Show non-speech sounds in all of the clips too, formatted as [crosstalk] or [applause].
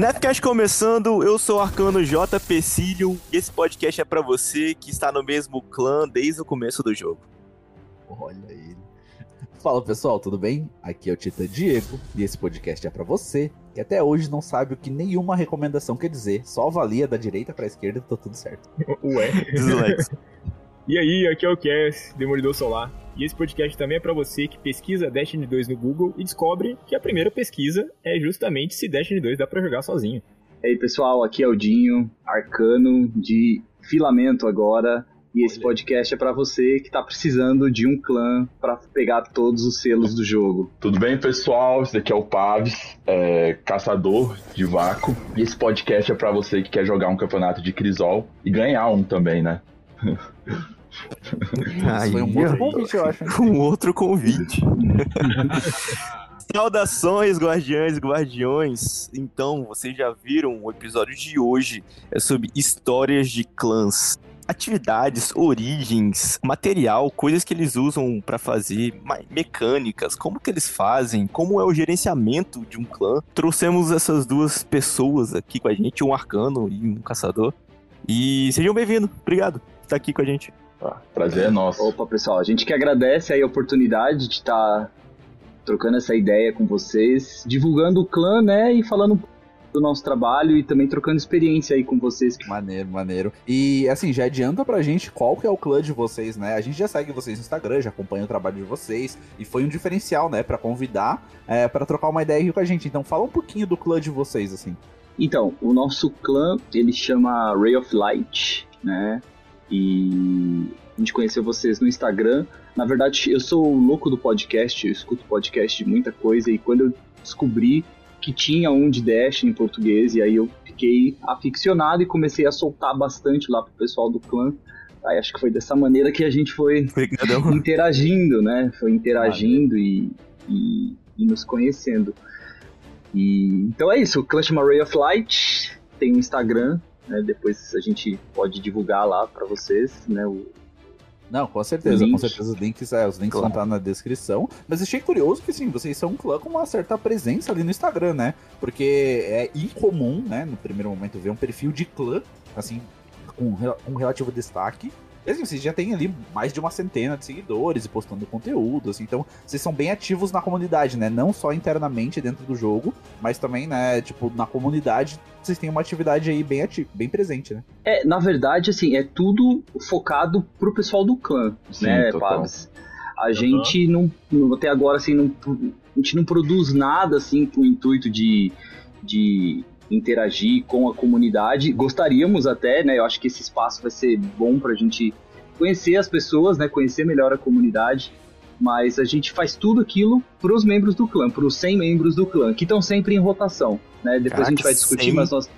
Nefcast começando, eu sou o Arcano J. Pecílio e esse podcast é para você que está no mesmo clã desde o começo do jogo. Olha ele. Fala pessoal, tudo bem? Aqui é o Tita Diego e esse podcast é para você que até hoje não sabe o que nenhuma recomendação quer dizer, só avalia da direita pra esquerda e tá tudo certo. Ué. [laughs] e aí, aqui é o Cass, Demolidor Solar. E esse podcast também é para você que pesquisa Destiny 2 no Google e descobre que a primeira pesquisa é justamente se Destiny 2 dá para jogar sozinho. E aí, pessoal, aqui é o Dinho, arcano de filamento agora. E esse podcast é para você que tá precisando de um clã para pegar todos os selos do jogo. Tudo bem, pessoal? Esse daqui é o Paves, é, caçador de vácuo. E esse podcast é para você que quer jogar um campeonato de Crisol e ganhar um também, né? [laughs] Aí, foi um outro convite, eu acho. Um outro convite. Saudações, guardiães e guardiões. Então, vocês já viram o episódio de hoje é sobre histórias de clãs. Atividades, origens, material, coisas que eles usam para fazer, mecânicas, como que eles fazem, como é o gerenciamento de um clã. Trouxemos essas duas pessoas aqui com a gente, um arcano e um caçador. E sejam bem-vindos. Obrigado por estar aqui com a gente. Ah, prazer é nosso. Opa, pessoal, a gente que agradece aí a oportunidade de estar tá trocando essa ideia com vocês, divulgando o clã, né, e falando do nosso trabalho e também trocando experiência aí com vocês. Maneiro, maneiro. E assim, já adianta pra gente qual que é o clã de vocês, né? A gente já segue vocês no Instagram, já acompanha o trabalho de vocês e foi um diferencial, né, para convidar, é, para trocar uma ideia aqui com a gente. Então fala um pouquinho do clã de vocês, assim. Então, o nosso clã, ele chama Ray of Light, né? E a gente conheceu vocês no Instagram. Na verdade, eu sou louco do podcast, eu escuto podcast de muita coisa, e quando eu descobri que tinha um de Dash em português, e aí eu fiquei aficionado e comecei a soltar bastante lá pro pessoal do clã. Aí acho que foi dessa maneira que a gente foi interagindo, né? Foi interagindo e, e, e, nos conhecendo. E, então é isso, o clã chama Ray of Light, tem um Instagram, né? Depois a gente pode divulgar lá para vocês, né? O, não, com certeza, com certeza os links, é, os links claro. vão estar na descrição. Mas achei curioso que sim, vocês são um clã com uma certa presença ali no Instagram, né? Porque é incomum, né, no primeiro momento, ver um perfil de clã, assim, com, com relativo destaque. Assim, vocês já têm ali mais de uma centena de seguidores e postando conteúdo, assim, então vocês são bem ativos na comunidade, né? Não só internamente dentro do jogo, mas também, né, tipo, na comunidade vocês têm uma atividade aí bem ativa, bem presente, né? É, na verdade, assim, é tudo focado pro pessoal do clã, Sim, né, Pabs? A uhum. gente não, até agora, assim, não, a gente não produz nada, assim, com o intuito de, de interagir com a comunidade. Gostaríamos até, né? Eu acho que esse espaço vai ser bom para a gente conhecer as pessoas, né? Conhecer melhor a comunidade. Mas a gente faz tudo aquilo para os membros do clã, para os 100 membros do clã, que estão sempre em rotação. Né? Depois Caraca, a gente vai discutir, mas nós,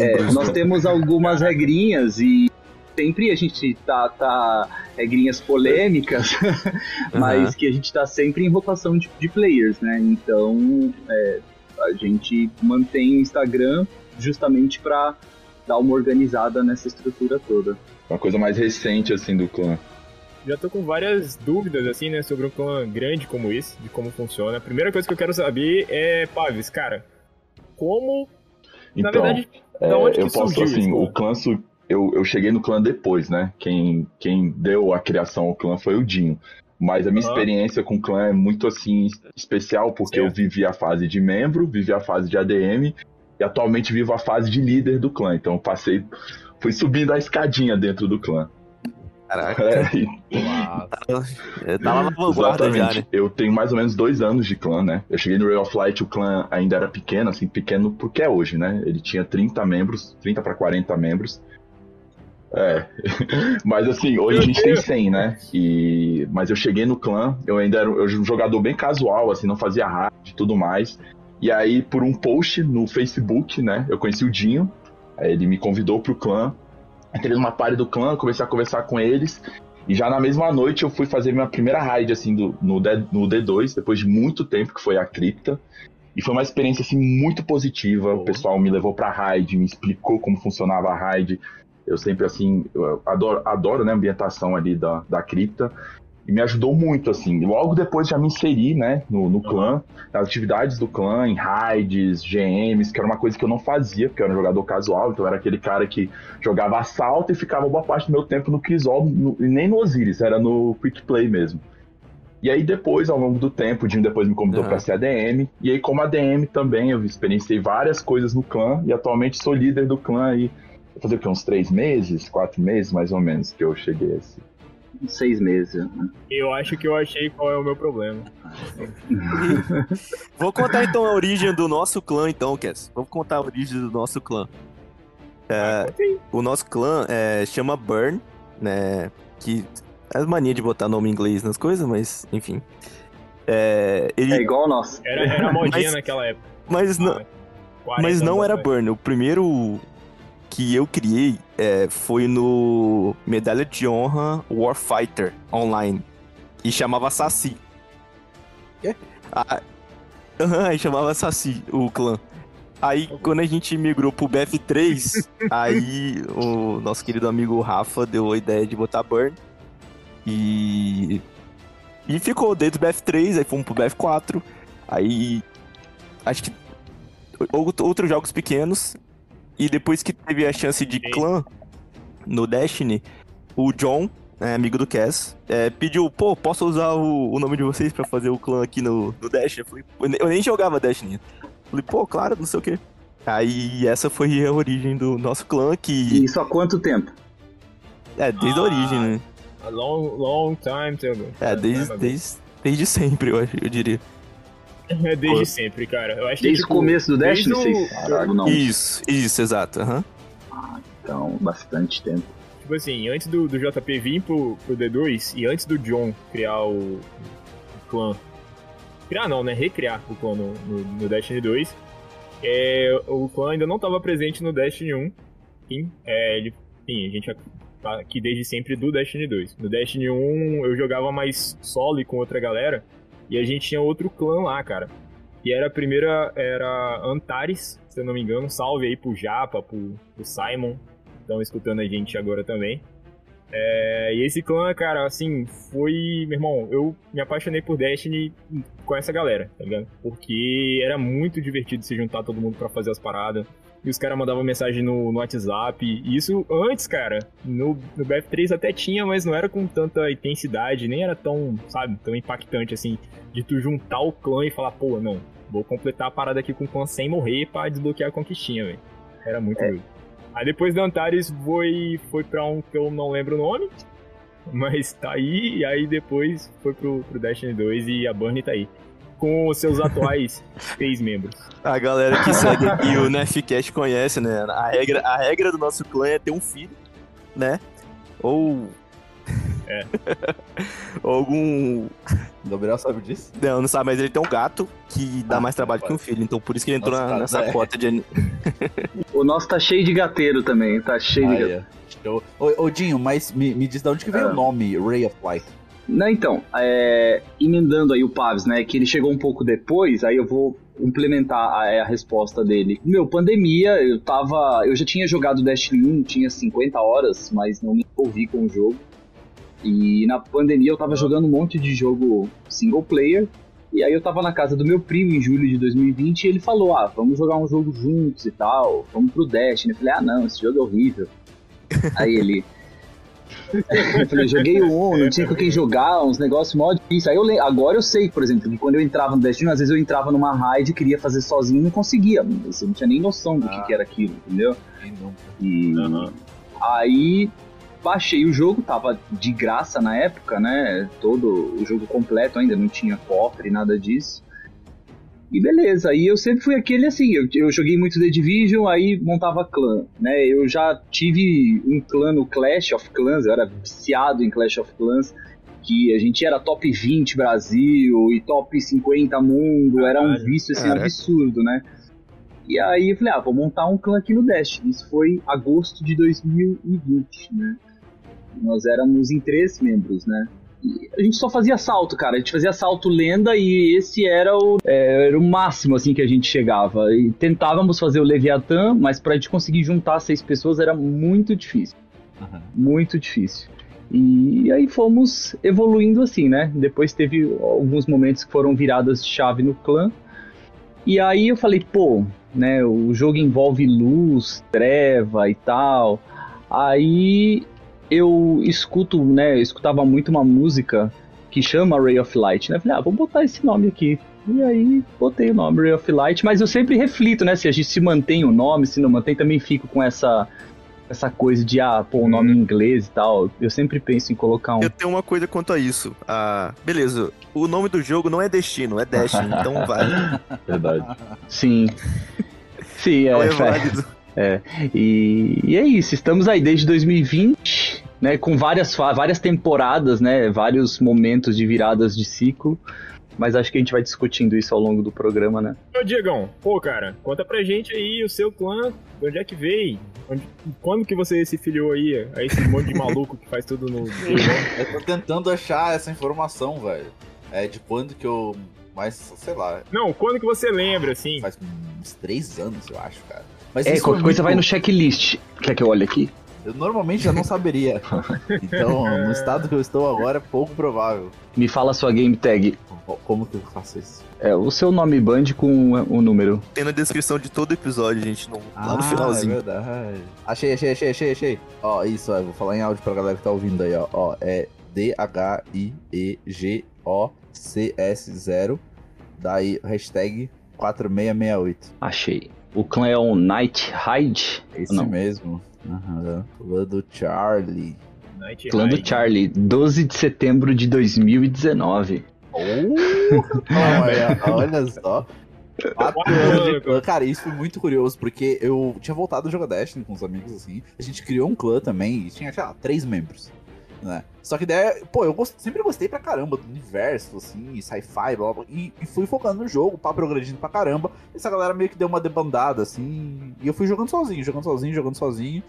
é, nós temos algumas regrinhas e sempre a gente tá, tá regrinhas polêmicas, [laughs] mas uhum. que a gente tá sempre em rotação de, de players, né? Então, é, a gente mantém o Instagram justamente para dar uma organizada nessa estrutura toda. Uma coisa mais recente, assim, do clã. Já tô com várias dúvidas, assim, né, sobre um clã grande como esse, de como funciona. A primeira coisa que eu quero saber é, Paves, cara, como... Então, Na verdade, é, da onde eu que posso, assim, o clã... Eu, eu cheguei no clã depois, né? Quem, quem deu a criação ao clã foi o Dinho. Mas a minha uhum. experiência com o clã é muito assim especial porque eu vivi a fase de membro, vivi a fase de ADM e atualmente vivo a fase de líder do clã. Então passei, fui subindo a escadinha dentro do clã. Caraca. É, [laughs] e... é tá lá na vanguarda já, né? Eu tenho mais ou menos dois anos de clã, né? Eu cheguei no Ray of Light, o clã ainda era pequeno, assim, pequeno porque é hoje, né? Ele tinha 30 membros, 30 para 40 membros. É. [laughs] Mas assim, hoje a gente tem 100, né? E... Mas eu cheguei no clã, eu ainda era um jogador bem casual, assim, não fazia raid e tudo mais. E aí, por um post no Facebook, né? Eu conheci o Dinho. Ele me convidou pro clã. Entrei numa party do clã, comecei a conversar com eles. E já na mesma noite eu fui fazer minha primeira raid, assim, do, no, D, no D2, depois de muito tempo, que foi a cripta. E foi uma experiência, assim, muito positiva. O pessoal me levou pra raid, me explicou como funcionava a raid. Eu sempre, assim, eu adoro, adoro né, a ambientação ali da, da cripta. e me ajudou muito, assim. Logo depois já me inseri, né, no, no clã, nas atividades do clã, em raids, GMs, que era uma coisa que eu não fazia, porque eu era um jogador casual, então era aquele cara que jogava assalto e ficava boa parte do meu tempo no Crisol, e nem no Osiris, era no Quick Play mesmo. E aí depois, ao longo do tempo, o Jim depois me convidou uhum. para ser ADM, e aí como ADM também, eu experienciei várias coisas no clã, e atualmente sou líder do clã aí, vou fazer o que, uns três meses, quatro meses mais ou menos, que eu cheguei a esse seis meses. Né? Eu acho que eu achei qual é o meu problema. [laughs] Vou contar então a origem do nosso clã, então, Cass. Vamos contar a origem do nosso clã. É, ah, o nosso clã é, chama Burn, né? Que é mania de botar nome em inglês nas coisas, mas enfim. É, ele... é igual o nosso. Era, era modinha mas, naquela época. Mas não, mas não era Burn. O primeiro que eu criei é, foi no Medalha de Honra Warfighter Online. E chamava Saci. Quê? Ah, uhum, chamava Saci, o clã. Aí, quando a gente migrou pro BF3, [laughs] aí o nosso querido amigo Rafa deu a ideia de botar Burn. E. E ficou dentro do BF3, aí fomos pro BF4. Aí. Acho que. Outros jogos pequenos. E depois que teve a chance de clã no Destiny, o John, é, amigo do Cass, é, pediu, pô, posso usar o, o nome de vocês para fazer o clã aqui no, no Destiny? Eu, falei, eu nem jogava Destiny. Eu falei, pô, claro, não sei o quê. Aí essa foi a origem do nosso clã que. E isso há quanto tempo? É, desde ah, a origem, né? A long, long time, too. É, desde, desde, desde sempre, eu, eu diria. É desde Pô. sempre, cara. Eu acho desde que, tipo, o começo do Destiny, vocês Caralho, não. Isso, isso, exato. Uhum. Ah, então, bastante tempo. Tipo assim, antes do, do JP vir pro, pro D2 e antes do John criar o, o clã. Criar não, né? Recriar o clã no, no, no Destiny 2. É, o clã ainda não estava presente no Destiny 1. Sim, é, ele, sim, a gente tá aqui desde sempre do Destiny 2. No Destiny 1 eu jogava mais solo e com outra galera. E a gente tinha outro clã lá, cara. E era a primeira, era Antares, se eu não me engano. Salve aí pro Japa, pro, pro Simon. Estão escutando a gente agora também. É, e esse clã, cara, assim, foi. Meu irmão, eu me apaixonei por Destiny com essa galera, tá ligado? Porque era muito divertido se juntar todo mundo para fazer as paradas. E os caras mandavam mensagem no, no, WhatsApp. E isso antes, cara, no, no BF3 até tinha, mas não era com tanta intensidade, nem era tão, sabe, tão impactante assim, de tu juntar o clã e falar, pô, não, vou completar a parada aqui com o clã sem morrer pra desbloquear a conquistinha, velho. Era muito é. doido. Aí depois do Antares foi, foi pra um que eu não lembro o nome, [laughs] mas tá aí, e aí depois foi pro, pro Destiny 2 e a Burn tá aí com os seus atuais [laughs] seis membros. A galera que segue aqui [laughs] o Nerfcast conhece, né? A regra, a regra do nosso clã é ter um filho, né? Ou. [laughs] É. Ou algum. O Gabriel sabe disso? Não, não sabe, mas ele tem um gato que dá ah, mais trabalho que um filho, então por isso que ele entrou Nossa, na, nessa é. cota de. o nosso tá cheio de gateiro também, tá cheio ah, de gateiro. É. Ô, ô, Dinho, mas me, me diz de onde que veio ah. o nome Ray of Light? Não, então, é, emendando aí o Pavs, né, que ele chegou um pouco depois, aí eu vou implementar a, a, resposta dele. Meu, pandemia, eu tava. Eu já tinha jogado Destiny 1, tinha 50 horas, mas não me envolvi com o jogo. E na pandemia eu tava jogando um monte de jogo single player. E aí eu tava na casa do meu primo em julho de 2020 e ele falou: Ah, vamos jogar um jogo juntos e tal, vamos pro Destiny. Eu falei: Ah, não, esse jogo é horrível. [laughs] aí ele. Eu falei, joguei o 1, não tinha com quem jogar, uns negócios mó difíceis. Aí eu agora eu sei, por exemplo, que quando eu entrava no Destiny, às vezes eu entrava numa raid e queria fazer sozinho e não conseguia. Você não tinha nem noção do ah, que, que, era aquilo, entendeu? E uhum. aí baixei o jogo, tava de graça na época, né? Todo o jogo completo ainda, não tinha cofre, nada disso. E beleza, aí eu sempre fui aquele assim, eu, eu joguei muito The Division, aí montava clã, né? Eu já tive um clã no Clash of Clans, eu era viciado em Clash of Clans, que a gente era top 20 Brasil e top 50 mundo, era um vício assim absurdo, né? E aí eu falei, ah, vou montar um clã aqui no Destiny. Isso foi agosto de 2020, né? Nós éramos em três membros, né? A gente só fazia salto, cara. A gente fazia salto lenda e esse era o, é, era o máximo assim que a gente chegava. E tentávamos fazer o Leviatã, mas pra gente conseguir juntar seis pessoas era muito difícil. Uhum. Muito difícil. E aí fomos evoluindo assim, né? Depois teve alguns momentos que foram viradas de chave no clã. E aí eu falei, pô, né, o jogo envolve luz, treva e tal. Aí eu escuto, né, eu escutava muito uma música que chama Ray of Light, né? Falei, ah, vou botar esse nome aqui. E aí botei o nome Ray of Light, mas eu sempre reflito, né, se a gente se mantém o nome, se não mantém, também fico com essa essa coisa de, ah, pô, o nome em inglês e tal. Eu sempre penso em colocar um. Eu tenho uma coisa quanto a isso. Ah, beleza, o nome do jogo não é Destino, é Destiny, então vai. [laughs] Verdade. Sim. Sim, é. é válido. É, e, e, é isso, estamos aí desde 2020, né, com várias, várias temporadas, né, vários momentos de viradas de ciclo, mas acho que a gente vai discutindo isso ao longo do programa, né. Ô Diegão, pô cara, conta pra gente aí o seu clã, de onde é que veio, onde, quando que você se filiou aí a esse monte de maluco que faz tudo no... [laughs] eu tô tentando achar essa informação, velho, é de quando que eu mas, sei lá. Não, quando que você lembra, assim? Faz uns três anos, eu acho, cara. Mas é, qualquer coisa muito... vai no checklist. Quer que eu olhe aqui? Eu normalmente já não saberia. [laughs] então, no estado que eu estou agora, é pouco provável. Me fala a sua game tag. Como que eu faço isso? É, o seu nome band com o número. Tem na descrição de todo episódio, gente, no, ah, lá no ah, finalzinho. É verdade. Achei, achei, achei, achei, achei. Ó, isso, ó, vou falar em áudio pra galera que tá ouvindo aí, ó. Ó, é D-H-I-E-G-O-C-S-0 Daí, hashtag 4668. Achei. O clã é o Night Hide? Esse não? mesmo. Uhum. Clã do Charlie. Night clã Hide. do Charlie, 12 de setembro de 2019. Oh, [laughs] olha, olha só. Cara, isso foi muito curioso, porque eu tinha voltado a jogar Destiny com os amigos assim. A gente criou um clã também e tinha, sei lá, três membros né? Só que daí, pô, eu gost... sempre gostei pra caramba do universo, assim, sci-fi, blá, blá, e, e, fui focando no jogo, pá, progredindo pra caramba. Essa galera meio que deu uma debandada, assim, e eu fui jogando sozinho, jogando sozinho, jogando sozinho.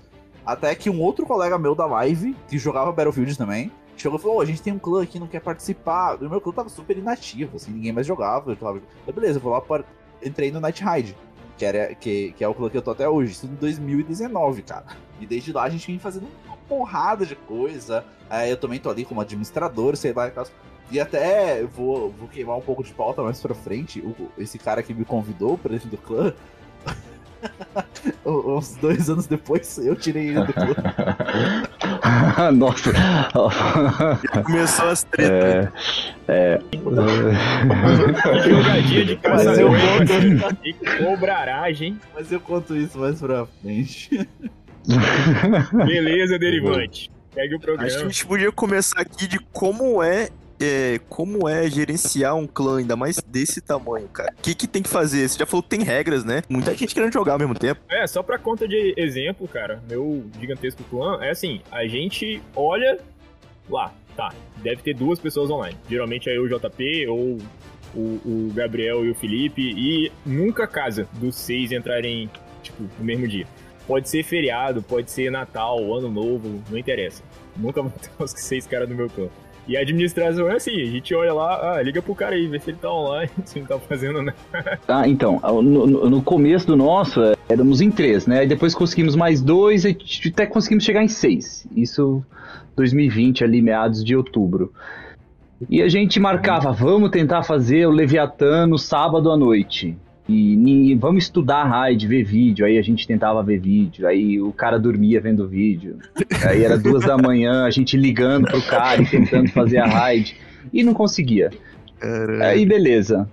Até que um outro colega meu da live, que jogava Battlefield também, chegou e falou: oh, a gente tem um clã aqui, não quer participar. E o meu clã tava super inativo, assim, ninguém mais jogava. Eu falava, beleza, eu vou lá, para... entrei no Night Ride. Que, era, que, que é o clã que eu tô até hoje, isso em 2019, cara. E desde lá a gente vem fazendo porrada de coisa. É, eu também tô ali como administrador, sei lá. E até vou, vou queimar um pouco de pauta mais pra frente. O, esse cara que me convidou pra dentro do clã. [laughs] Uns dois anos depois, eu tirei ele do clã. [laughs] Nossa. Começou as tretas. É. é. [laughs] Jogadinha de casa Mas eu conto... cobraragem. Mas eu conto isso mais pra frente. [laughs] Beleza, derivante. Pegue o programa. Acho que a gente podia começar aqui de como é, é, como é gerenciar um clã, ainda mais desse tamanho, cara. O que, que tem que fazer? Você já falou que tem regras, né? Muita gente querendo jogar ao mesmo tempo. É, só pra conta de exemplo, cara, meu gigantesco clã, é assim, a gente olha lá, tá, deve ter duas pessoas online. Geralmente é o JP ou o, o Gabriel e o Felipe, e nunca casa dos seis entrarem, tipo, no mesmo dia. Pode ser feriado, pode ser Natal, Ano Novo, não interessa. Nunca [laughs] vou ter os seis caras no meu campo. E a administração é assim, a gente olha lá, ah, liga pro cara aí, vê se ele tá online, [laughs] se ele tá fazendo nada. Ah, então, no, no, começo do nosso, é, éramos em três, né? Depois conseguimos mais dois, e até conseguimos chegar em seis. Isso 2020, ali, meados de outubro. E a gente marcava, vamos tentar fazer o Leviatã no sábado à noite. E, e, vamos estudar a raid, ver vídeo. Aí a gente tentava ver vídeo. Aí o cara dormia vendo vídeo. Aí era duas da manhã, a gente ligando pro cara e tentando fazer a raid. E não conseguia. Aí beleza.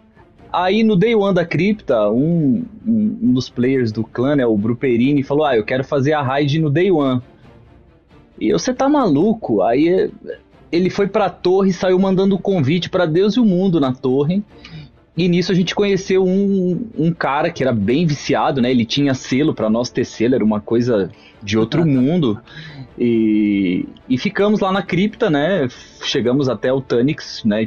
Aí no Day One da Cripta, um, um, dos players do clã, né, o Bruperini, falou: Ah, eu quero fazer a raid no Day One. E você tá maluco? Aí ele foi pra torre e saiu mandando convite para Deus e o mundo na torre. E nisso a gente conheceu um, um cara que era bem viciado, né? Ele tinha selo, para nós ter selo, era uma coisa de outro [laughs] mundo. E, e ficamos lá na cripta, né? Chegamos até o Tanix, né?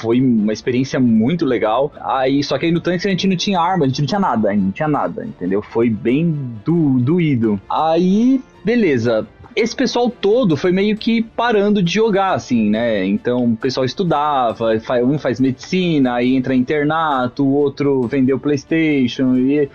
Foi uma experiência muito legal. Aí, só que aí no Tanix a gente não tinha arma, a gente não tinha nada, não tinha nada, entendeu? Foi bem do, doído. Aí, beleza esse pessoal todo foi meio que parando de jogar, assim, né? Então o pessoal estudava, um faz medicina, aí entra internato, o outro vendeu PlayStation, e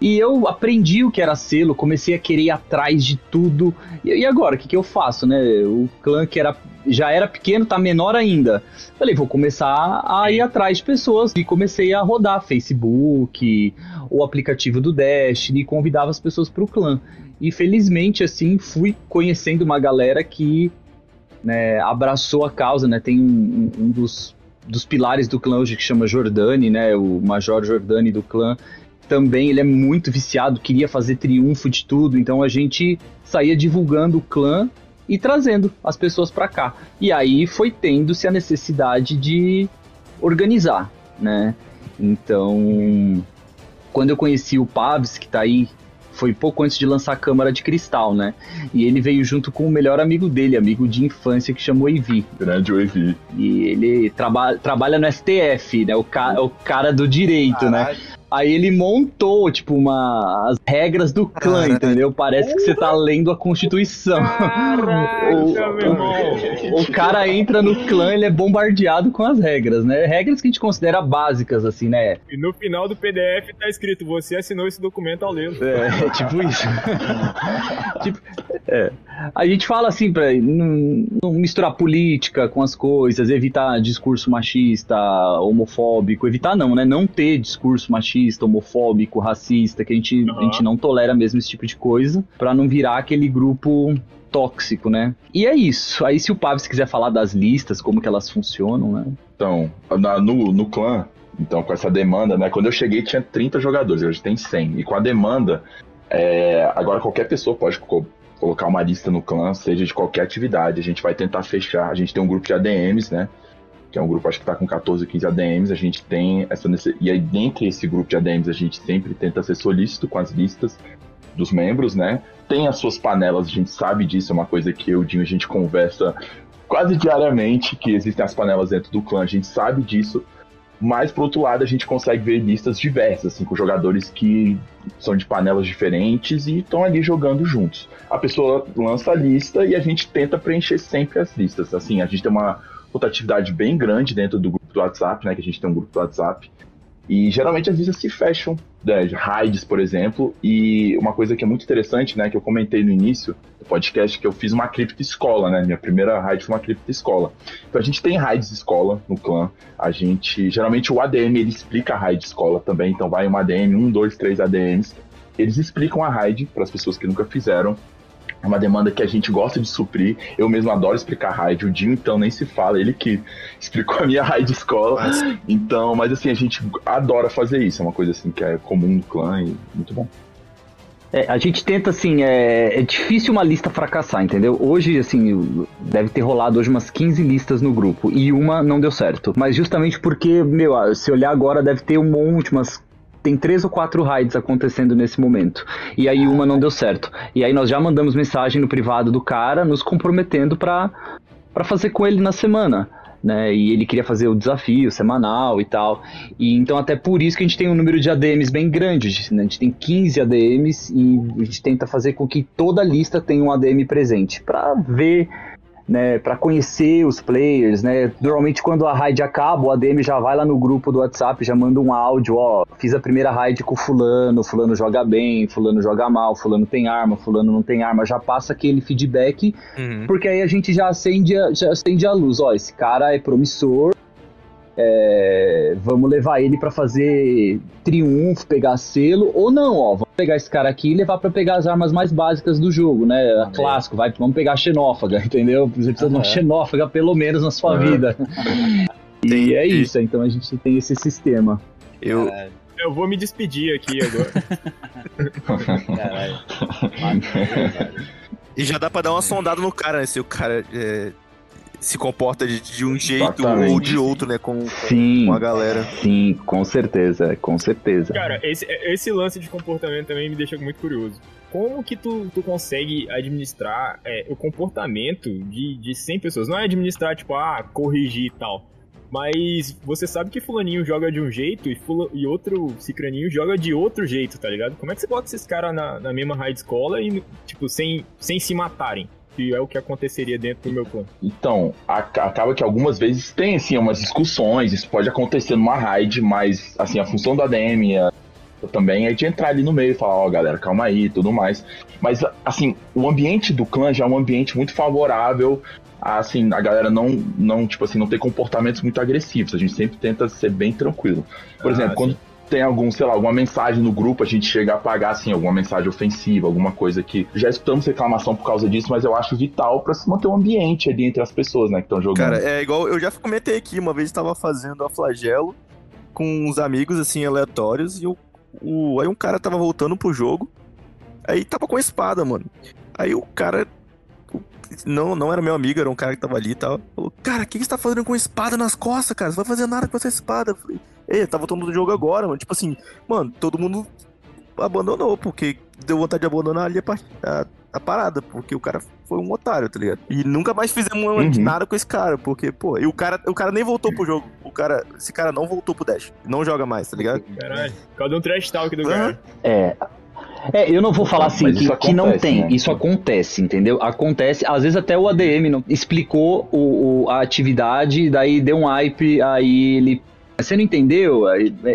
E eu aprendi o que era selo, comecei a querer ir atrás de tudo. E, agora, o que, que eu faço, né? O clã que era, já era pequeno, tá menor ainda. Falei, vou começar a ir atrás de pessoas. E comecei a rodar Facebook, o aplicativo do Destiny, convidava as pessoas pro clã. E felizmente, assim, fui conhecendo uma galera que né, abraçou a causa, né? Tem um, um dos, dos pilares do clã hoje que chama Jordani, né? O Major Jordani do clã também ele é muito viciado, queria fazer triunfo de tudo, então a gente saía divulgando o clã e trazendo as pessoas para cá. E aí foi tendo-se a necessidade de organizar, né? Então, quando eu conheci o Pabs, que tá aí, foi pouco antes de lançar a Câmara de Cristal, né? E ele veio junto com o melhor amigo dele, amigo de infância, que chamou Evi. Grande Evi. E ele traba trabalha no STF, né? O, ca o cara do direito, né? Né? Aí ele montou, tipo, uma, as regras do clã, Caraca. entendeu? Parece que você tá lendo a Constituição. Caraca, o, o, o, cara entra no clã, ele é bombardeado com as regras, né? Regras que a gente considera básicas, assim, né? E no final do PDF tá escrito, você assinou esse documento ao ler. É, é tipo isso. [laughs] tipo, é. A gente fala assim, pra não, não misturar política com as coisas, evitar discurso machista, homofóbico, evitar não, né? Não ter discurso machista homofóbico, racista, que a gente, uhum. a gente não tolera mesmo esse tipo de coisa, para não virar aquele grupo tóxico, né? E é isso. Aí se o Pabs quiser falar das listas, como que elas funcionam, né? Então, na, no, no clã, então com essa demanda, né? Quando eu cheguei tinha 30 jogadores, hoje tem 100. E com a demanda, é, agora qualquer pessoa pode colocar uma lista no clã, seja de qualquer atividade. A gente vai tentar fechar. A gente tem um grupo de ADMs, né? que é um grupo acho que está com 14, 15 ADMs, a gente tem essa e aí dentro desse grupo de ADMs a gente sempre tenta ser solícito com as listas dos membros, né? Tem as suas panelas, a gente sabe disso, é uma coisa que eu e o Dinho a gente conversa quase diariamente, que existem as panelas dentro do clã, a gente sabe disso, mas por outro lado a gente consegue ver listas diversas, assim, com jogadores que são de panelas diferentes e estão ali jogando juntos. A pessoa lança a lista e a gente tenta preencher sempre as listas, assim, a gente tem uma rotatividade bem grande dentro do grupo do WhatsApp, né? Que a gente tem um grupo do WhatsApp. E geralmente as listas se fecham, né, raids, por exemplo, e uma coisa que é muito interessante, né, que eu comentei no início do podcast, que eu fiz uma cripta escola, né, minha primeira raid foi uma cripta escola. Então a gente tem raids escola no clã, a gente, geralmente o ADM ele explica a raid escola também, então vai uma ADM, um, dois, três ADMs, eles explicam a raid para as pessoas que nunca fizeram, é uma demanda que a gente gosta de suprir. Eu mesmo adoro explicar raid. O Dinho, então, nem se fala. Ele que [laughs] explicou a minha raid escola. Então, mas assim, a gente adora fazer isso. É uma coisa assim que é comum no clã e muito bom. É, a gente tenta, assim, é, é, difícil uma lista fracassar, entendeu? Hoje, assim, deve ter rolado hoje umas 15 listas no grupo e uma não deu certo. Mas justamente porque, meu, se olhar agora, deve ter um monte, umas tem três ou quatro raids acontecendo nesse momento. E aí uma não deu certo. E aí nós já mandamos mensagem no privado do cara, nos comprometendo para fazer com ele na semana. Né, e ele queria fazer o desafio semanal e tal. E então até por isso que a gente tem um número de ADMs bem grande, né? A gente tem 15 ADMs e a gente tenta fazer com que toda lista tenha um ADM presente para ver né, para conhecer os players, né? Normalmente quando a raid acaba, o ADM já vai lá no grupo do WhatsApp, já manda um áudio, ó, fiz a primeira raid com fulano, fulano joga bem, fulano joga mal, fulano tem arma, fulano não tem arma, já passa aquele feedback, uhum. porque aí a gente já acende, a, já acende a luz, ó, esse cara é promissor, é, vamos levar ele para fazer triunfo, pegar selo, ou não, ó, vamos pegar esse cara aqui e levar para pegar as armas mais básicas do jogo, né? A clássico, vai, vamos pegar a xenófaga, [laughs] entendeu? Você precisa uhum. de uma xenófaga pelo menos na sua uhum. vida. [laughs] e é isso, então a gente tem esse sistema. Eu, eu vou me despedir aqui agora. [laughs] Caralho. E já dá pra dar uma sondada no cara, né? Se o cara é, se comporta de, de um jeito Exatamente. ou de outro, né? Com, sim, com a galera. Sim, com certeza, com certeza. Cara, esse, esse lance de comportamento também me deixa muito curioso. Como que tu, tu consegue administrar é, o comportamento de, de 100 pessoas? Não é administrar, tipo, ah, corrigir e tal. Mas você sabe que fulaninho joga de um jeito e, fula, e outro cicraninho joga de outro jeito, tá ligado? Como é que você bota esses caras na, na mesma raid escola e, tipo, sem, sem se matarem? Que é o que aconteceria dentro do meu clã. Então, acaba que algumas vezes tem, assim, umas discussões, isso pode acontecer numa raid, mas, assim, a função da ADM, a também é de entrar ali no meio e falar, ó, oh, galera, calma aí e tudo mais. Mas, assim, o ambiente do clã já é um ambiente muito favorável assim, a galera não, não, tipo assim, não ter comportamentos muito agressivos. A gente sempre tenta ser bem tranquilo. Por ah, exemplo, sim. quando tem algum, sei lá, alguma mensagem no grupo, a gente chega a apagar, assim, alguma mensagem ofensiva, alguma coisa que. Já escutamos reclamação por causa disso, mas eu acho vital para se manter um ambiente ali entre as pessoas, né, que estão jogando. Cara, é igual. Eu já comentei aqui, uma vez estava fazendo a flagelo com uns amigos, assim, aleatórios, e o, o, aí um cara tava voltando pro jogo, aí tava com a espada, mano. Aí o cara não, não era meu amigo, era um cara que tava ali e tal. Falou, cara, o que, que você tá fazendo com espada nas costas, cara? Você vai fazer nada com essa espada. Eu falei, ei, tá voltando do jogo agora, mano. Tipo assim, mano, todo mundo abandonou, porque deu vontade de abandonar ali a, a, a parada, porque o cara foi um otário, tá ligado? E nunca mais fizemos uhum. nada com esse cara, porque, pô, e o cara, o cara nem voltou pro jogo. O cara, esse cara não voltou pro Dash. Não joga mais, tá ligado? Caralho, cadê um trash talk do uhum. cara? É, é, eu não vou falar assim que, acontece, que, não tem. Né? Isso acontece, entendeu? Acontece. Às vezes até o ADM não explicou o, o, a atividade, daí deu um hype, aí ele você não entendeu?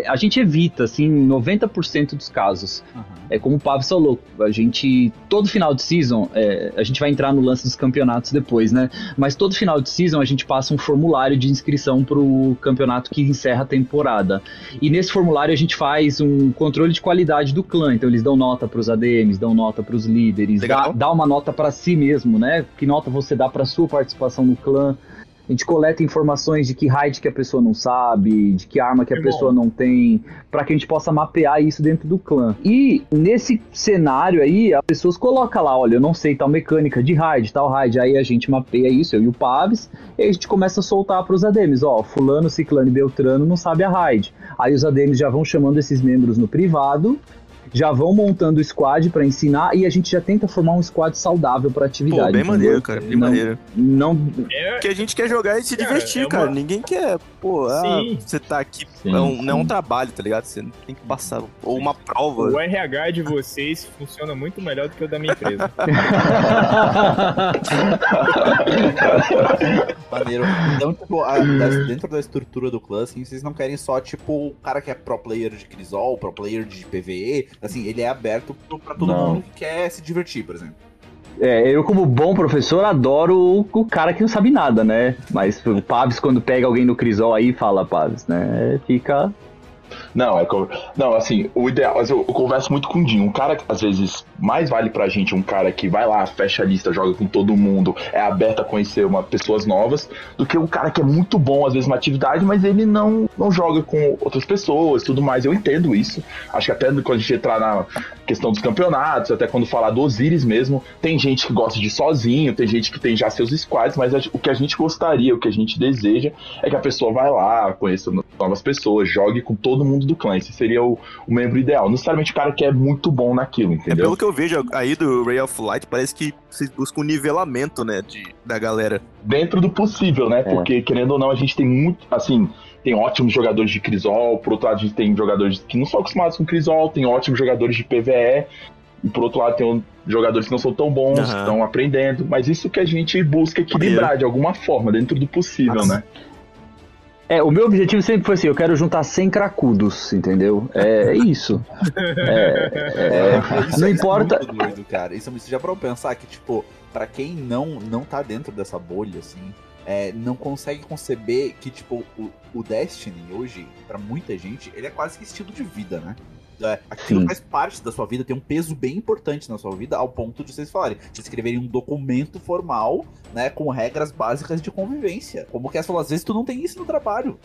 A gente evita, assim, 90% dos casos. Uhum. É como o Pablo falou, a gente, todo final de season, é, a gente vai entrar no lance dos campeonatos depois, né? Mas todo final de season a gente passa um formulário de inscrição pro campeonato que encerra a temporada. E nesse formulário a gente faz um controle de qualidade do clã. Então eles dão nota pros ADMs, dão nota pros líderes, dá, dá, uma nota para si mesmo, né? Que nota você dá para sua participação no clã. A gente coleta informações de que raid que a pessoa não sabe, de que arma que a é pessoa não tem, para que a gente possa mapear isso dentro do clã. E nesse cenário aí, as pessoas colocam lá, olha, eu não sei tal mecânica de raid, tal raid, aí a gente mapeia isso, eu e o Paves, e a gente começa a soltar para os ADMs, ó, fulano, ciclano e beltrano não sabe a raid. Aí os ADMs já vão chamando esses membros no privado já vão montando o squad para ensinar e a gente já tenta formar um squad saudável para atividade. Pô, bem entendeu? maneiro, cara, bem não, maneiro. Não. É... Que a gente quer jogar e se cara, divertir, é uma... cara. Ninguém quer, pô, ah, você tá aqui. Sim, é um, não é um trabalho, tá ligado? Você tem que passar. Ou uma prova. O RH de vocês funciona muito melhor do que o da minha empresa. [laughs] maneiro. Então, tipo, a, dentro da estrutura do clã, assim, vocês não querem só, tipo, o cara que é pro player de Crisol, pro player de PVE, Assim, ele é aberto para todo não. mundo que quer se divertir, por exemplo. É, eu como bom professor adoro o, o, cara que não sabe nada, né? Mas o Pabs quando pega alguém no Crisol aí fala Pabs, né? Fica não, é não, assim, o ideal, eu, eu converso muito com o Dinho, um cara que às vezes mais vale pra gente um cara que vai lá, fecha a lista, joga com todo mundo, é aberto a conhecer uma, pessoas novas, do que um cara que é muito bom às vezes uma atividade, mas ele não, não joga com outras pessoas, tudo mais. Eu entendo isso. Acho que até quando a gente entrar na questão dos campeonatos, até quando falar do Osiris mesmo, tem gente que gosta de ir sozinho, tem gente que tem já seus squads, mas o que a gente gostaria, o que a gente deseja é que a pessoa vai lá, conheça novas pessoas, jogue com todo mundo do clã. Esse seria o, o membro ideal. Não necessariamente o cara que é muito bom naquilo, entendeu? É pelo que eu vejo aí do Ray of Light, parece que vocês buscam um nivelamento, né, de, da galera. Dentro do possível, né? É. Porque, querendo ou não, a gente tem muito, assim, tem ótimos jogadores de Crisol, por outro lado, a gente tem jogadores que não são acostumados com Crisol, tem ótimos jogadores de PVE, e por outro lado, tem jogadores que não são tão bons, uhum. que estão aprendendo, mas isso que a gente busca equilibrar de alguma forma, dentro do possível, Nossa. né? É, o meu objetivo sempre foi assim, eu quero juntar 100 cracudos, entendeu? É, é isso. É, é, isso não importa... É doido, cara. Isso, isso já pra eu pensar que, tipo, para quem não, não tá dentro dessa bolha, assim, é, não consegue conceber que, tipo, o, o Destiny hoje, para muita gente, ele é quase que estilo de vida, né? É, aquilo Sim. faz parte da sua vida, tem um peso bem importante na sua vida, ao ponto de vocês falarem, de escreverem um documento formal, né, com regras básicas de convivência. Como que falou, às vezes tu não tem isso no trabalho.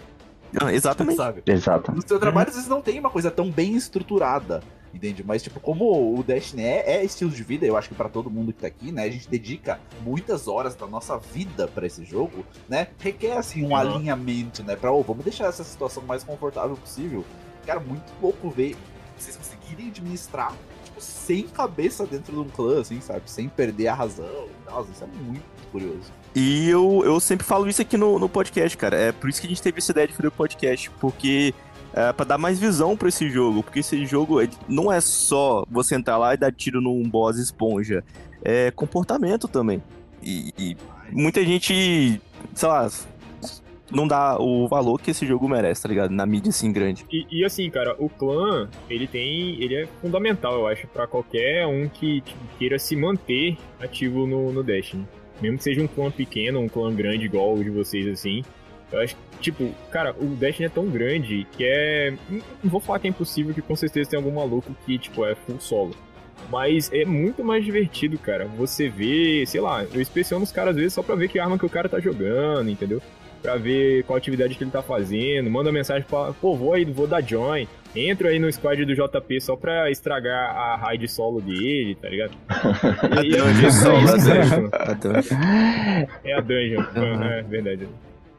Não, exatamente. Sabe? Exato. No seu trabalho, uhum. às vezes não tem uma coisa tão bem estruturada. Entende? Mas, tipo, como o Destiny é, é estilo de vida, eu acho que para todo mundo que tá aqui, né? A gente dedica muitas horas da nossa vida para esse jogo, né? Requer, assim, um uhum. alinhamento, né? Pra, oh, vamos deixar essa situação mais confortável possível. Cara, muito louco ver vocês conseguirem administrar tipo, sem cabeça dentro de um clã, assim, sabe? Sem perder a razão. Nossa, isso é muito curioso. E eu, eu sempre falo isso aqui no, no podcast, cara. É por isso que a gente teve essa ideia de fazer o podcast, porque é, para dar mais visão para esse jogo, porque esse jogo não é só você entrar lá e dar tiro num boss esponja, é comportamento também. E, e muita gente, sei lá, não dá o valor que esse jogo merece, tá ligado? Na mídia assim grande. E, e assim, cara, o clã, ele tem. Ele é fundamental, eu acho, para qualquer um que tipo, queira se manter ativo no, no Destiny. Mesmo que seja um clã pequeno, um clã grande igual o de vocês, assim. Eu acho tipo, cara, o Destiny é tão grande que é. Não vou falar que é impossível, que com certeza tem algum maluco que, tipo, é full solo. Mas é muito mais divertido, cara. Você vê, sei lá, eu inspeciono os caras às vezes só pra ver que arma que o cara tá jogando, entendeu? Pra ver qual atividade que ele tá fazendo. Manda mensagem pra, pô, vou aí, vou dar join. Entro aí no squad do JP só pra estragar a raid solo dele, tá ligado? [laughs] E, a dungeon solo, [laughs] a dungeon. É a dungeon, uhum. é verdade.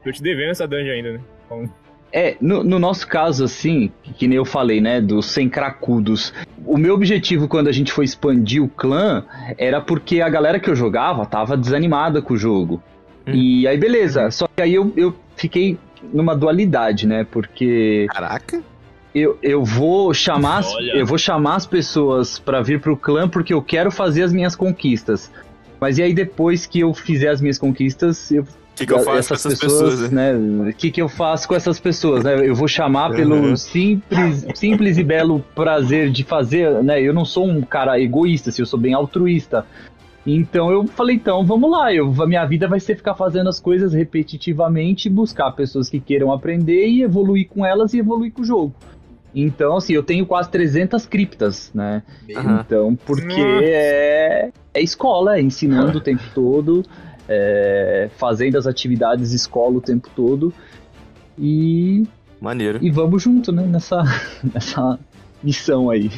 Tô te devendo essa dungeon ainda, né? É, no, no, nosso caso, assim, que nem eu falei, né, dos sem cracudos, o meu objetivo quando a gente foi expandir o clã era porque a galera que eu jogava tava desanimada com o jogo. Hum. E aí, beleza, só que aí eu, eu fiquei numa dualidade, né, porque... Caraca! Eu, eu vou chamar as, eu vou chamar as pessoas para vir pro clã porque eu quero fazer as minhas conquistas. Mas e aí depois que eu fizer as minhas conquistas, eu que, que eu faço essas com essas pessoas, pessoas né? O que, que eu faço com essas pessoas, né? Eu vou chamar uhum. pelo simples, simples e belo prazer de fazer, né? Eu não sou um cara egoísta, assim, eu sou bem altruísta. Então eu falei, então vamos lá, eu, a minha vida vai ser ficar fazendo as coisas repetitivamente, buscar pessoas que queiram aprender e evoluir com elas e evoluir com o jogo. Então, assim, eu tenho quase 300 criptas, né? Uhum. Então, porque é, é escola, é ensinando o [laughs] tempo todo é, fazendo as atividades escola o tempo todo. E. Maneiro. E vamos junto, né? Nessa, [laughs] nessa missão aí.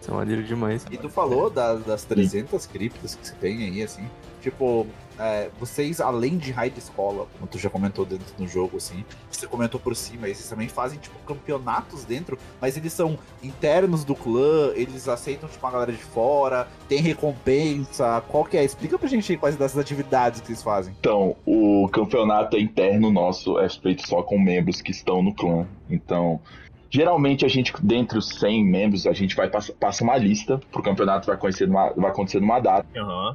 Isso é maneiro demais. E tu falou das, das 300 criptas que você tem aí, assim. Tipo, é, vocês, além de raid escola, como tu já comentou dentro do jogo, assim, você comentou por cima, aí vocês também fazem, tipo, campeonatos dentro, mas eles são internos do clã, eles aceitam, tipo, a galera de fora, tem recompensa, qual que é? Explica pra gente aí quais dessas atividades que vocês fazem. Então, o campeonato interno nosso é feito só com membros que estão no clã, então... Geralmente a gente, dentre os 100 membros, a gente vai passa, passa uma lista pro campeonato, vai acontecer numa, vai acontecer numa data. Uhum.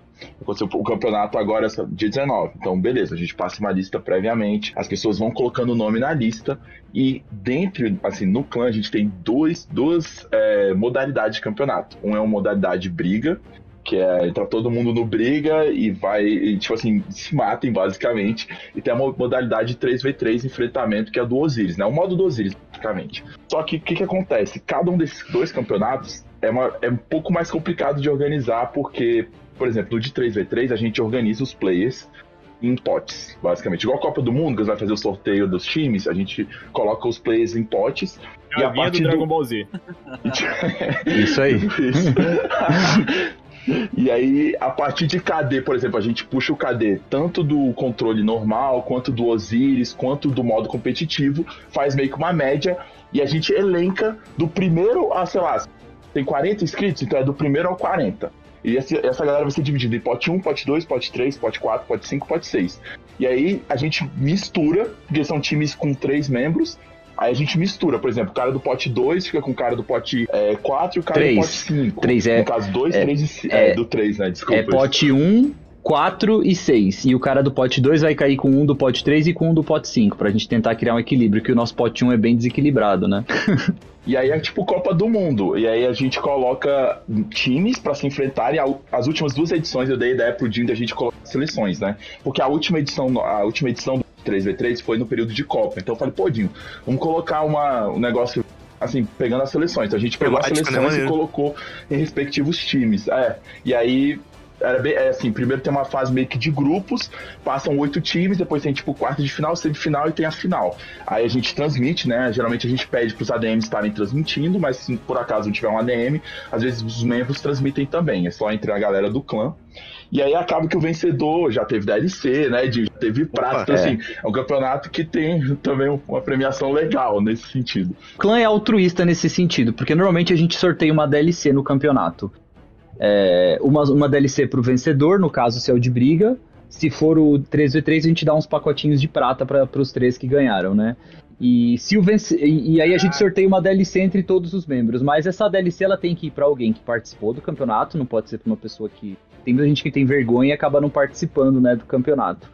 O campeonato agora é dia 19. Então, beleza, a gente passa uma lista previamente, as pessoas vão colocando o nome na lista e dentro, assim, no clã a gente tem dois, duas é, modalidades de campeonato. Um é uma modalidade briga, que é entrar todo mundo no briga e vai, e, tipo assim, se matem basicamente. E tem a modalidade 3v3 enfrentamento, que é a do Osiris, né? O modo do Osiris, praticamente. Só que o que, que acontece? Cada um desses dois campeonatos é, uma, é um pouco mais complicado de organizar, porque, por exemplo, no de 3v3 a gente organiza os players em potes, basicamente. Igual a Copa do Mundo, que vai fazer o sorteio dos times, a gente coloca os players em potes. É e a, a partir do Dragon Ball Z. Isso aí. [laughs] Isso. [laughs] E aí, a partir de KD, por exemplo, a gente puxa o KD tanto do controle normal, quanto do Osiris, quanto do modo competitivo, faz meio que uma média e a gente elenca do primeiro a, sei lá, tem 40 inscritos, então é do primeiro ao 40. E essa, galera vai ser dividida em pote 1, pote 2, pote 3, pote 4, pote 5, pote 6. E aí a gente mistura, porque são times com três membros, Aí a gente mistura, por exemplo, o cara do pote 2 fica com o cara do pote é, 4 e o cara três. do pote 5. 3 é. No caso, 2, 3 é, e é, do 3, né? Desculpa. É pote 1, um, 4 e 6. E o cara do pote 2 vai cair com um do pote 3 e com um do pote 5, pra gente tentar criar um equilíbrio, que o nosso pote 1 é bem desequilibrado, né? [laughs] E aí é tipo Copa do Mundo. E aí a gente coloca times para se enfrentarem. As últimas duas edições eu dei ideia pro Jim da gente colocar seleções, né? Porque a última edição, a última edição 3v3 foi no período de Copa. Então eu falei, pô, Dinho, vamos colocar uma, um negócio assim, pegando as seleções. Então a gente pegou as né, seleções né, e colocou em respectivos times. É. E aí era bem, é assim, primeiro tem uma fase meio que de grupos, passam oito times, depois tem tipo quarto de final, semifinal e tem a final. Aí a gente transmite, né? Geralmente a gente pede para os ADMs estarem transmitindo, mas se por acaso não tiver um ADM, às vezes os membros transmitem também. É só entre a galera do clã. E aí acaba que o vencedor já teve DLC, né? De, teve prata. Então, é. assim, é um campeonato que tem também uma premiação legal nesse sentido. O clã é altruísta nesse sentido, porque normalmente a gente sorteia uma DLC no campeonato. É, uma, uma DLC pro vencedor, no caso, se é o de briga. Se for o 3v3, a gente dá uns pacotinhos de prata para os três que ganharam, né? E, se o vence... e, aí a gente sorteia uma DLC entre todos os membros, mas essa DLC ela tem que ir para alguém que participou do campeonato, não pode ser para uma pessoa que tem muita gente que tem vergonha e acaba não participando, né, do campeonato.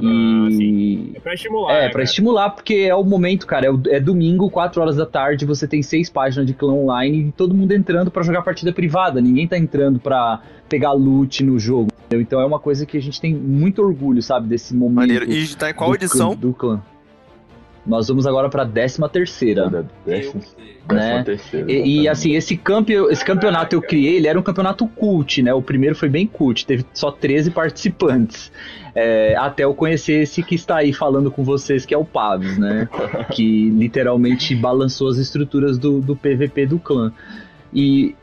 Uhum, e... É pra estimular. É, né, pra estimular, porque é o momento, cara. É, é, domingo, 4 horas da tarde, você tem seis páginas de clã online e todo mundo entrando para jogar partida privada. Ninguém tá entrando pra pegar loot no jogo. Entendeu? Então é uma coisa que a gente tem muito orgulho, sabe, desse momento. Maneiro. E tá em qual edição? do clã. Nós vamos agora pra 13 terceira. Décima, né? E, e, assim, esse, campe, esse campeonato eu criei, ele era um campeonato cult, né? O primeiro foi bem cult, teve só 13 participantes. É, até eu conhecer esse que está aí falando com vocês, que é o Paves, né? [laughs] que literalmente balançou as estruturas do, do PVP do clã. E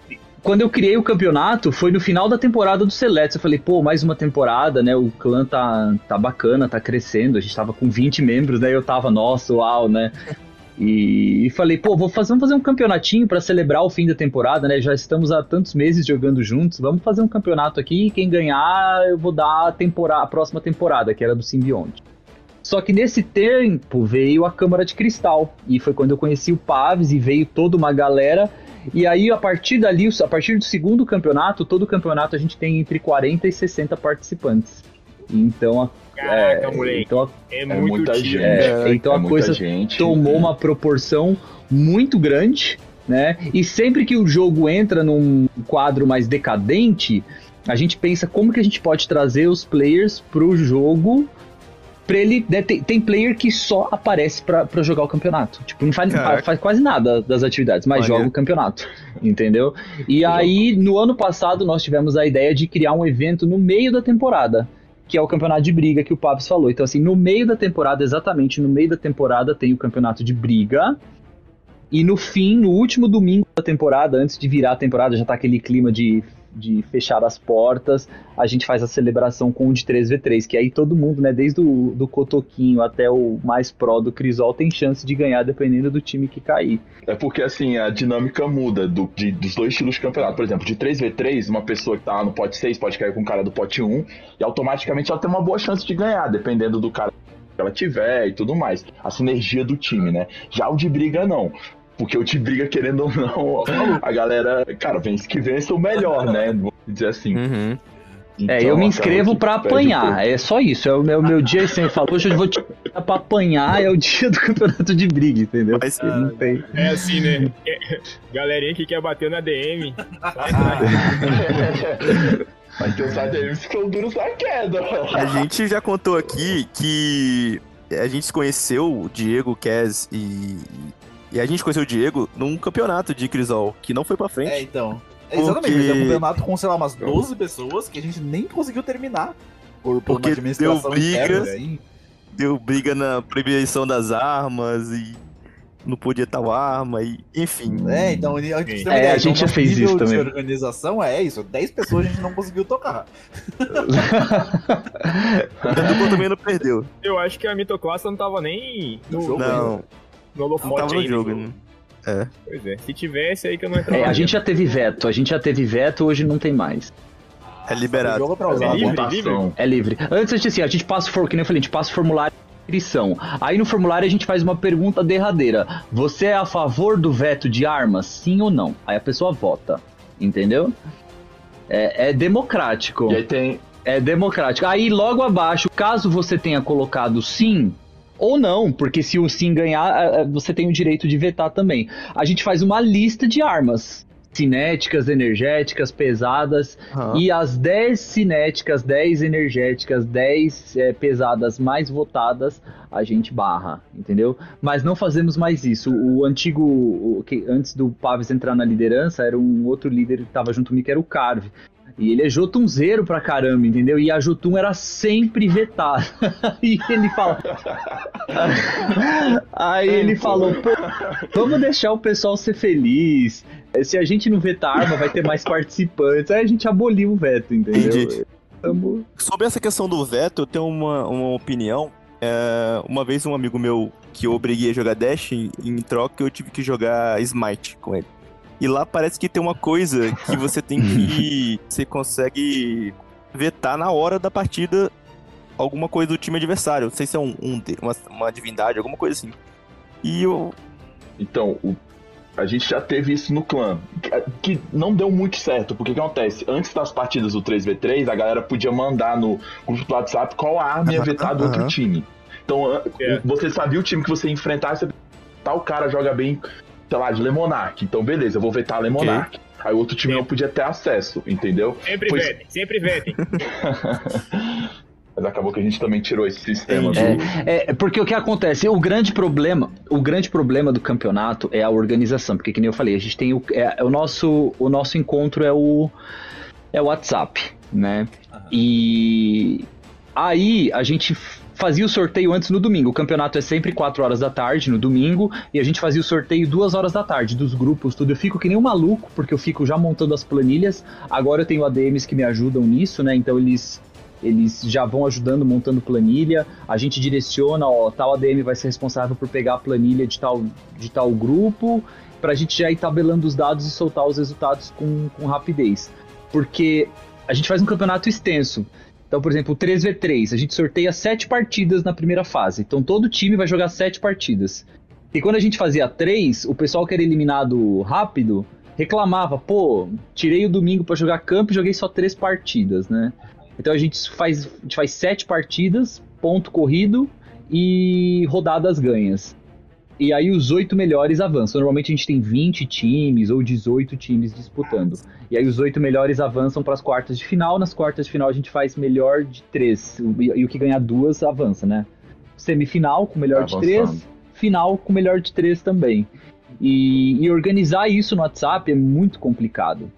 quando eu criei o campeonato, foi no final da temporada do Select. Eu falei, pô, mais uma temporada, né? O clã tá, tá bacana, tá crescendo. A gente tava com 20 membros, né? Eu tava, nossa, uau, né? [laughs] E, e falei, pô, vou fazer, vamos fazer um campeonatinho para celebrar o fim da temporada, né? Já estamos há tantos meses jogando juntos. Vamos fazer um campeonato aqui. Quem ganhar, eu vou dar a, temporada, a próxima temporada, que era do Simbionte. Só que nesse tempo veio a Câmara de Cristal. E foi quando eu conheci o Paves e veio toda uma galera e aí, a partir dali, a partir do segundo campeonato, todo campeonato a gente tem entre 40 e 60 participantes. Então a, Caraca, é, moleque. Então a, é, é muita gente. É, então é a coisa gente. tomou uma proporção muito grande, né? E sempre que o jogo entra num quadro mais decadente, a gente pensa como que a gente pode trazer os players pro jogo pra ele. Né, tem, tem, player que só aparece pra, pra jogar o campeonato. Tipo, não faz, faz quase nada das atividades, mas joga o campeonato. Entendeu? E aí, no ano passado, nós tivemos a ideia de criar um evento no meio da temporada que é o campeonato de briga que o Papos falou. Então, assim, no meio da temporada, exatamente no meio da temporada, tem o campeonato de briga. E no fim, no último domingo da temporada, antes de virar a temporada, já tá aquele clima de de fechar as portas, a gente faz a celebração com o de 3v3, que aí todo mundo, né, desde o do Cotoquinho até o mais pró do Crisol, tem chance de ganhar dependendo do time que cair. É porque, assim, a dinâmica muda do, de, dos dois estilos de campeonato. Por exemplo, de 3v3, uma pessoa que tá no pote 6 pode cair com o cara do pote 1 e automaticamente ela tem uma boa chance de ganhar, dependendo do cara que ela tiver e tudo mais. A sinergia do time, né? Já o de briga, não. Porque o de briga, querendo ou não, a galera, cara, vence que vence o melhor, né? Vamos dizer assim. Uhum. Então, é, eu me inscrevo para apanhar, é só isso. É o meu, meu dia assim, eu falo, hoje eu vou te pra apanhar, é o dia do [laughs] campeonato de briga, entendeu? Mas, não tem. É assim, né? [laughs] Galerinha que quer bater na DM. [laughs] Mas tem os ADMs que são duros na queda. A gente já contou aqui que a gente conheceu, o Diego, Kes e, e a gente conheceu o Diego num campeonato de Crisol, que não foi pra frente. É, então. É, exatamente, porque... é um campeonato com, sei lá, umas 12 pessoas que a gente nem conseguiu terminar. Por, por porque deu briga, deu briga na proibição das armas e não podia tal arma, e enfim. É, então a gente, é, ideia, a gente já fez isso também. De organização é isso, 10 pessoas a gente não conseguiu tocar. [laughs] o também não perdeu. Eu acho que a mitoclassa não tava nem no jogo. Não no holofote tava no jogo, né? É. Pois é. Se tivesse aí que eu não entrava. É, a gente já teve veto, a gente já teve veto, hoje não tem mais. É liberado. Jogo pra usar é livre, livre? É livre. Antes, assim, a gente passa o que nem eu falei, a gente passa o formulário de inscrição. Aí no formulário a gente faz uma pergunta derradeira. Você é a favor do veto de armas? Sim ou não? Aí a pessoa vota. Entendeu? É, é democrático. E aí tem. É democrático. Aí logo abaixo, caso você tenha colocado sim, ou não, porque se o sim ganhar, você tem o direito de vetar também. A gente faz uma lista de armas cinéticas, energéticas, pesadas, uhum. e as 10 cinéticas, 10 energéticas, 10 é, pesadas mais votadas, a gente barra, entendeu? Mas não fazemos mais isso. O antigo, o, que, antes do Paves entrar na liderança, era um outro líder que estava junto comigo, que era o Carve. E ele é Jotunzeiro pra caramba, entendeu? E a Jotun era sempre vetada. [laughs] e ele fala. [laughs] Aí ele falou, pô, vamos deixar o pessoal ser feliz. Se a gente não vetar arma, vai ter mais participantes. Aí a gente aboliu o veto, entendeu? Entendi. Tamo... Sobre essa questão do veto, eu tenho uma, uma opinião. É, uma vez um amigo meu que eu obriguei a jogar Dash, em, em troca eu tive que jogar Smite com ele. E lá parece que tem uma coisa que você tem que. [laughs] você consegue vetar na hora da partida alguma coisa do time adversário. Não sei se é um, um uma, uma divindade, alguma coisa assim. E eu. Então, o, a gente já teve isso no clã. que não deu muito certo, porque o que acontece? Antes das partidas do 3v3, a galera podia mandar no grupo do WhatsApp qual a arma ia vetar do outro time. Então, é. você sabia o time que você ia enfrentar, você tal cara joga bem, sei lá, de Lemonark. Então, beleza, eu vou vetar Lemonark. Okay. Aí o outro time não podia ter acesso, entendeu? Sempre Foi... vetem, sempre vetem. [laughs] Mas acabou que a gente também tirou esse sistema. É, do... é, porque o que acontece? O grande problema, o grande problema do campeonato é a organização, porque que nem eu falei, a gente tem o, é, é o nosso, o nosso encontro é o é o WhatsApp, né? Uhum. E aí a gente fazia o sorteio antes no domingo. O campeonato é sempre 4 horas da tarde no domingo e a gente fazia o sorteio 2 horas da tarde dos grupos, tudo. Eu fico que nem um maluco porque eu fico já montando as planilhas. Agora eu tenho ADMs que me ajudam nisso, né? Então eles eles já vão ajudando montando planilha. A gente direciona, ó, tal ADM vai ser responsável por pegar a planilha de tal de tal grupo, para a gente já ir tabelando os dados e soltar os resultados com, com rapidez. Porque a gente faz um campeonato extenso. Então, por exemplo, o 3v3, a gente sorteia sete partidas na primeira fase. Então, todo time vai jogar sete partidas. E quando a gente fazia três, o pessoal que era eliminado rápido reclamava: pô, tirei o domingo para jogar campo e joguei só três partidas, né? Então a gente faz, a gente faz sete partidas, ponto corrido e rodadas ganhas. E aí os oito melhores avançam. Normalmente a gente tem 20 times ou 18 times disputando. E aí os oito melhores avançam para as quartas de final. Nas quartas de final a gente faz melhor de três. E o que ganhar duas avança, né? Semifinal com melhor de três, final com melhor de três também. E, e organizar isso no WhatsApp é muito complicado.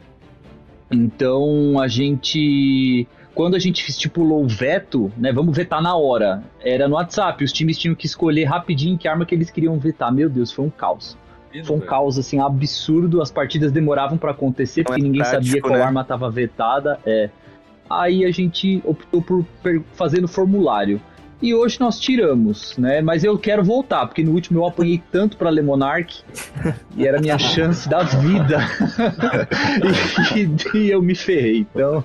Então a gente quando a gente estipulou o veto, né, vamos vetar na hora, era no WhatsApp, os times tinham que escolher rapidinho que arma que eles queriam vetar. Meu Deus, foi um caos. Foi um caos assim absurdo, as partidas demoravam para acontecer porque é ninguém prático, sabia qual né? arma estava vetada. É. Aí a gente optou por fazer no formulário. E hoje nós tiramos, né? Mas eu quero voltar, porque no último eu apanhei tanto pra Lemonark [laughs] e era a minha chance da vida. [laughs] [laughs] e, e, eu me ferrei, então.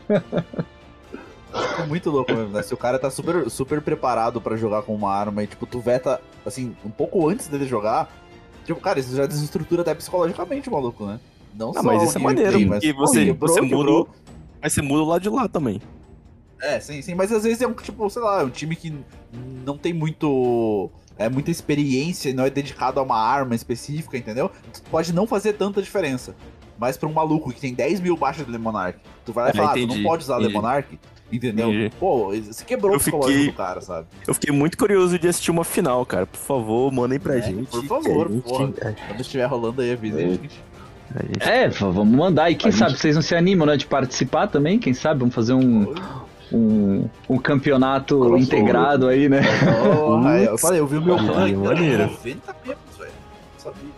É muito louco mesmo, né? Se o cara tá super, super preparado para jogar com uma arma e, tipo, tu veta, assim, um pouco antes dele jogar, tipo, cara, isso já desestrutura até psicologicamente o maluco, né? Não, não mas isso é maneiro, mas, porque você, quebrou, você muda, mas você muda o lado de lá também. É, sim, sim, mas às vezes é um, tipo, sei lá, é um time que não tem muito é, muita experiência e não é dedicado a uma arma específica, entendeu? Pode não fazer tanta diferença. Mas pra um maluco que tem 10 mil baixas de Lemonark, tu vai lá e fala, ah, tu não pode usar entendi. Lemonark, Entendeu? Entendi. Pô, você quebrou eu o fiquei, do cara, sabe? Eu fiquei muito curioso de assistir uma final, cara. Por favor, mandem pra é, gente. Por favor, gente... Quando estiver rolando aí, avisa é. gente. É, vamos mandar. E quem a sabe gente... vocês não se animam, né, de participar também? Quem sabe? Vamos fazer um, um, um campeonato Crossover. integrado aí, né? Oh, eu falei, eu vi o meu fã. Maneiro. 90 membros, velho. Sabia.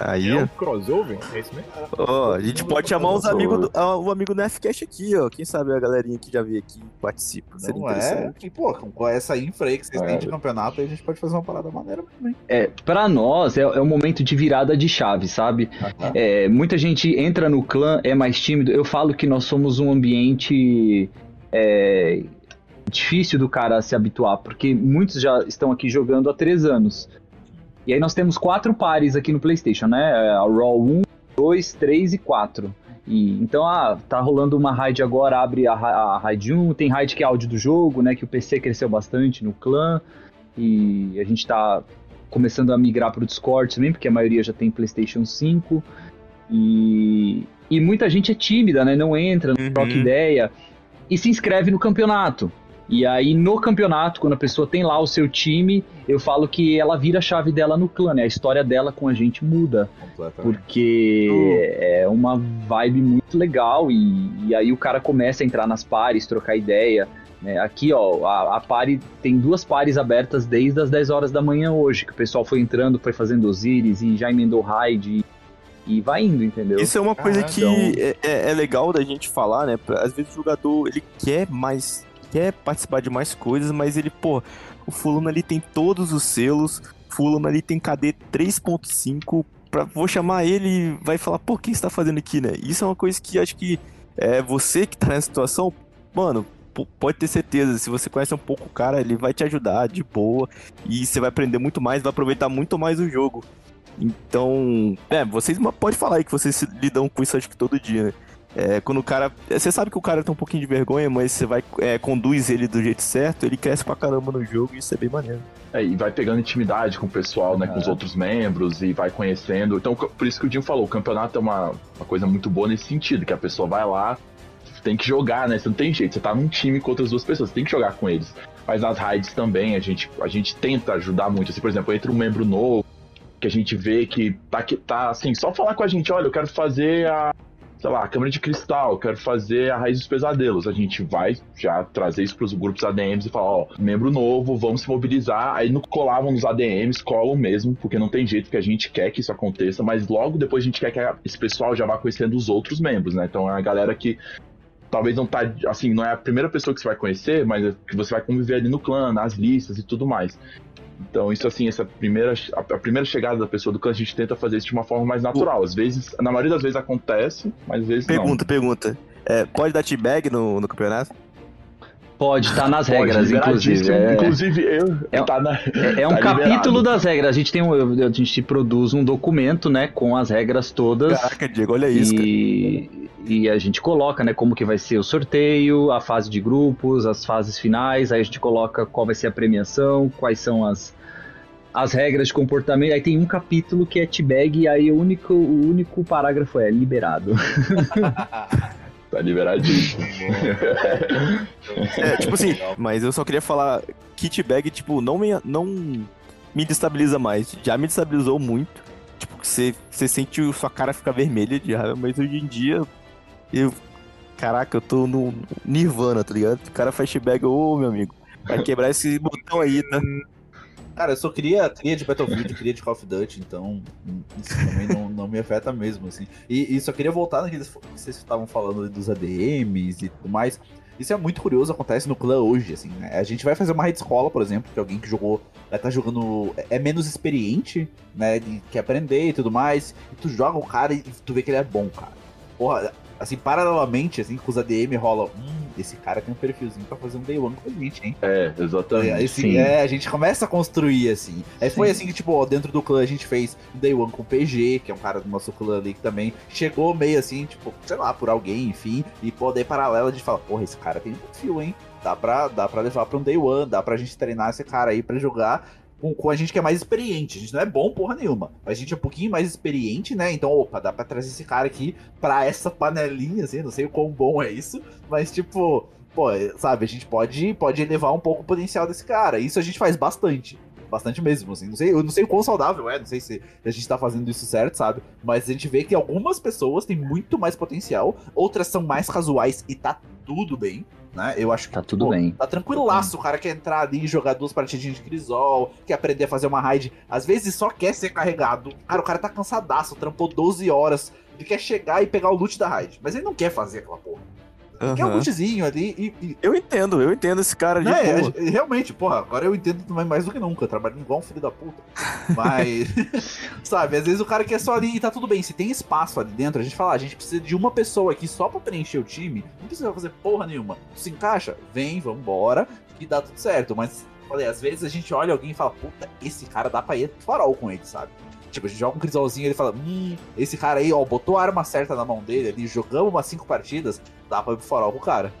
Aí, é um crossover? É isso mesmo? Ó, a gente pode chamar os amigos do, ah, o amigo do FCast aqui, ó. Quem sabe a galerinha que já veio aqui participa. Não é? E, pô, com essa infra aí que vocês é. têm de campeonato, a gente pode fazer uma parada maneira também. É, pra nós é, é um momento de virada de chave, sabe? É, muita gente entra no clã, é mais tímido. Eu falo que nós somos um ambiente. É, difícil do cara se habituar, porque muitos já estão aqui jogando há três anos. E aí nós temos quatro pares aqui no PlayStation, né? É a Raw 1, 2, 3 e 4. E, então, ah, tá rolando uma raid agora, abre a, a raid 1, tem raid que é áudio do jogo, né? Que o PC cresceu bastante no clã. E a gente tá começando a migrar pro Discord também, porque a maioria já tem PlayStation 5. E, e muita gente é tímida, né? Não entra, não uhum. troca ideia. E se inscreve no campeonato. E aí, no campeonato, quando a pessoa tem lá o seu time, eu falo que ela vira a chave dela no clã, né? A história dela com a gente muda. Porque é uma vibe muito legal e, e, aí o cara começa a entrar nas pares, trocar ideia. Né? Aqui, ó, a, a pare tem duas pares abertas desde as 10 horas da manhã hoje, que o pessoal foi entrando, foi fazendo Osiris e já emendou raid e vai indo, entendeu? Isso é uma coisa que então... é, é, é, legal da gente falar, né? Às vezes o jogador ele quer mais quer participar de mais coisas, mas ele, pô, o fulano ali tem todos os selos, fulano ali tem KD 3.5, pra, vou chamar ele e vai falar, pô, o que você tá fazendo aqui, né? Isso é uma coisa que acho que é você que tá nessa situação, mano, pode ter certeza, se você conhece um pouco o cara, ele vai te ajudar de boa e você vai aprender muito mais, vai aproveitar muito mais o jogo. Então, é, vocês podem falar aí que vocês lidam com isso acho que todo dia, né? É, quando o cara. Você sabe que o cara tem um pouquinho de vergonha, mas você vai é, conduz ele do jeito certo, ele cresce pra caramba no jogo e isso é bem maneiro. É, e vai pegando intimidade com o pessoal, né? Com os outros membros e vai conhecendo. Então, por isso que o Jim falou, o campeonato é uma, uma coisa muito boa nesse sentido, que a pessoa vai lá, tem que jogar, né? Você não tem jeito, você tá num time com outras duas pessoas, você tem que jogar com eles. Mas nas raids também, a gente, a gente tenta ajudar muito. Assim, por exemplo, entra um membro novo, que a gente vê que tá, que tá assim, só falar com a gente, olha, eu quero fazer a sei lá, câmera de cristal, quero fazer a raiz dos pesadelos. A gente vai já trazer isso para os grupos ADMs e falar, ó, membro novo, vamos se mobilizar. Aí não colavam nos ADMs, colam mesmo, porque não tem jeito que a gente quer que isso aconteça, mas logo depois a gente quer que esse pessoal já vá conhecendo os outros membros, né? Então é a galera que talvez não tá, assim, não é a primeira pessoa que você vai conhecer, mas é que você vai conviver ali no clã, nas listas e tudo mais. Então, isso assim, essa primeira, a, a, primeira chegada da pessoa do clã, a gente tenta fazer isso de uma forma mais natural. Às vezes, na maioria das vezes acontece, mas às vezes pergunta, não. Pergunta, é, pode dar t-bag no, no campeonato? Pode, tá nas regras, inclusive. É, inclusive, eu. É, tá na, é, é um tá capítulo das regras. A gente tem um, a gente produz um documento, né, com as regras todas. Caraca, Diego, olha isso. E, e a gente coloca, né, como que vai ser o sorteio, a fase de grupos, as fases finais. Aí a gente coloca qual vai ser a premiação, quais são as as regras de comportamento. Aí tem um capítulo que é T-Bag e aí o único, o único parágrafo é liberado. [laughs] tá liberadíssimo. é, tipo assim, mas eu só queria falar kit bag, tipo, não me, não me destabiliza mais. Já me destabilizou muito. Tipo, você, você sente sua cara ficar vermelha de raiva, mas hoje em dia eu. Caraca, eu tô no Nirvana, tá ligado? O cara bag, ô meu amigo, vai quebrar esse botão aí, tá? Cara, eu sou cria, cria de Battlefield, cria de Call of Duty, então isso também não, não me afeta mesmo, assim. E, e só queria voltar naqueles que vocês estavam falando dos ADMs e tudo mais. Isso é muito curioso, acontece no clã hoje, assim, né? A gente vai fazer uma rede escola, por exemplo, que alguém que jogou, tá jogando, é menos experiente, né, quer aprender e tudo mais, e tu joga o cara e tu vê que ele é bom, cara. Porra, assim, paralelamente, assim, com os ADM rola, hum, esse cara tem um perfilzinho pra fazer um day one com a gente, hein? É, exatamente. É, assim, é, a gente começa a construir, assim. Aí Sim. foi assim que, tipo, ó, dentro do clã a gente fez um day one com o PG, que é um cara do nosso clã ali que também chegou meio assim, tipo, sei lá, por alguém, enfim, e pô, daí paralelo a gente fala, porra, esse cara tem um perfil, hein? Dá pra, dá pra levar pra um day one, dá pra gente treinar esse cara aí pra jogar com, com, a gente que é mais experiente. A gente não é bom porra nenhuma. A gente é um pouquinho mais experiente, né? Então, opa, dá pra trazer esse cara aqui pra essa panelinha, assim. Não sei o quão bom é isso. Mas, tipo, pô, sabe, a gente pode, pode elevar um pouco o potencial desse cara. Isso a gente faz bastante. Bastante mesmo, assim. Não sei, eu não sei o quão saudável é, não sei se a gente tá fazendo isso certo, sabe? Mas a gente vê que algumas pessoas têm muito mais potencial, outras são mais casuais e tá tudo bem né? Eu acho que tá tudo pô, bem. Tá tranquilaço, o cara quer entrar ali e jogar duas partidinhas de Crisol, quer aprender a fazer uma raid, às vezes só quer ser carregado. Cara, o cara tá cansadaço, trampou 12 horas, ele quer chegar e pegar o loot da raid, mas ele não quer fazer aquela porra. Uhum. Que é um lootzinho ali e, e, Eu entendo, eu entendo esse cara de é, é, Realmente, porra, agora eu entendo mais do que nunca. Trabalhando igual um filho da puta. Mas. [laughs] sabe, às vezes o cara quer só ali e tá tudo bem. Se tem espaço ali dentro, a gente fala, ah, a gente precisa de uma pessoa aqui só pra preencher o time. Não precisa fazer porra nenhuma. Se encaixa, vem, vambora, e dá tudo certo. Mas, falei, às vezes a gente olha alguém e fala, puta, esse cara dá pra ir farol com ele, sabe? Tipo, a gente joga um crisolzinho e ele fala: Hum, esse cara aí, ó, botou a arma certa na mão dele ali, jogamos umas cinco partidas, dá pra ir pro farol com o cara.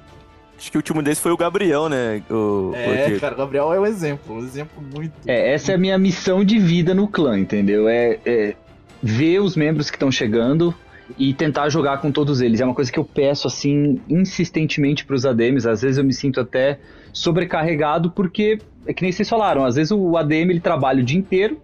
Acho que o último desse foi o Gabriel, né? O, é, o cara, o Gabriel é um exemplo, um exemplo muito. É, essa é a minha missão de vida no clã, entendeu? É, é ver os membros que estão chegando e tentar jogar com todos eles. É uma coisa que eu peço, assim, insistentemente pros ADMs. Às vezes eu me sinto até sobrecarregado, porque é que nem vocês falaram, às vezes o ADM ele trabalha o dia inteiro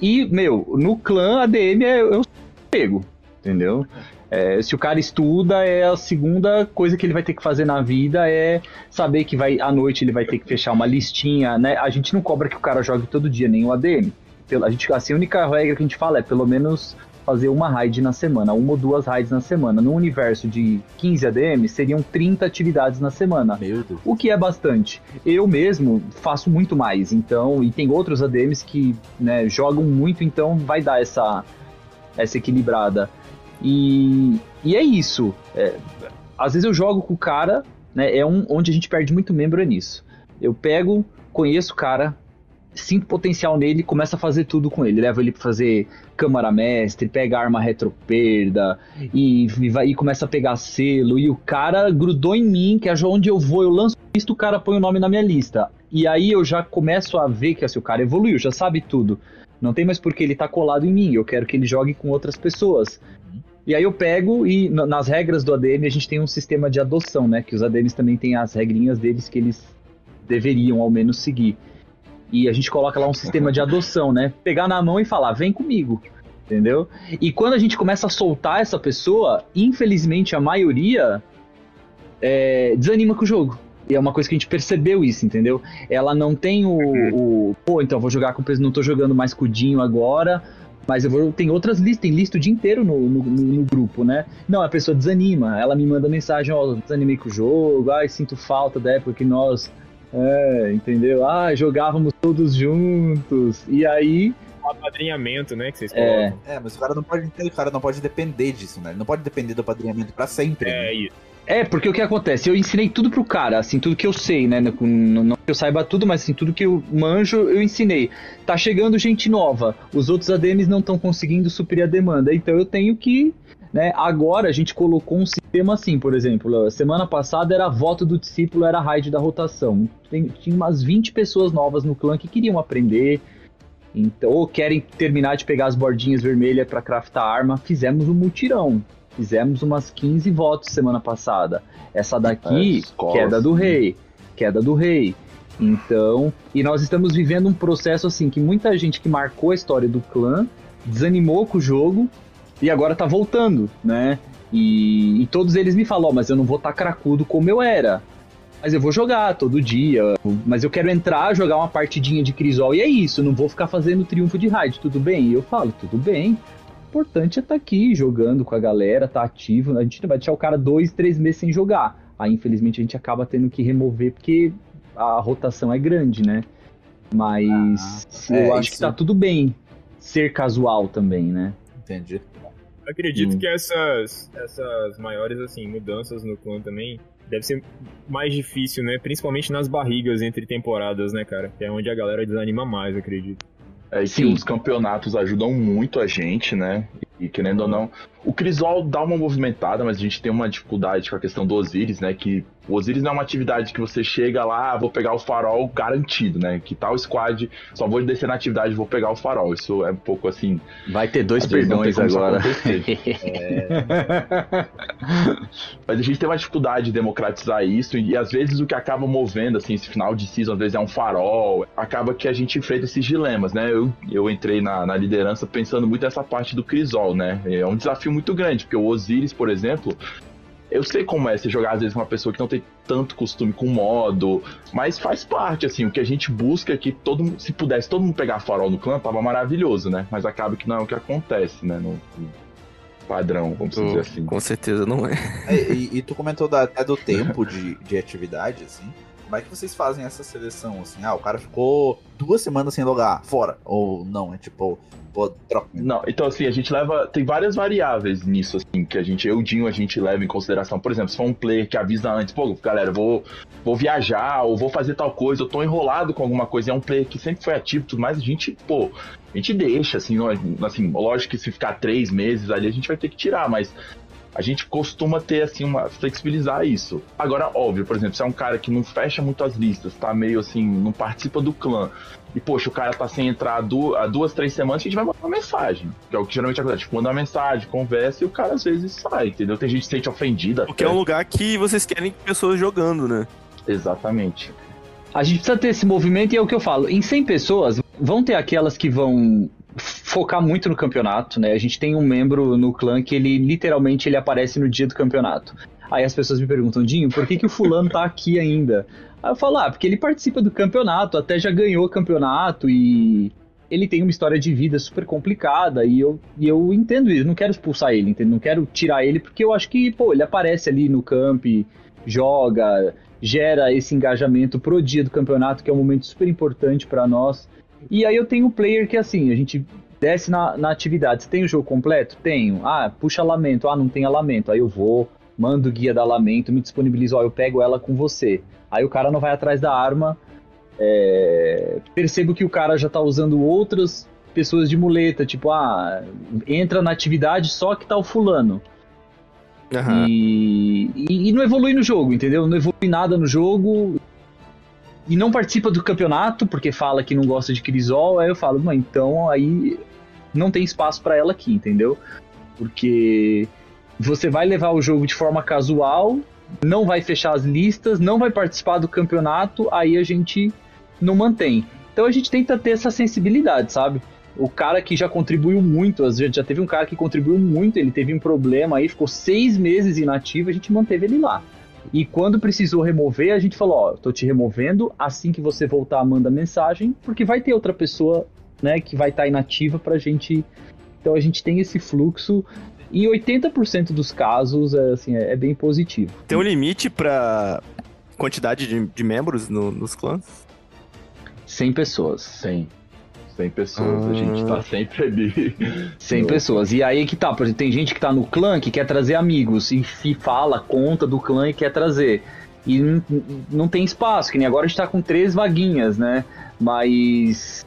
e, meu, no clã, ADM é, o pego, entendeu? É, se o cara estuda, é a segunda coisa que ele vai ter que fazer na vida é saber que vai à noite ele vai ter que fechar uma listinha, né? A gente não cobra que o cara jogue todo dia, nem o ADM. A gente, assim, a única regra que a gente fala é pelo menos fazer uma raid na semana, uma ou duas raids na semana. No universo de 15 ADM, seriam 30 atividades na semana. Meu Deus. O que é bastante. Eu mesmo faço muito mais, então, e tem outros ADMs que né, jogam muito, então vai dar essa, essa equilibrada. E, e é isso. É, às vezes eu jogo com o cara, né, é um, onde a gente perde muito membro é nisso. Eu pego, conheço o cara, sinto potencial nele, começa a fazer tudo com ele. Leva ele pra fazer câmara mestre, pega arma retroperda e, e, vai, e começa a pegar selo. E o cara grudou em mim, que é onde eu vou, eu lanço lista, o cara põe o nome na minha lista. E aí eu já começo a ver que assim, o cara evoluiu, já sabe tudo. Não tem mais porque ele tá colado em mim, eu quero que ele jogue com outras pessoas. E aí eu pego e nas regras do ADM a gente tem um sistema de adoção, né? Que os ADMs também têm as regrinhas deles que eles deveriam ao menos seguir. E a gente coloca lá um sistema de adoção, né? Pegar na mão e falar, vem comigo. Entendeu? E quando a gente começa a soltar essa pessoa, infelizmente a maioria é, desanima com o jogo. E é uma coisa que a gente percebeu isso, entendeu? Ela não tem o. o pô, então vou jogar com o não tô jogando mais com o Dinho agora, mas eu vou. Tem outras listas, tem lista o dia inteiro no, no, no, grupo, né? Não, a pessoa desanima, ela me manda mensagem, ó, oh, desanimei com o jogo, ai, sinto falta da época que nós é, entendeu? Ah, jogávamos todos juntos. E aí. O apadrinhamento, né? Que vocês é. É, mas o cara não pode o cara não pode depender disso, né? Ele não pode depender do apadrinhamento para sempre. É né? isso. É, porque o que acontece? Eu ensinei tudo pro cara, assim, tudo que eu sei, né? Não, não que eu saiba tudo, mas assim, tudo que eu manjo, eu ensinei. Tá chegando gente nova, os outros ADMs não estão conseguindo suprir a demanda, então eu tenho que né? Agora a gente colocou um sistema assim, por exemplo, semana passada era voto do discípulo, era raid da rotação. Tem, tinha umas 20 pessoas novas no clã que queriam aprender, então, ou querem terminar de pegar as bordinhas vermelhas para craftar arma. Fizemos um mutirão. Fizemos umas 15 votos semana passada. Essa daqui, é, queda do rei. Queda do rei. Então, e nós estamos vivendo um processo assim que muita gente que marcou a história do clã desanimou com o jogo e agora tá voltando, né? E, e todos eles me falam, oh, mas eu não vou estar tá cracudo como eu era. Mas eu vou jogar todo dia. Mas eu quero entrar, jogar uma partidinha de Crisol. E é isso, não vou ficar fazendo triunfo de raid, tudo bem? E eu falo, tudo bem. O importante é estar tá aqui jogando com a galera, tá ativo. A gente não vai deixar o cara dois, três meses sem jogar. Aí, infelizmente, a gente acaba tendo que remover porque a rotação é grande, né? Mas ah, eu é, acho isso. que tá tudo bem ser casual também, né? Entendi. Acredito hum. que essas, essas maiores assim mudanças no clã também deve ser mais difícil, né? Principalmente nas barrigas entre temporadas, né, cara? Que é onde a galera desanima mais, acredito. É, e que os campeonatos ajudam muito a gente, né? E querendo ou não, o Crisol dá uma movimentada, mas a gente tem uma dificuldade com a questão do Osiris, né? Que o Osiris não é uma atividade que você chega lá, ah, vou pegar o farol garantido, né? Que tal squad, só vou descer na atividade vou pegar o farol. Isso é um pouco assim. Vai ter dois perdões agora. [laughs] é... Mas a gente tem uma dificuldade de democratizar isso, e, e às vezes o que acaba movendo, assim, esse final de season, às vezes é um farol, acaba que a gente enfrenta esses dilemas, né? Eu, eu entrei na, na liderança pensando muito nessa parte do Crisol, né? É um desafio muito grande, porque o Osiris, por exemplo, eu sei como é você jogar às vezes com uma pessoa que não tem tanto costume com modo, mas faz parte, assim, o que a gente busca é que todo mundo, se pudesse todo mundo pegar farol no clã, tava maravilhoso, né? Mas acaba que não é o que acontece, né? No, padrão, vamos dizer assim. Com certeza não é. é e, e, tu comentou da, até do tempo de, de atividade, assim. Como é que vocês fazem essa seleção? Assim, ah, o cara ficou duas semanas sem logar, fora. Ou não, é tipo, pô, troca. Não, então assim, a gente leva. Tem várias variáveis nisso, assim, que a gente, eu, Dinho, a gente leva em consideração. Por exemplo, se for um player que avisa antes, pô, galera, vou, vou viajar, ou vou fazer tal coisa, eu tô enrolado com alguma coisa, é um player que sempre foi ativo tudo mais, a gente, pô, a gente deixa, assim, assim, lógico que se ficar três meses ali, a gente vai ter que tirar, mas a gente costuma ter, assim, uma. flexibilizar isso. Agora, óbvio, por exemplo, se é um cara que não fecha muito as listas, tá meio assim, não participa do clã, e poxa, o cara tá sem entrar há duas, duas três semanas, a gente vai mandar uma mensagem. Que é o que geralmente acontece. Tipo, manda uma mensagem, conversa e o cara às vezes sai, entendeu? Tem gente que se sente ofendida. Porque até. é um lugar que vocês querem pessoas jogando, né? Exatamente. A gente precisa ter esse movimento e é o que eu falo. Em 100 pessoas, vão ter aquelas que vão focar muito no campeonato, né? A gente tem um membro no clã que ele literalmente ele aparece no dia do campeonato. Aí as pessoas me perguntam, Dinho, por que, que o fulano tá aqui ainda? Aí eu falo, ah, porque ele participa do campeonato, até já ganhou o campeonato e ele tem uma história de vida super complicada e eu, e eu entendo isso, não quero expulsar ele, entendo? não quero tirar ele, porque eu acho que, pô, ele aparece ali no camp, joga, gera esse engajamento pro dia do campeonato, que é um momento super importante para nós. E aí eu tenho um player que assim, a gente desce na, na atividade. Você tem o jogo completo? Tenho. Ah, puxa lamento. Ah, não tem lamento. Aí eu vou, mando o guia da lamento, me disponibilizo, ó, eu pego ela com você. Aí o cara não vai atrás da arma é, percebo que o cara já tá usando outras pessoas de muleta, tipo, ah, entra na atividade só que tá o fulano. Uhum. E, e, e, não evolui no jogo, entendeu? Não evolui nada no jogo. E não participa do campeonato, porque fala que não gosta de Crisol. Aí eu falo, então aí não tem espaço para ela aqui, entendeu? Porque você vai levar o jogo de forma casual, não vai fechar as listas, não vai participar do campeonato, aí a gente não mantém. Então a gente tenta ter essa sensibilidade, sabe? O cara que já contribuiu muito, às vezes já teve um cara que contribuiu muito, ele teve um problema aí, ficou seis meses inativo, a gente manteve ele lá. E quando precisou remover, a gente falou: Ó, tô te removendo, assim que você voltar, manda mensagem, porque vai ter outra pessoa, né, que vai estar tá inativa pra gente. Então a gente tem esse fluxo. Em 80% dos casos, é, assim, é, é, bem positivo. Tem um limite pra quantidade de, de membros no, nos clãs? 100 pessoas. 100. 100 pessoas, ah. a gente tá ah. sempre ali. 100 pessoas. E aí que tá, por exemplo, tem gente que tá no clã que quer trazer amigos e, e fala, conta do clã e quer trazer. E não, não tem espaço, que nem agora a gente tá com três vaguinhas, né? Mas.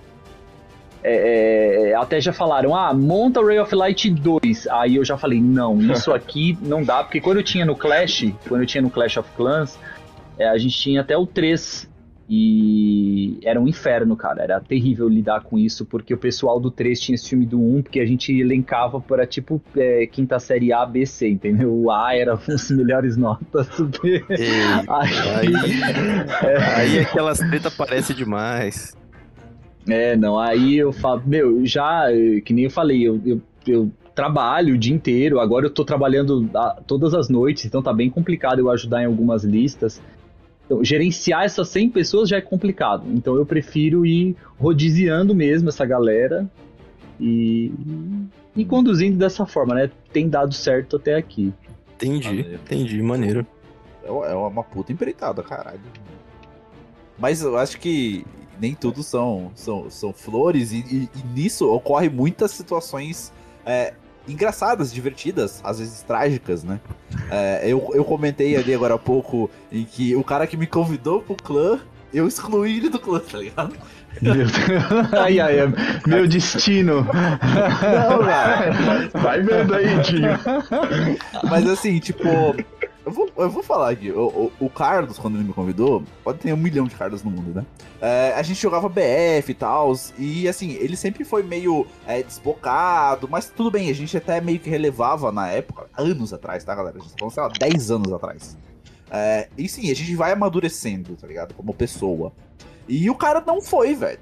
É, é, até já falaram, ah, monta Ray of Light 2. Aí eu já falei, não, isso [laughs] aqui não dá, porque quando eu tinha no Clash, quando eu tinha no Clash of Clans, é, a gente tinha até o 3 e era um inferno, cara. Era terrível lidar com isso, porque o pessoal do 3 tinha esse filme do 1, porque a gente elencava para tipo é, quinta série A, B, C, entendeu? O A era [laughs] as melhores notas. B. Ei, aí, [laughs] é, aí aquelas treta aparece demais. É, não, aí eu falo, meu, já, que nem eu falei, eu, eu, eu trabalho o dia inteiro, agora eu tô trabalhando todas as noites, então tá bem complicado eu ajudar em algumas listas. Então, gerenciar essas 100 pessoas já é complicado. Então, eu prefiro ir rodiziando mesmo essa galera e, e conduzindo dessa forma, né? Tem dado certo até aqui. Entendi, maneiro. entendi, maneiro. É, é uma puta empreitada, caralho. Mas eu acho que nem tudo são, são, são flores e, e, e nisso ocorre muitas situações é, engraçadas, divertidas, às vezes trágicas, né? É, eu, eu comentei ali agora há pouco em que o cara que me convidou pro clã, eu excluí ele do clã, tá ligado? Meu Deus. ai, ai, é meu destino. Não, cara. Vai vendo aí, tio. Mas assim, tipo, eu vou, eu vou falar aqui. O, o, o, Carlos, quando ele me convidou, pode ter um milhão de Carlos no mundo, né? É, a gente jogava BF e tal. E assim, ele sempre foi meio é, desbocado, mas tudo bem, a gente até meio que relevava na época, anos atrás, tá, galera? A gente tá falando, sei lá, 10 anos atrás. É, e sim, a gente vai amadurecendo, tá ligado? Como pessoa. E o cara não foi, velho.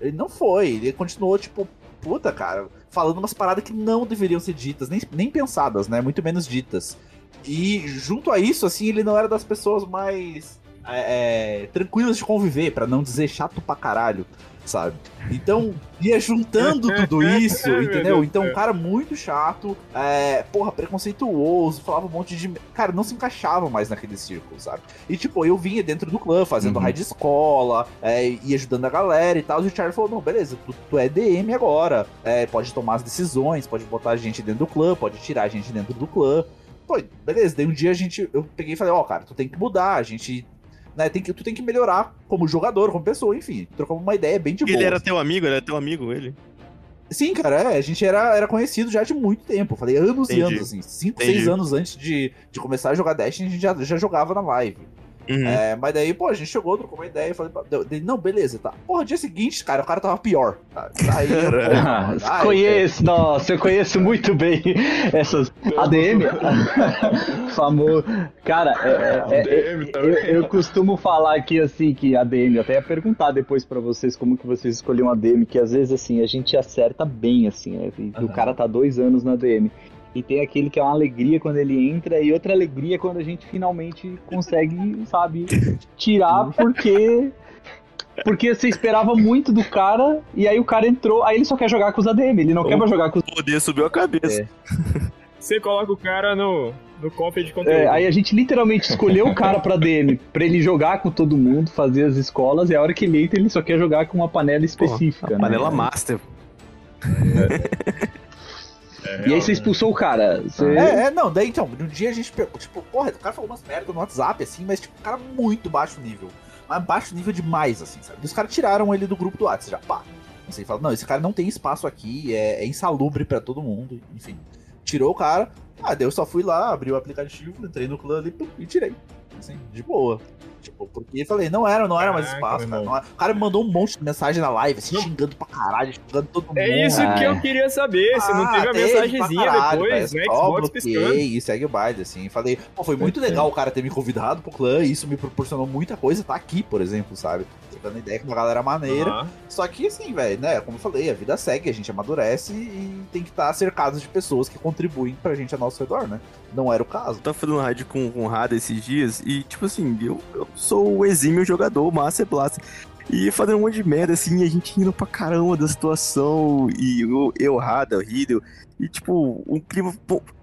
Ele não foi. Ele continuou, tipo, puta, cara, falando umas paradas que não deveriam ser ditas, nem, nem pensadas, né? Muito menos ditas. E junto a isso, assim, ele não era das pessoas mais é, é, tranquilas de conviver, para não dizer chato pra caralho, sabe? Então, ia juntando [laughs] tudo isso, entendeu? Então, um cara muito chato, é, porra, preconceituoso, falava um monte de. Cara, não se encaixava mais naquele círculo, sabe? E, tipo, eu vinha dentro do clã, fazendo uhum. raid de escola, é, e ajudando a galera e tal. E o Charlie falou: não, beleza, tu, tu é DM agora, é, pode tomar as decisões, pode botar a gente dentro do clã, pode tirar a gente dentro do clã. Pô, beleza, daí um dia a gente. Eu peguei e falei, ó, oh, cara, tu tem que mudar, a gente. Né, tem que, tu tem que melhorar como jogador, como pessoa, enfim. Trocamos uma ideia bem de boa. Ele era assim. teu amigo, ele era teu amigo, ele. Sim, cara, é, a gente era, era conhecido já de muito tempo. Falei anos Entendi. e anos, assim. 5, 6 anos antes de, de começar a jogar Destiny, a gente já, já jogava na live. Uhum. É, mas daí, pô, a gente chegou, trocou uma ideia, falei, dele, não, beleza, tá. Porra, dia seguinte, cara, o cara tava pior. Tá? Aí, [laughs] eu, conheço, nossa, eu conheço muito bem [laughs] essas ADM. [laughs] Famoso. Cara, é, é, é eu, eu, costumo falar aqui assim que ADM, até ia perguntar depois para vocês como que vocês escolhiam ADM, que às vezes assim, a gente acerta bem, assim, né? Uhum. O cara tá dois anos na ADM. E tem aquele que é uma alegria quando ele entra e outra alegria quando a gente finalmente consegue, sabe, tirar porque porque você esperava muito do cara e aí o cara entrou, aí ele só quer jogar com os ADM, ele não o quer mais jogar com os O poder subiu a cabeça. É. [laughs] Você coloca o cara no no cofre de conteúdo. É, aí a gente literalmente escolheu o cara pra DM, pra ele jogar com todo mundo, fazer as escolas, e a hora que ele entra, ele só quer jogar com uma panela específica. Pô, né? Panela master. É. [laughs] É, e aí você expulsou o cara. Você... É, é, não, daí então, no dia a gente pegou, tipo, porra, o cara falou umas merda no WhatsApp, assim, mas tipo, um cara muito baixo nível. mas baixo nível demais, assim, sabe? E os caras tiraram ele do grupo do WhatsApp, já pá. Assim, fala, não, esse cara não tem espaço aqui, é, é insalubre para todo mundo, enfim. Tirou o cara, ah, daí eu só fui lá, abri o aplicativo, entrei no clã ali e tirei. Assim, de boa. Tipo, porque falei, não era, não era mais espaço, cara. Era. O cara me mandou um monte de mensagem na live, assim, xingando pra caralho, xingando todo é mundo. É isso que eu queria saber, se ah, não teve a mensagenzinha caralho, depois, né? Xbox piscando. E segue o baile, assim. Falei, pô, foi muito legal o cara ter me convidado pro clã, isso me proporcionou muita coisa, tá aqui, por exemplo, sabe? dando ideia com uma galera maneira. Uhum. Só que, assim, velho, né? Como eu falei, a vida segue, a gente amadurece e tem que estar cercado de pessoas que contribuem pra gente a nosso redor, né? Não era o caso. Eu tava fazendo rádio com, com o Rada esses dias e, tipo assim, eu, eu sou o exímio jogador, o Master Blaster. E fazendo um monte de merda, assim, a gente indo pra caramba da situação, e eu, eu Rada, o Riddle, e tipo, um clima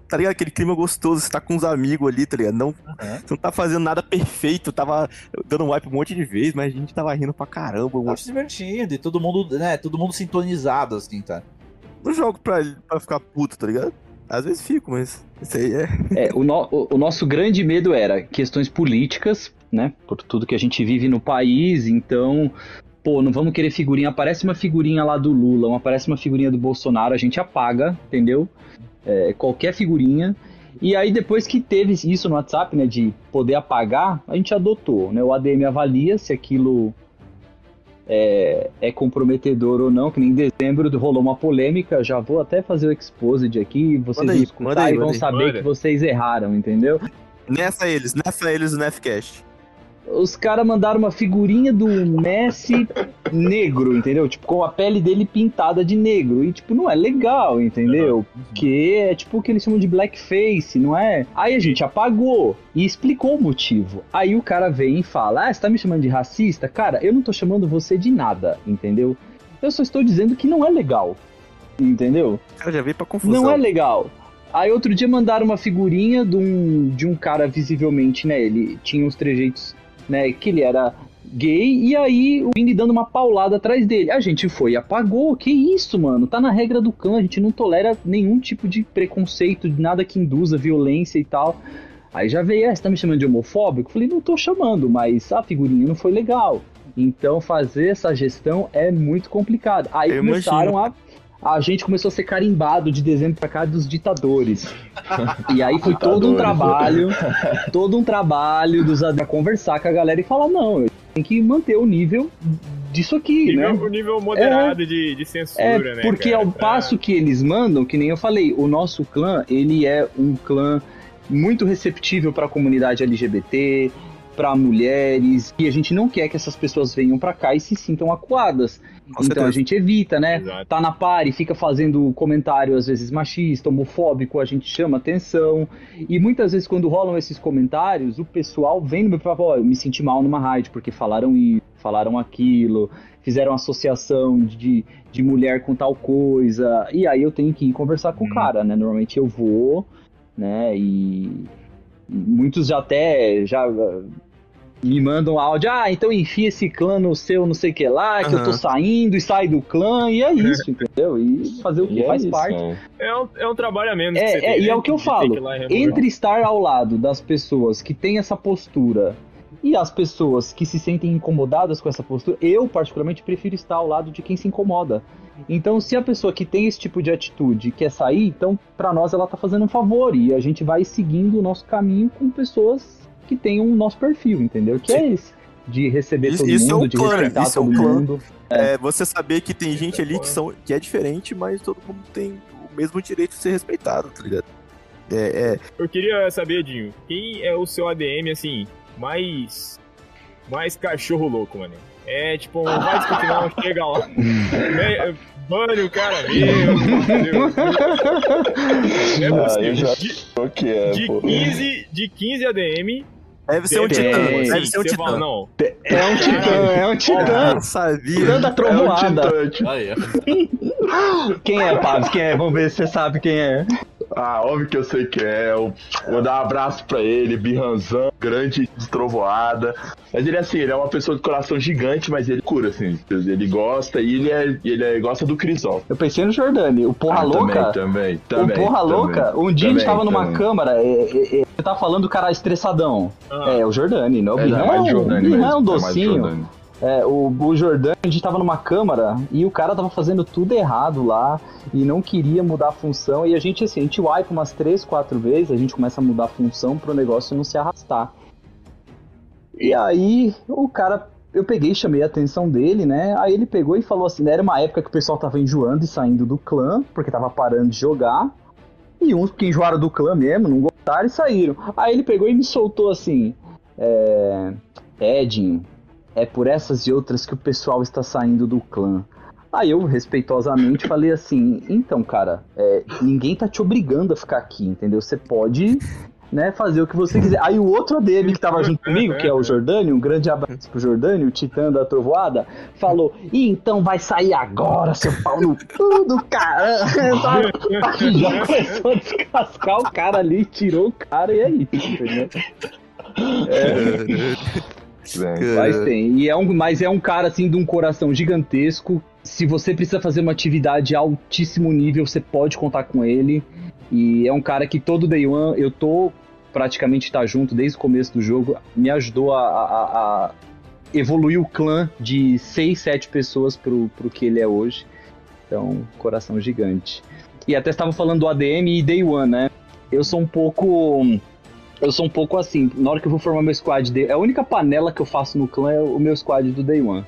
tá ligado? Aquele clima gostoso, você tá com uns amigos ali, tá ligado? Não, uhum. Você não tá fazendo nada perfeito, tava dando wipe um monte de vezes, mas a gente tava rindo pra caramba. Um monte... se divertindo e todo mundo, né, todo mundo sintonizado, assim, tá? Não jogo pra, pra ficar puto, tá ligado? Às vezes fico, mas isso aí é. É, o, no, o, o nosso grande medo era questões políticas, né? Por tudo que a gente vive no país, então pô, não vamos querer figurinha. Aparece uma figurinha lá do Lula, aparece uma figurinha do Bolsonaro, a gente apaga, entendeu? é, qualquer figurinha. E aí, depois que teve isso no WhatsApp, né, de poder apagar, a gente adotou, né? O ADM avalia se aquilo é, é comprometedor ou não, que nem em dezembro rolou uma polêmica, já vou até fazer o exposed aqui, vocês vão escutar aí, e vão saber que vocês erraram, entendeu? Nessa eles, nessa eles o Nefcast os caras mandaram uma figurinha do Messi negro, entendeu? Tipo, com a pele dele pintada de negro. E, tipo, não é legal, entendeu? Porque é tipo o que eles chamam de blackface, não é? Aí a gente apagou e explicou o motivo. Aí o cara vem e fala: Ah, você tá me chamando de racista? Cara, eu não tô chamando você de nada, entendeu? Eu só estou dizendo que não é legal. Entendeu? Cara já veio pra confusão. Não é legal. Aí outro dia mandaram uma figurinha de um, de um cara visivelmente, né? Ele tinha uns trejeitos né, que ele era gay, e aí o Vini dando uma paulada atrás dele. A gente foi e apagou. Que isso, mano? Tá na regra do clã, a gente não tolera nenhum tipo de preconceito, nada que induza violência e tal. Aí já veio, é, você tá me chamando de homofóbico? Falei, não tô chamando, mas a figurinha não foi legal. Então fazer essa gestão é muito complicado. Aí Eu começaram imagino. a a gente começou a ser carimbado de dezembro pra cá dos ditadores. [laughs] e aí foi todo um trabalho, [laughs] todo um trabalho dos a conversar com a galera e falar, não, tem que manter o nível disso aqui, nível, né? O nível moderado é, de, de censura, é, né? Porque cara? ao passo que eles mandam, que nem eu falei, o nosso clã, ele é um clã muito receptível para a comunidade LGBT, para mulheres, e a gente não quer que essas pessoas venham para cá e se sintam acuadas. Com então certeza. a gente evita, né? Exato. Tá na pare, fica fazendo comentário às vezes machista, homofóbico, a gente chama atenção. E muitas vezes quando rolam esses comentários, o pessoal vem no meu fala, ó, eu me senti mal numa rádio porque falaram isso, falaram aquilo, fizeram associação de, de mulher com tal coisa. E aí eu tenho que ir conversar com hum. o uhum. cara, né? Normalmente eu vou, né? E muitos já até já me mandam áudio, ah, então enfia esse clã no seu não sei o que lá, que uhum. eu tô saindo e sai do clã, e é isso, [laughs] entendeu? E fazer o que é faz isso, parte. É um, é um trabalho a menos. É, é e é o que eu falo, entre estar ao lado das pessoas que têm essa postura e as pessoas que se sentem incomodadas com essa postura, eu particularmente prefiro estar ao lado de quem se incomoda. Então, se a pessoa que tem esse tipo de atitude quer sair, então para nós ela tá fazendo um favor e a gente vai seguindo o nosso caminho com pessoas que tem um nosso perfil, entendeu? Que é Sim. é esse. De receber isso, todo isso mundo, é um de clã, respeitar isso todo é um mundo. É. é. você saber que tem gente ali que, são, que é diferente, mas todo mundo tem o mesmo direito de ser respeitado, tá ligado? É, é... Eu queria saber, Dinho, quem é o seu ADM, assim, mais. mais cachorro louco, mano? É tipo, vai discutir não, chega lá. Bane o cara mesmo. é possível. Ah, já de, que é, de, 15, de 15 ADM, Deve ser um titã. Deve, ser um titã. Não. É um titã, é um titã. Sabia. Titã da trovoada. É. Quem é, Pablo? Quem é? Vamos ver se você sabe quem é. Ah, óbvio que eu sei que é. Eu vou dar um abraço pra ele, Birranzão, grande destrovoada. Mas ele, assim, ele é uma pessoa de coração gigante, mas ele cura, assim. Ele gosta e ele, é, ele é, gosta do Crisol. Eu pensei no Jordani, o Porra ah, Louca. Também, também. O Porra também, Louca, um dia também, a gente tava numa câmara, é, é, é, você tá falando do cara estressadão. Ah. É, o Jordani, não é o Birran. É, é, Jordani Birran é um docinho. É, o, o Jordani, a gente tava numa câmara e o cara tava fazendo tudo errado lá e não queria mudar a função. E a gente, assim, a gente wipe umas 3, 4 vezes, a gente começa a mudar a função pro negócio não se arrastar. E aí o cara, eu peguei chamei a atenção dele, né? Aí ele pegou e falou assim: né, era uma época que o pessoal tava enjoando e saindo do clã, porque tava parando de jogar. E uns que enjoaram do clã mesmo, não gostaram e saíram. Aí ele pegou e me soltou assim: é, Edinho, é por essas e outras que o pessoal está saindo do clã. Aí eu, respeitosamente, [laughs] falei assim: então, cara, é, ninguém tá te obrigando a ficar aqui, entendeu? Você pode né, fazer o que você quiser. Aí o outro ADM que tava junto comigo, que é o Jordânio, um grande abraço pro Jordânio, o titã da trovoada, falou: e então vai sair agora, seu pau no tudo, cara. [laughs] Já começou a descascar o cara ali, tirou o cara e aí, entendeu? [laughs] É. Mas tem. E é um, mas é um cara assim de um coração gigantesco. Se você precisa fazer uma atividade altíssimo nível, você pode contar com ele. E é um cara que todo day one eu tô praticamente tá junto desde o começo do jogo. Me ajudou a, a, a evoluir o clã de 6, 7 pessoas pro, pro que ele é hoje. Então, coração gigante. E até estava falando do ADM e Day One, né? Eu sou um pouco eu sou um pouco assim, na hora que eu vou formar meu squad, day, a única panela que eu faço no clã é o meu squad do Day One.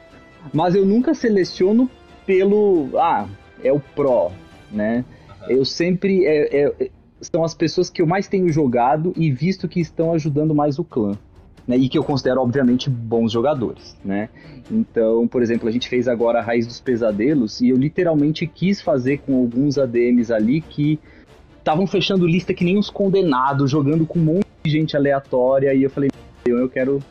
Mas eu nunca seleciono pelo, ah, é o Pro, né? Uhum. Eu sempre, é, é, são as pessoas que eu mais tenho jogado e visto que estão ajudando mais o clã. Né, e que eu considero, obviamente, bons jogadores, né? Então, por exemplo, a gente fez agora a Raiz dos Pesadelos e eu literalmente quis fazer com alguns ADMs ali que estavam fechando lista que nem os condenados, jogando com um monte gente aleatória e eu falei, eu quero,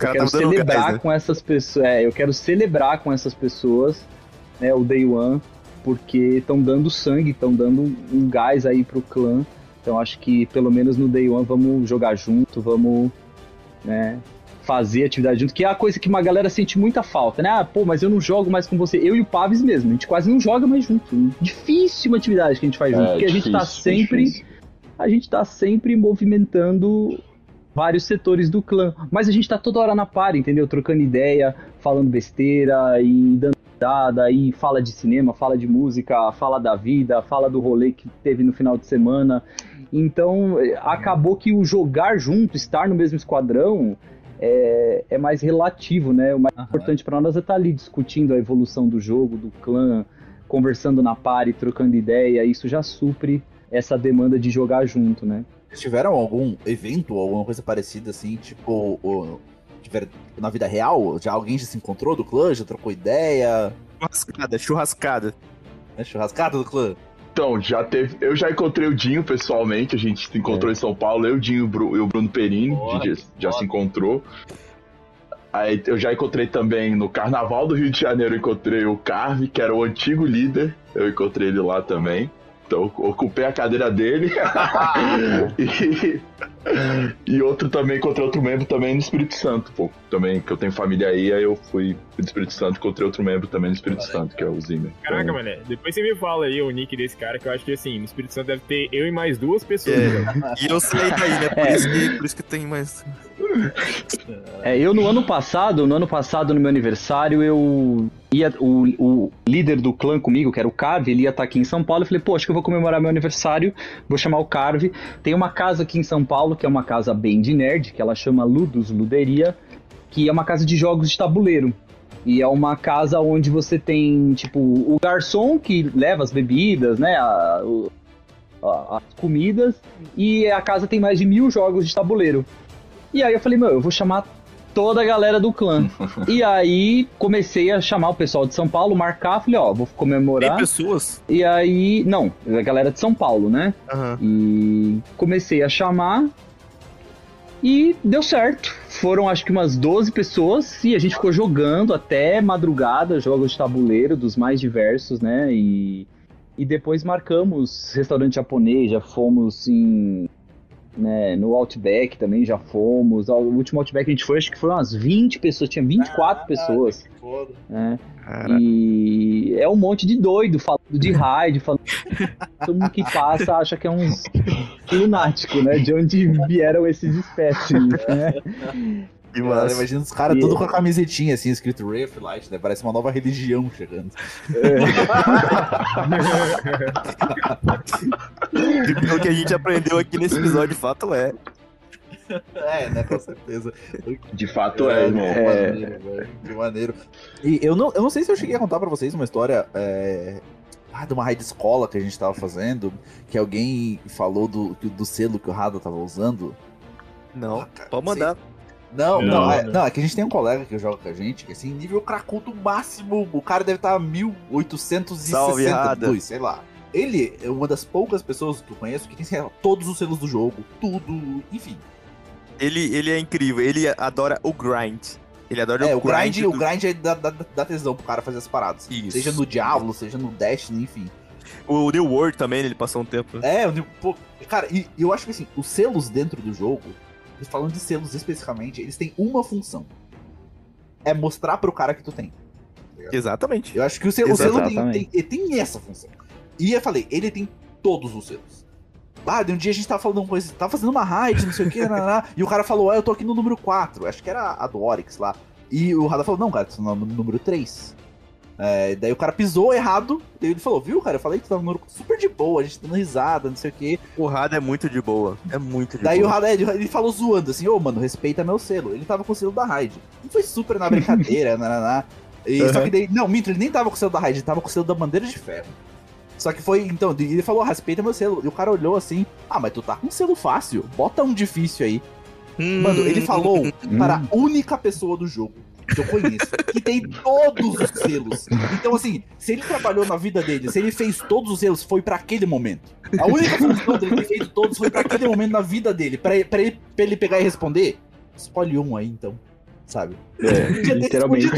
eu quero celebrar gás, né? com essas pessoas. É, eu quero celebrar com essas pessoas, né, o Day One, porque estão dando sangue, estão dando um gás aí pro clã. Então acho que pelo menos no Day One vamos jogar junto, vamos né, fazer atividade junto, que é a coisa que uma galera sente muita falta, né? Ah, pô, mas eu não jogo mais com você. Eu e o Paves mesmo, a gente quase não joga mais junto. Difícil uma atividade que a gente faz junto, é, porque difícil, a gente tá sempre. Difícil a gente está sempre movimentando vários setores do clã. Mas a gente tá toda hora na par, entendeu? Trocando ideia, falando besteira e dando dada, e fala de cinema, fala de música, fala da vida, fala do rolê que teve no final de semana. Então, acabou que o jogar junto, estar no mesmo esquadrão, é, é mais relativo, né? O mais importante para nós é estar tá ali discutindo a evolução do jogo, do clã, conversando na par e trocando ideia. Isso já supre essa demanda de jogar junto, né? Vocês tiveram algum evento, alguma coisa parecida assim, tipo, tiver, na vida real? Já alguém já se encontrou do clã, já trocou ideia? Churrascada, churrascada. É churrascada do clã? Então, já teve. Eu já encontrei o Dinho pessoalmente, a gente se encontrou é. em São Paulo, eu, o Dinho e o Bruno Perini, a gente já, já se encontrou. Aí eu já encontrei também no Carnaval do Rio de Janeiro, encontrei o Carve, que era o antigo líder, eu encontrei ele lá também. Então ocupei a cadeira dele. [laughs] e, e outro também, encontrei outro membro também no Espírito Santo, pô. Também, que eu tenho família aí, aí eu fui do Espírito Santo, encontrei outro membro também no Espírito Santo, que é o Zimmer. Caraca, então... mané, depois você me fala aí o nick desse cara, que eu acho que assim, no Espírito Santo deve ter eu e mais duas pessoas. É. Né? [laughs] e eu sei daí, né? Por, é. isso que, por isso que tem mais. É, eu no ano passado, no ano passado, no meu aniversário, eu ia, o, o líder do clã comigo, que era o Carve, ele ia estar aqui em São Paulo. Eu falei, pô, acho que eu vou comemorar meu aniversário, vou chamar o Carve. Tem uma casa aqui em São Paulo, que é uma casa bem de nerd, que ela chama Ludus Luderia, que é uma casa de jogos de tabuleiro. E é uma casa onde você tem, tipo, o garçom que leva as bebidas, né? A, a, as comidas. E a casa tem mais de mil jogos de tabuleiro. E aí eu falei, meu, eu vou chamar toda a galera do clã. [laughs] e aí comecei a chamar o pessoal de São Paulo, marcar, falei, ó, vou comemorar. Tem pessoas? E aí, não, a galera de São Paulo, né? Uhum. E comecei a chamar e deu certo. Foram acho que umas 12 pessoas e a gente ficou jogando até madrugada, jogos de tabuleiro dos mais diversos, né? E E depois marcamos restaurante japonês, já fomos em né, no Outback também já fomos. O último Outback que a gente foi, acho que foram umas 20 pessoas, tinha 24 ah, pessoas. Que foda. Né? E é um monte de doido falando de raid, falando. [laughs] Todo mundo que passa acha que é uns lunático, né? De onde vieram esses espécimes, né? Que massa. Imagina os caras e... tudo com a camisetinha assim, escrito Ray of Light, né? Parece uma nova religião chegando. É. [laughs] o que a gente aprendeu aqui nesse episódio, de fato, é. É, né? Com certeza. De fato é, é irmão. É, maneiro, que maneiro. E eu não, eu não sei se eu cheguei a contar pra vocês uma história é, ah, de uma raid escola que a gente tava fazendo, que alguém falou do, do selo que o Rada tava usando. Não, ah, cara, pode mandar. Sei. Não, não, não, é, não, é que a gente tem um colega que joga com a gente, que assim, nível cracudo máximo, o cara deve estar 1862, sei lá. Ele é uma das poucas pessoas que eu conheço que tem sei lá, todos os selos do jogo, tudo, enfim. Ele, ele é incrível, ele adora o grind. Ele adora é, o, grind. grind do... O grind é da, da, da tesão pro cara fazer as paradas. Isso. Seja no Diablo, seja no Destiny, enfim. O New World também, ele passou um tempo. É, o pô, cara, e eu acho que assim, os selos dentro do jogo, falando de selos especificamente, eles têm uma função. É mostrar pro cara que tu tem. Exatamente. Eu acho que o selo, o selo tem, tem, tem, essa função. E eu falei, ele tem todos os selos. Ah, de um dia a gente tava falando uma coisa, tava fazendo uma raid, não sei o que, [laughs] e o cara falou, ah, eu tô aqui no número 4, acho que era a do Oryx lá. E o Rada falou, não, cara, tu tá no número 3. É, daí o cara pisou errado, e ele falou, viu, cara, eu falei que tu tava no super de boa, a gente dando risada, não sei o quê. O Rada é muito de boa, é muito de daí boa. Daí o Rada, ele, falou zoando, assim, ô, oh, mano, respeita meu selo. Ele tava com o selo da Raid. Não foi super na brincadeira, [laughs] nananá. E, uhum. Só que daí, não, Mito, ele nem tava com o selo da Raid, ele tava com o selo da Bandeira de Ferro. Só que foi, então, ele falou, respeita meu selo. E o cara olhou assim, ah, mas tu tá com um selo fácil, bota um difícil aí. Hum. Mano, ele falou [laughs] para a única pessoa do jogo que eu conheço, que tem todos os selos. Então, assim, se ele trabalhou na vida dele, se ele fez todos os selos, foi para aquele momento. A única função dele ter feito todos foi para aquele momento na vida dele. para ele, pra ele, pegar e responder, escolhe um aí, então sabe? É, [laughs] literalmente.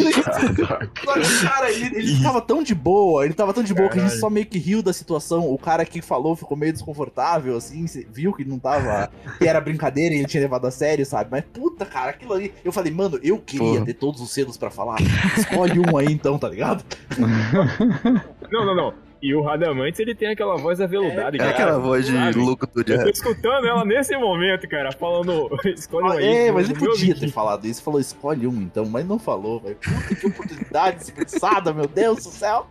cara, ele, ele tava tão de boa, ele tava tão de boa Caralho. que a gente só meio que riu da situação. O cara que falou ficou meio desconfortável, assim, viu que não tava. que era brincadeira e ele tinha levado a sério, sabe? Mas puta, cara, aquilo ali. Eu falei, mano, eu queria Porra. ter todos os selos para falar. Escolhe um aí então, tá ligado? [laughs] Não, não, não. E o Radamantes, ele tem aquela voz aveludada. É, é aquela voz de sabe? louco do Eu tô escutando ela nesse momento, cara, falando, [laughs] escolhe um aí. É, mas ele podia ter falado isso, falou, escolhe um então, mas não falou, velho. Puta que oportunidade desperdiçada, meu Deus do céu.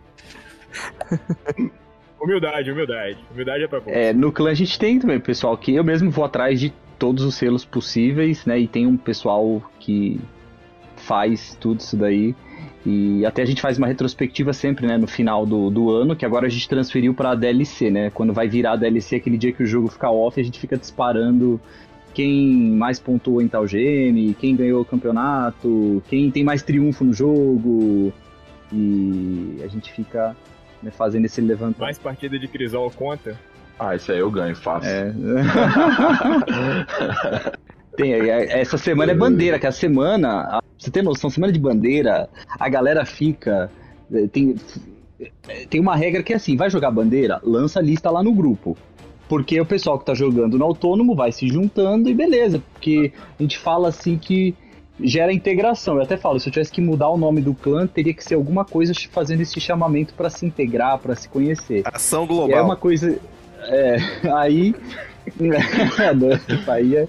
[laughs] Humildade, humildade. Humildade é pra pouco. É, no clã a gente tem também, pessoal, que eu mesmo vou atrás de todos os selos possíveis, né? E tem um pessoal que faz tudo isso daí. E até a gente faz uma retrospectiva sempre, né, no final do, do ano, que agora a gente transferiu para a DLC, né? Quando vai virar a DLC, aquele dia que o jogo fica off, a gente fica disparando quem mais pontuou em tal gene, quem ganhou o campeonato, quem tem mais triunfo no jogo. E a gente fica né, fazendo esse levantamento. Mais partida de Crisol conta? Ah, isso aí eu ganho, fácil. É. [laughs] Tem, essa semana é bandeira, que a semana, você tem noção, semana de bandeira, a galera fica. Eh, tem, tem uma regra que é assim: vai jogar bandeira, lança a lista lá no grupo. Porque o pessoal que tá jogando no autônomo vai se juntando e beleza. Porque a gente fala assim que gera integração. Eu até falo, se eu tivesse que mudar o nome do clã, teria que ser alguma coisa fazendo esse chamamento para se integrar, para se conhecer. Ação global. E é uma coisa. É, [laughs] aí aí é...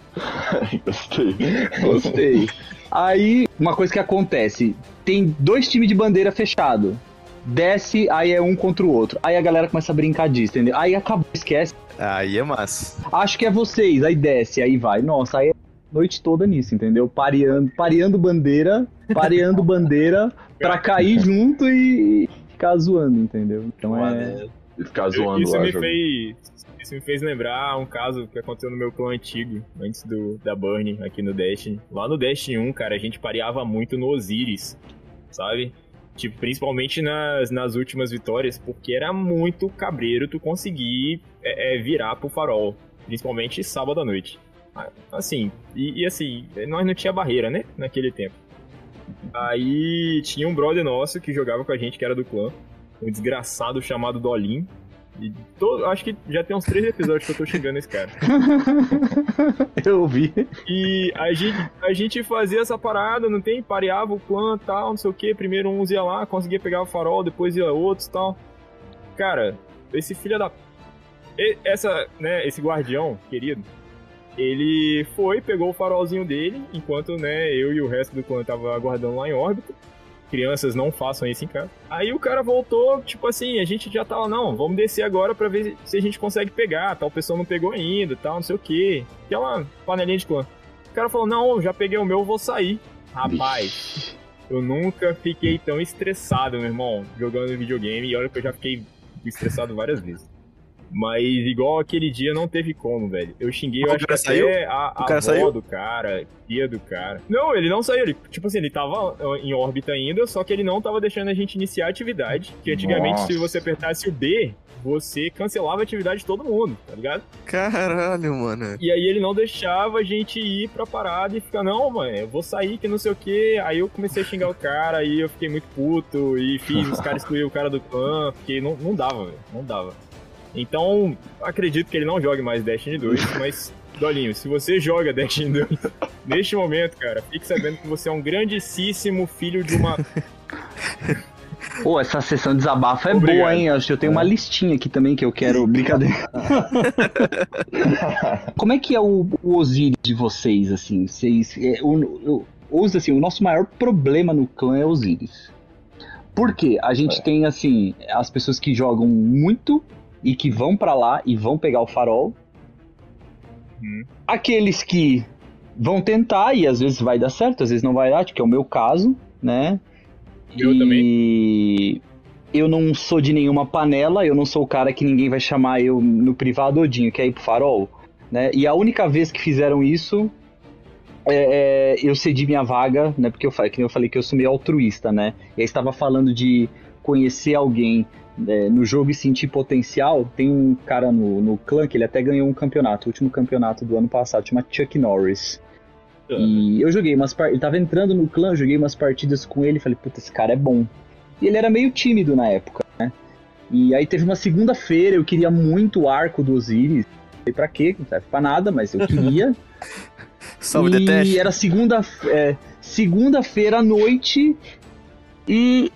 Gostei. Gostei. Aí, uma coisa que acontece: tem dois times de bandeira fechado. Desce, aí é um contra o outro. Aí a galera começa a brincar disso, entendeu? Aí acabou, esquece. Aí é massa. Acho que é vocês, aí desce, aí vai. Nossa, aí é noite toda nisso, entendeu? Pareando, pareando bandeira, pareando [laughs] bandeira pra cair junto e ficar zoando, entendeu? Então é. E ficar zoando Isso lá, me fez isso me fez lembrar um caso que aconteceu no meu clã antigo, antes do, da Burn, aqui no Destiny. Lá no Destiny 1, cara, a gente pareava muito no Osiris, sabe? Tipo, principalmente nas, nas últimas vitórias, porque era muito cabreiro tu conseguir é, é, virar pro farol. Principalmente sábado à noite. Assim, e, e assim, nós não tinha barreira, né? Naquele tempo. Aí tinha um brother nosso que jogava com a gente, que era do clã. Um desgraçado chamado Dolin. E todo, acho que já tem uns três episódios que eu tô xingando esse cara. [laughs] eu ouvi. E a gente, a gente fazia essa parada, não tem? Pareava o clã tal, não sei o que. Primeiro uns ia lá, conseguia pegar o farol, depois ia outros e tal. Cara, esse filho da. Essa, né, esse guardião, querido, ele foi, pegou o farolzinho dele, enquanto, né, eu e o resto do clã tava aguardando lá em órbita. Crianças não façam isso em casa. Aí o cara voltou, tipo assim, a gente já tava, não, vamos descer agora para ver se a gente consegue pegar. Tal pessoa não pegou ainda, tal, não sei o que. Aquela panelinha de clã. O cara falou, não, já peguei o meu, vou sair. Rapaz, eu nunca fiquei tão estressado, meu irmão, jogando videogame. E olha que eu já fiquei estressado várias vezes. Mas igual aquele dia não teve como, velho. Eu xinguei, eu acho que saiu? até a, a avó saiu? do cara, tia do cara. Não, ele não saiu. Ele, tipo assim, ele tava em órbita ainda, só que ele não tava deixando a gente iniciar a atividade. Que antigamente, Nossa. se você apertasse o B, você cancelava a atividade de todo mundo, tá ligado? Caralho, mano. E aí ele não deixava a gente ir pra parada e ficar, não, mano, eu vou sair que não sei o que. Aí eu comecei a xingar o cara, aí eu fiquei muito puto e fiz os [laughs] caras excluir o cara do clã, porque não, não dava, velho, não dava. Então, acredito que ele não jogue mais Destiny 2, [laughs] mas, Dolinho, se você joga Destiny 2 [laughs] neste momento, cara, fique sabendo que você é um grandíssimo filho de uma. [laughs] Pô, essa sessão de desabafo é Obrigado. boa, hein? Acho que eu tenho uma listinha aqui também que eu quero. Brincadeira. Como é que é o, o Osiris de vocês, assim? Vocês. É, o, o, assim, o nosso maior problema no clã é Osiris. Por quê? A gente é. tem, assim, as pessoas que jogam muito e que vão para lá e vão pegar o farol. Hum. Aqueles que vão tentar e às vezes vai dar certo, às vezes não vai dar, que é o meu caso, né? Eu e... também. Eu não sou de nenhuma panela, eu não sou o cara que ninguém vai chamar eu no privado Odinho, quer ir pro farol, né? E a única vez que fizeram isso, é, é, eu cedi minha vaga, né? Porque eu falei, que eu falei que eu sou meio altruísta, né? E aí estava falando de conhecer alguém é, no jogo e sentir potencial, tem um cara no, no clã que ele até ganhou um campeonato, o último campeonato do ano passado, chama Chuck Norris. Uhum. E eu joguei umas partidas, ele tava entrando no clã, joguei umas partidas com ele e falei, puta, esse cara é bom. E ele era meio tímido na época, né? E aí teve uma segunda-feira, eu queria muito o arco do Osiris. Não sei pra quê, não serve pra nada, mas eu queria. [laughs] Salve e era segunda, é, segunda-feira à noite e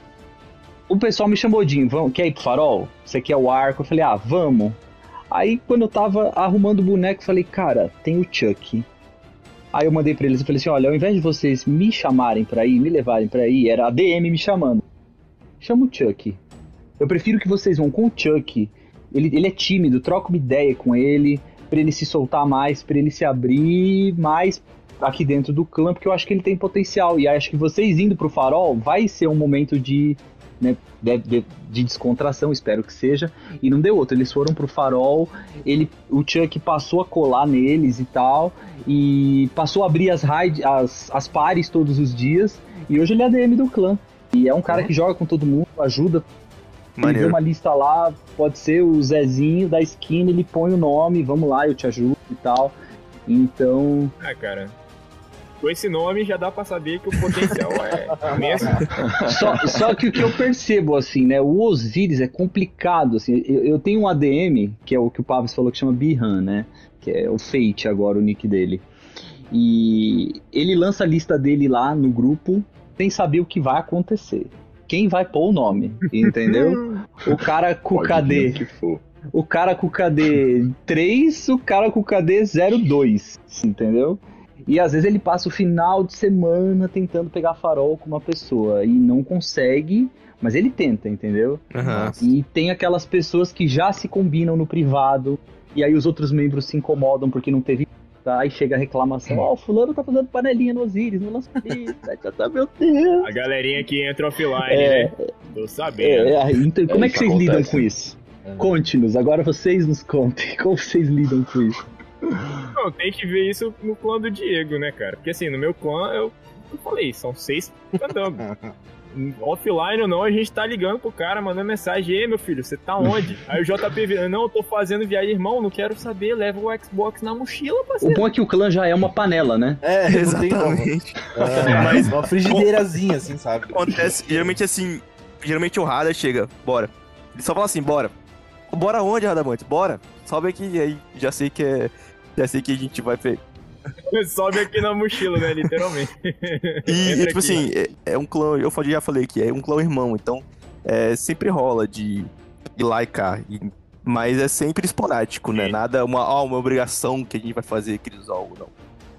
o pessoal me chamou de, vamos, quer ir pro farol? Você quer o arco? Eu falei, ah, vamos. Aí quando eu tava arrumando o boneco, eu falei, cara, tem o Chuck. Aí eu mandei pra eles e falei assim, olha, ao invés de vocês me chamarem pra ir, me levarem pra ir, era a DM me chamando. Chama o Chuck. Eu prefiro que vocês vão com o Chuck. Ele, ele é tímido, troca uma ideia com ele, para ele se soltar mais, para ele se abrir mais aqui dentro do clã, porque eu acho que ele tem potencial. E acho que vocês indo pro farol vai ser um momento de né, de, de, de, descontração, espero que seja, e não deu outro. Eles foram pro farol, ele, o Chuck passou a colar neles e tal, e passou a abrir as, raid, as, as pares todos os dias, e hoje ele é ADM do clã. E é um cara uhum. que joga com todo mundo, ajuda. Ele vê uma lista lá, pode ser o Zezinho da esquina, ele põe o nome, vamos lá, eu te ajudo e tal. Então. Ah, cara, com esse nome já dá pra saber que o potencial é [laughs] imenso. Só, só que o que eu percebo, assim, né? O Osiris é complicado, assim. Eu, eu tenho um ADM, que é o que o Pavos falou que chama Bihan, né? Que é o Fate agora, o nick dele. E ele lança a lista dele lá no grupo sem saber o que vai acontecer. Quem vai pôr o nome, entendeu? o cara com o KD. O cara com o KD 3, o cara com o KD 02, entendeu? E às vezes ele passa o final de semana tentando pegar farol com uma pessoa e não consegue, mas ele tenta, entendeu? Uhum. E tem aquelas pessoas que já se combinam no privado, e aí os outros membros se incomodam porque não teve. Tá, aí chega a reclamação, ó, oh, fulano tá fazendo panelinha no Osiris, não lança [laughs] já tá, meu Deus. A galerinha que entra offline, é, né? Tô sabendo. É, então, como é, é que vocês acontece. lidam com isso? É. Conte-nos, agora vocês nos contem, [laughs] como vocês lidam com isso? Não, tem que ver isso no clã do Diego, né, cara? Porque assim, no meu clã, eu, eu falei, são seis cantando. [laughs] Offline ou não, a gente tá ligando pro cara, mandando mensagem, ei meu filho, você tá onde? [laughs] Aí o JP vira, não, eu tô fazendo viagem, irmão, não quero saber, leva o Xbox na mochila, parceiro. O bom é que o clã já é uma panela, né? É, exatamente. [laughs] É, mas uma frigideirazinha, assim, sabe? Acontece, geralmente assim, geralmente o Rada chega, bora. Ele só fala assim, bora. Bora onde, Radamante? Bora. Sobe aqui, aí já sei que é. Já sei que a gente vai. [laughs] Sobe aqui na mochila, né? Literalmente. E, e tipo aqui, assim, é, é, um clã, eu já falei que é um clã irmão, então é, sempre rola de ir lá e cá. E, mas é sempre esporádico, né? Nada uma, ó, uma obrigação que a gente vai fazer Crisol, não.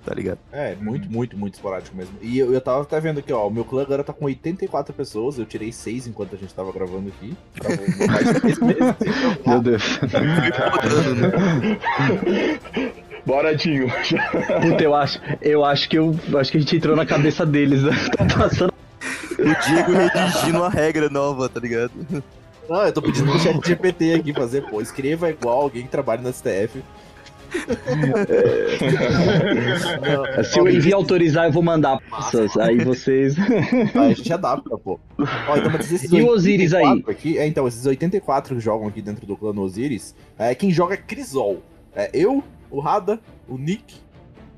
Tá ligado? É, muito, muito, muito esporádico mesmo. E eu, eu tava até vendo aqui, ó, o meu clã agora tá com 84 pessoas, eu tirei 6 enquanto a gente tava gravando aqui. mais de 3 meses. [laughs] Meu Deus. [laughs] Bora, Dinho. Puta, eu acho, eu acho que eu acho que a gente entrou na cabeça deles. Né? Tá passando. O Diego redigindo uma regra nova, tá ligado? Não, eu tô pedindo pro chat GPT aqui fazer, pô, escreva igual alguém que trabalha na STF. É... Se o envio autorizar, eu vou mandar passas. Aí vocês. Ah, a gente adapta, pô. Ó, então, mas esses [laughs] e o Osiris aí? Aqui, é, então, esses 84 que jogam aqui dentro do clã Osiris, é, quem joga é Crisol. É eu, o Rada, o Nick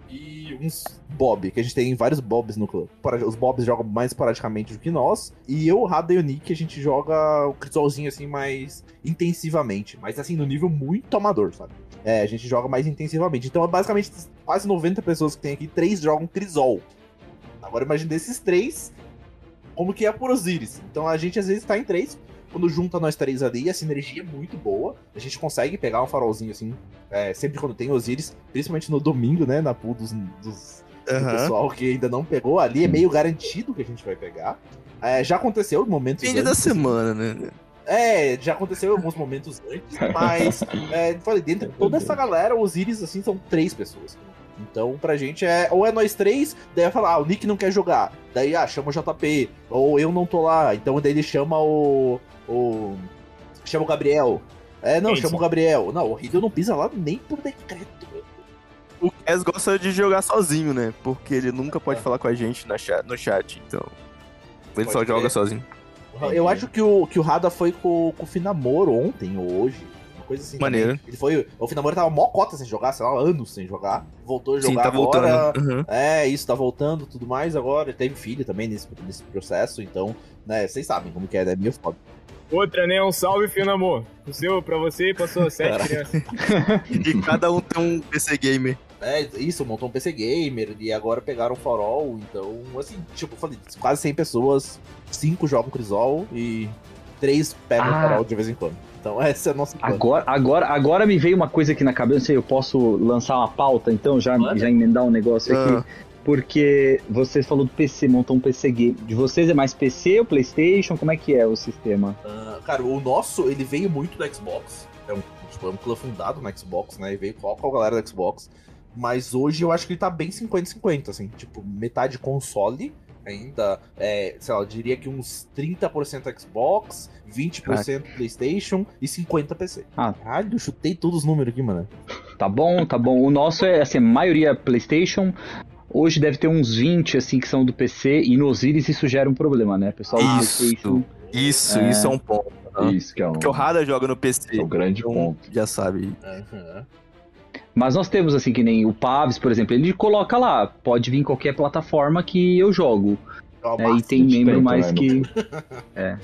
e uns Bob, que a gente tem vários Bobs no clã. Os Bobs jogam mais esporadicamente do que nós. E eu, o Rada e o Nick, a gente joga o Crisolzinho assim mais intensivamente. Mas assim, no nível muito amador, sabe? É, a gente joga mais intensivamente. Então, basicamente, quase 90 pessoas que tem aqui, três jogam Crisol. Agora imagine desses três, como que é por Osiris. Então a gente às vezes tá em três, quando junta nós três ali, a sinergia é muito boa. A gente consegue pegar um farolzinho assim, é, sempre quando tem Osiris, principalmente no domingo, né? Na pool dos, dos uhum. do pessoal que ainda não pegou. Ali é meio garantido que a gente vai pegar. É, já aconteceu momentos. Depende da semana, né? É, já aconteceu em alguns momentos antes, mas é, falei, dentro de toda essa galera, os Osiris, assim, são três pessoas. Então, pra gente é. Ou é nós três, daí vai falar, ah, o Nick não quer jogar. Daí, ah, chama o JP. Ou eu não tô lá. Então daí ele chama o. O. Chama o Gabriel. É, não, chama o Gabriel. Não, o Riddle não pisa lá nem por decreto. O Cass gosta de jogar sozinho, né? Porque ele nunca pode é. falar com a gente no chat, no chat então. Ele pode só joga sozinho. Eu acho que o, que o Rada foi com, com o Finamoro ontem ou hoje. Coisa assim. Maneiro. Ele foi. O Finamoro tava mó cota sem jogar, sei lá, anos sem jogar. Voltou a jogar Sim, tá agora. Voltando. Uhum. É, isso, tá voltando tudo mais agora. Ele teve filho também nesse, nesse processo, então, né, vocês sabem como que é, né? Meio foda. Outra, né? Um salve, Finamor. O seu, pra você e pra suas sete crianças. [laughs] e cada um tem um PC gamer. É, isso, montou um PC gamer e agora pegaram o farol, então, assim, tipo, eu falei, quase 100 pessoas, 5 jogam Crisol e 3 pegam ah. o farol de vez em quando. Então, [laughs] essa é a nossa agora, agora, agora me veio uma coisa aqui na cabeça, eu posso lançar uma pauta, então, já, já emendar um negócio aqui. Ah. Porque você falou do PC, montou um PC game. De vocês é mais PC ou PlayStation? Como é que é o sistema? Uh, cara, o nosso, ele veio muito do Xbox. É um, tipo, é um clã fundado no Xbox, né? E veio com a galera do Xbox. Mas hoje eu acho que ele tá bem 50-50, assim. Tipo, metade console ainda. É, sei lá, eu diria que uns 30% Xbox, 20% PlayStation e 50% PC. Ah. Caralho, eu chutei todos os números aqui, mano. Tá bom, tá bom. O nosso é, assim, maioria PlayStation. Hoje deve ter uns 20, assim, que são do PC. E no Osiris isso gera um problema, né? Pessoal PlayStation. Isso, é... isso é um ponto. Isso que é um... Porque o Rada joga no PC. É o grande então, ponto. Já sabe. Uhum. Mas nós temos, assim, que nem o Pavs, por exemplo, ele coloca lá, pode vir em qualquer plataforma que eu jogo. É, e tem membro mais né, que. [laughs] é.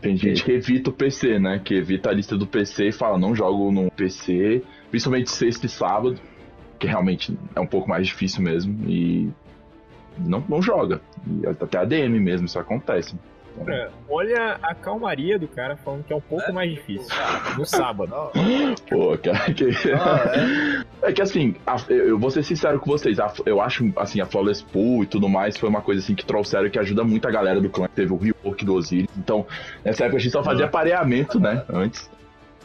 Tem gente que evita o PC, né? Que evita a lista do PC e fala, não jogo no PC, principalmente sexta e sábado, que realmente é um pouco mais difícil mesmo, e não, não joga. E até a DM mesmo, isso acontece. Cara, olha a calmaria do cara falando que é um pouco é? mais difícil. [laughs] No sábado. [laughs] Pô, cara, que... Ah, é. [laughs] é. que assim, a, eu vou ser sincero com vocês, a, eu acho, assim, a Flawless Pool e tudo mais foi uma coisa, assim, que trouxeram que ajuda muito a galera do clã. Teve o rework do Osiris. Então, nessa época a gente só fazia pareamento, né, antes.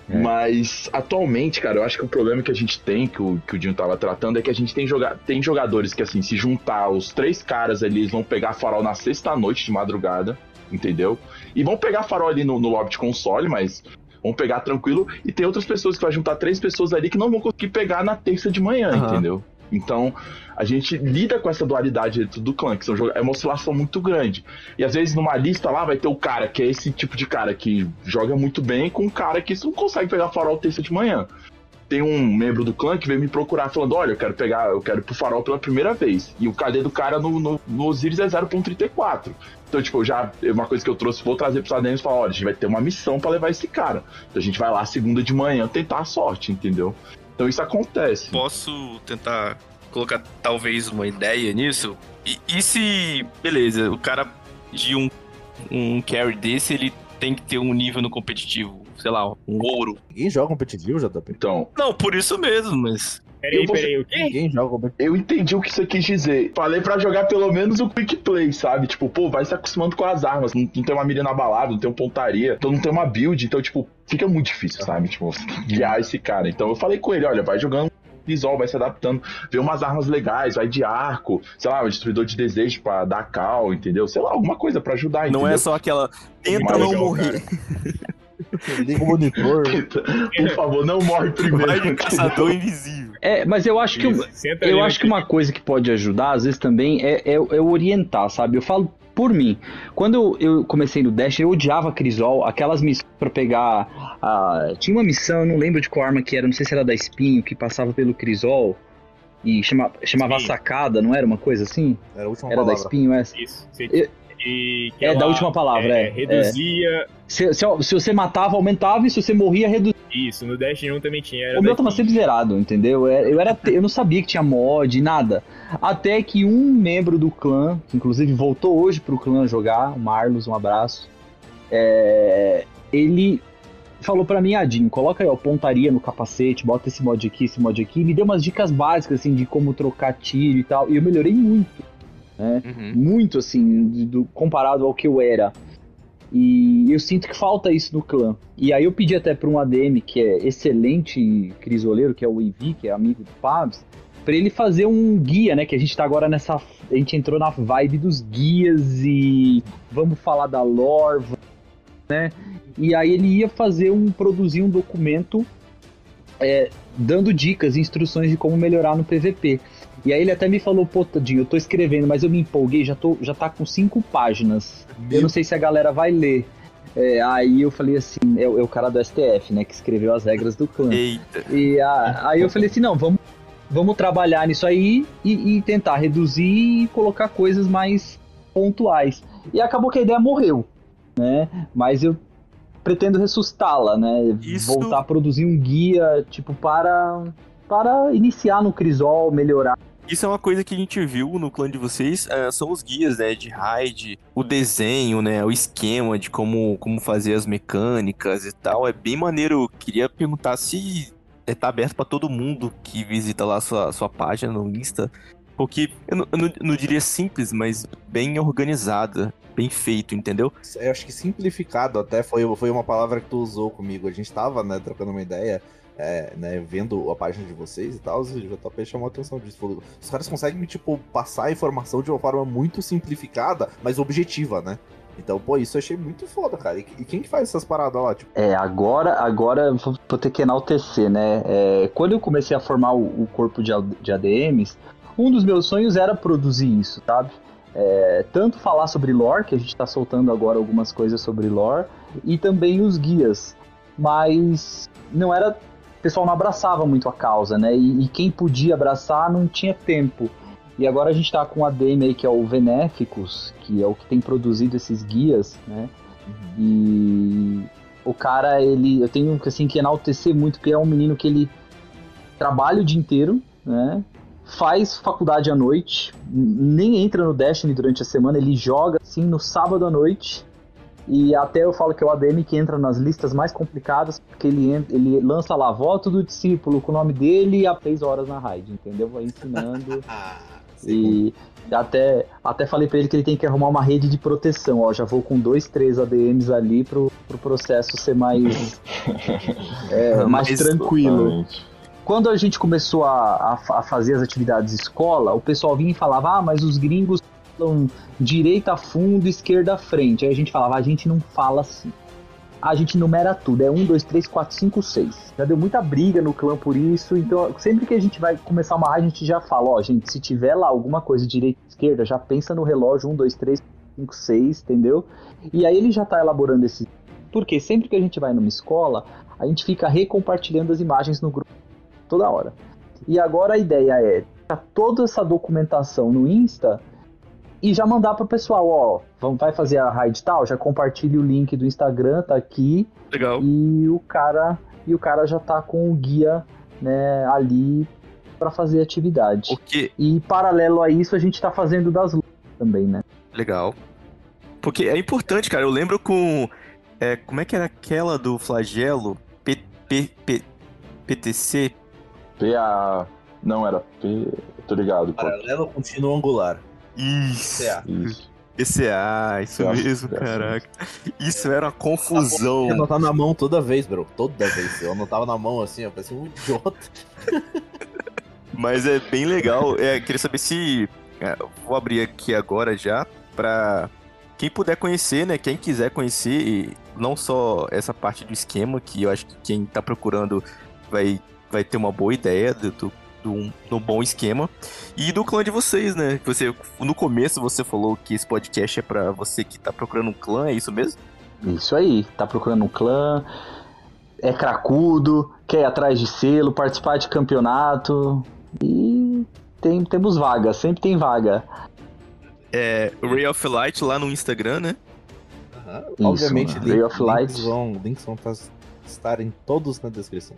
É. Mas atualmente, cara, eu acho que o problema que a gente tem, que o, que o Dinho tava tratando, é que a gente tem, joga tem jogadores que, assim, se juntar os três caras ali, eles vão pegar farol na sexta-noite de madrugada entendeu? E vão pegar farol ali no, no lobby de console, mas vão pegar tranquilo. E tem outras pessoas que vai juntar três pessoas ali que não vão conseguir pegar na terça de manhã, uhum. entendeu? Então, a gente lida com essa dualidade dentro do clã, que são, é uma oscilação muito grande. E às vezes numa lista lá vai ter o cara que é esse tipo de cara que joga muito bem com um cara que não consegue pegar farol terça de manhã. Tem um membro do clã que veio me procurar falando: olha, eu quero pegar, eu quero ir pro farol pela primeira vez. E o KD do cara no, no, no Osiris é 0.34. Então, tipo, já uma coisa que eu trouxe, vou trazer pros ADMs e falar: olha, a gente vai ter uma missão para levar esse cara. Então a gente vai lá segunda de manhã tentar a sorte, entendeu? Então isso acontece. Posso tentar colocar talvez uma ideia nisso? E, e se, beleza, o cara de um, um carry desse, ele tem que ter um nível no competitivo, sei lá, um ouro. Ninguém joga competitivo, JP? Então. Não, por isso mesmo, mas. Peraí, peraí, o quê? Ninguém joga competitivo. Eu entendi o que você quis dizer. Falei para jogar pelo menos o quick play, sabe? Tipo, pô, vai se acostumando com as armas. Não, não tem uma mira na balada, não tem um pontaria, então não tem uma build. Então, tipo, fica muito difícil, sabe? Tipo, você tem que guiar esse cara. Então eu falei com ele: olha, vai jogando visual, vai se adaptando, vê umas armas legais, vai de arco, sei lá, um destruidor de desejo pra dar cal, entendeu? Sei lá, alguma coisa pra ajudar, entendeu? Não é só aquela tenta não morrer. [laughs] Liga o monitor. Por favor, não morre primeiro. Vai de caçador invisível. É, mas eu acho que eu, eu acho que uma coisa que pode ajudar, às vezes também, é, é, é orientar, sabe? Eu falo por mim. Quando eu, eu, comecei no Dash, eu odiava Crisol, aquelas missões pra pegar. A... Tinha uma missão, eu não lembro de qual arma que era, não sei se era da Espinho, que passava pelo Crisol e chama, chamava Sim. Sacada, não era uma coisa assim? Era a última era palavra. da Espinho essa? Isso, eu, e é, da última palavra, é. é reduzia. É. Se, se, se, você matava, aumentava, e se você morria, reduzia. Isso, no Dash 1 também tinha. o meu tava sempre zerado, entendeu? Eu, era, eu não sabia que tinha mod, nada. Até que um membro do clã, que inclusive voltou hoje pro clã jogar, o Marlos, um abraço. É, ele falou para mim, Adinho, coloca aí, ó, pontaria no capacete, bota esse mod aqui, esse mod aqui. Me deu umas dicas básicas, assim, de como trocar tiro e tal. E eu melhorei muito né? Uhum. Muito assim, do, comparado ao que eu era. E eu sinto que falta isso no clã. E aí eu pedi até para um ADM que é excelente crisoleiro, que é o Evi, que é amigo do Pabs, para ele fazer um guia, né? Que a gente tá agora nessa. A gente entrou na vibe dos guias e vamos falar da lore, né? E aí ele ia fazer um. produzir um documento é, dando dicas, instruções de como melhorar no PVP. E aí ele até me falou, pô, Tadinho, eu tô escrevendo, mas eu me empolguei, já, tô, já tá com cinco páginas. Meu... Eu não sei se a galera vai ler. É, aí eu falei assim, é, é, o cara do STF, né, que escreveu as regras do clã. Eita. E a, aí eu falei assim, não, vamos, vamos trabalhar nisso aí e, e tentar reduzir e colocar coisas mais pontuais. E acabou que a ideia morreu, né? Mas eu pretendo ressuscitá-la, né? Isso... Voltar a produzir um guia, tipo, para para iniciar no Crisol, melhorar isso é uma coisa que a gente viu no clã de vocês, uh, são os guias, né, de raid, o desenho, né, o esquema de como, como fazer as mecânicas e tal, é bem maneiro. Queria perguntar se é, tá aberto para todo mundo que visita lá a sua, sua página no Insta, porque eu não, eu não, diria simples, mas bem organizada bem feito, entendeu? Eu acho que simplificado até foi, foi uma palavra que tu usou comigo. A gente tava, né, trocando uma ideia é, né, vendo a página de vocês e tal, o JP chamou a atenção disso. Os caras conseguem, tipo, passar a informação de uma forma muito simplificada, mas objetiva, né? Então, pô, isso eu achei muito foda, cara. E, e quem que faz essas paradas lá? Tipo? É, agora, agora vou ter que enaltecer, né? É, quando eu comecei a formar o, o corpo de, de ADMs, um dos meus sonhos era produzir isso, sabe? É, tanto falar sobre lore, que a gente está soltando agora algumas coisas sobre lore, e também os guias. Mas não era o pessoal não abraçava muito a causa, né? E, e, quem podia abraçar não tinha tempo. E agora a gente está com o ADM aí, que é o Benéficos, que é o que tem produzido esses guias, né? E o cara, ele, eu tenho assim, que enaltecer muito, porque é um menino que ele trabalha o dia inteiro, né? Faz faculdade à noite, nem entra no Destiny durante a semana, ele joga assim no sábado à noite e até eu falo que é o ADM que entra nas listas mais complicadas, porque ele, ele lança lá voto do discípulo com o nome dele há três horas na raid, entendeu? Vai ensinando. [laughs] e até, até falei para ele que ele tem que arrumar uma rede de proteção. Ó, já vou com dois, três ADMs ali pro, pro processo ser mais, [laughs] é, mais tranquilo. Quando a gente começou a, a, a fazer as atividades escola, o pessoal vinha e falava: Ah, mas os gringos falam direita fundo, esquerda frente. Aí a gente falava, a gente não fala assim. A gente numera tudo, é 1, 2, 3, 4, 5, 6. Já deu muita briga no clã por isso, então sempre que a gente vai começar uma raid, a gente já fala, ó, gente, se tiver lá alguma coisa direita esquerda, já pensa no relógio 1, 2, 3, 5, 6, entendeu? E aí ele já tá elaborando esse. Porque sempre que a gente vai numa escola, a gente fica recompartilhando as imagens no grupo toda hora. E agora a ideia é toda essa documentação no Insta e já mandar pro pessoal, ó, vamos, vai fazer a raid tal, já compartilhe o link do Instagram, tá aqui. Legal. E o cara, e o cara já tá com o guia, né, ali para fazer atividade. Porque... E paralelo a isso, a gente tá fazendo das lutas também, né? Legal. Porque é importante, cara. Eu lembro com. É, como é que era aquela do flagelo? P, P, P, PTC? PA. Não, era P. Tô ligado. Paralelo contínuo angular. Isso. PCA. Isso. Isso mesmo, caraca. Isso era uma confusão. Eu anotava na mão toda vez, bro. Toda vez. Eu anotava na mão assim, eu parecia um idiota. Mas é bem legal. É, queria saber se. É, vou abrir aqui agora já para quem puder conhecer, né? Quem quiser conhecer, e não só essa parte do esquema, que eu acho que quem tá procurando vai, vai ter uma boa ideia do, do, do, do bom esquema. E do clã de vocês, né? Você, no começo você falou que esse podcast é para você que tá procurando um clã, é isso mesmo? Isso aí, tá procurando um clã, é cracudo, quer ir atrás de selo, participar de campeonato. E tem, temos vaga, sempre tem vaga. É Ray of Light lá no Instagram, né? Uhum. Isso, Obviamente, link, Ray of Light. Links vão, links vão estarem todos na descrição.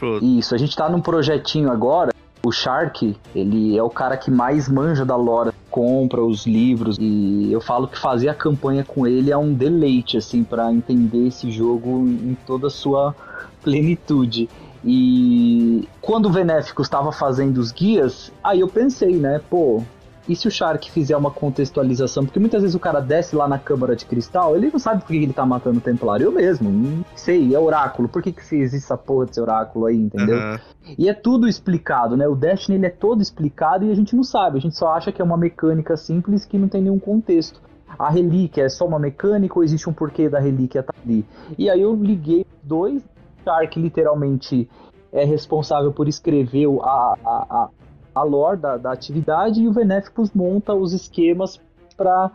Pronto. Isso, a gente tá num projetinho agora. O Shark, ele é o cara que mais manja da lore, compra os livros e eu falo que fazer a campanha com ele é um deleite, assim, para entender esse jogo em toda a sua plenitude. E quando o Venéfico estava fazendo os guias, aí eu pensei, né, pô, e se o Shark fizer uma contextualização? Porque muitas vezes o cara desce lá na Câmara de Cristal, ele não sabe por que ele tá matando o Templário. Eu mesmo, não sei, é oráculo. Por que, que existe essa porra desse oráculo aí, entendeu? Uhum. E é tudo explicado, né? O Destiny ele é todo explicado e a gente não sabe. A gente só acha que é uma mecânica simples que não tem nenhum contexto. A relíquia é só uma mecânica ou existe um porquê da relíquia estar tá ali? E aí eu liguei dois Shark literalmente é responsável por escrever a, a, a, a lore da, da atividade e o Benéficos monta os esquemas para.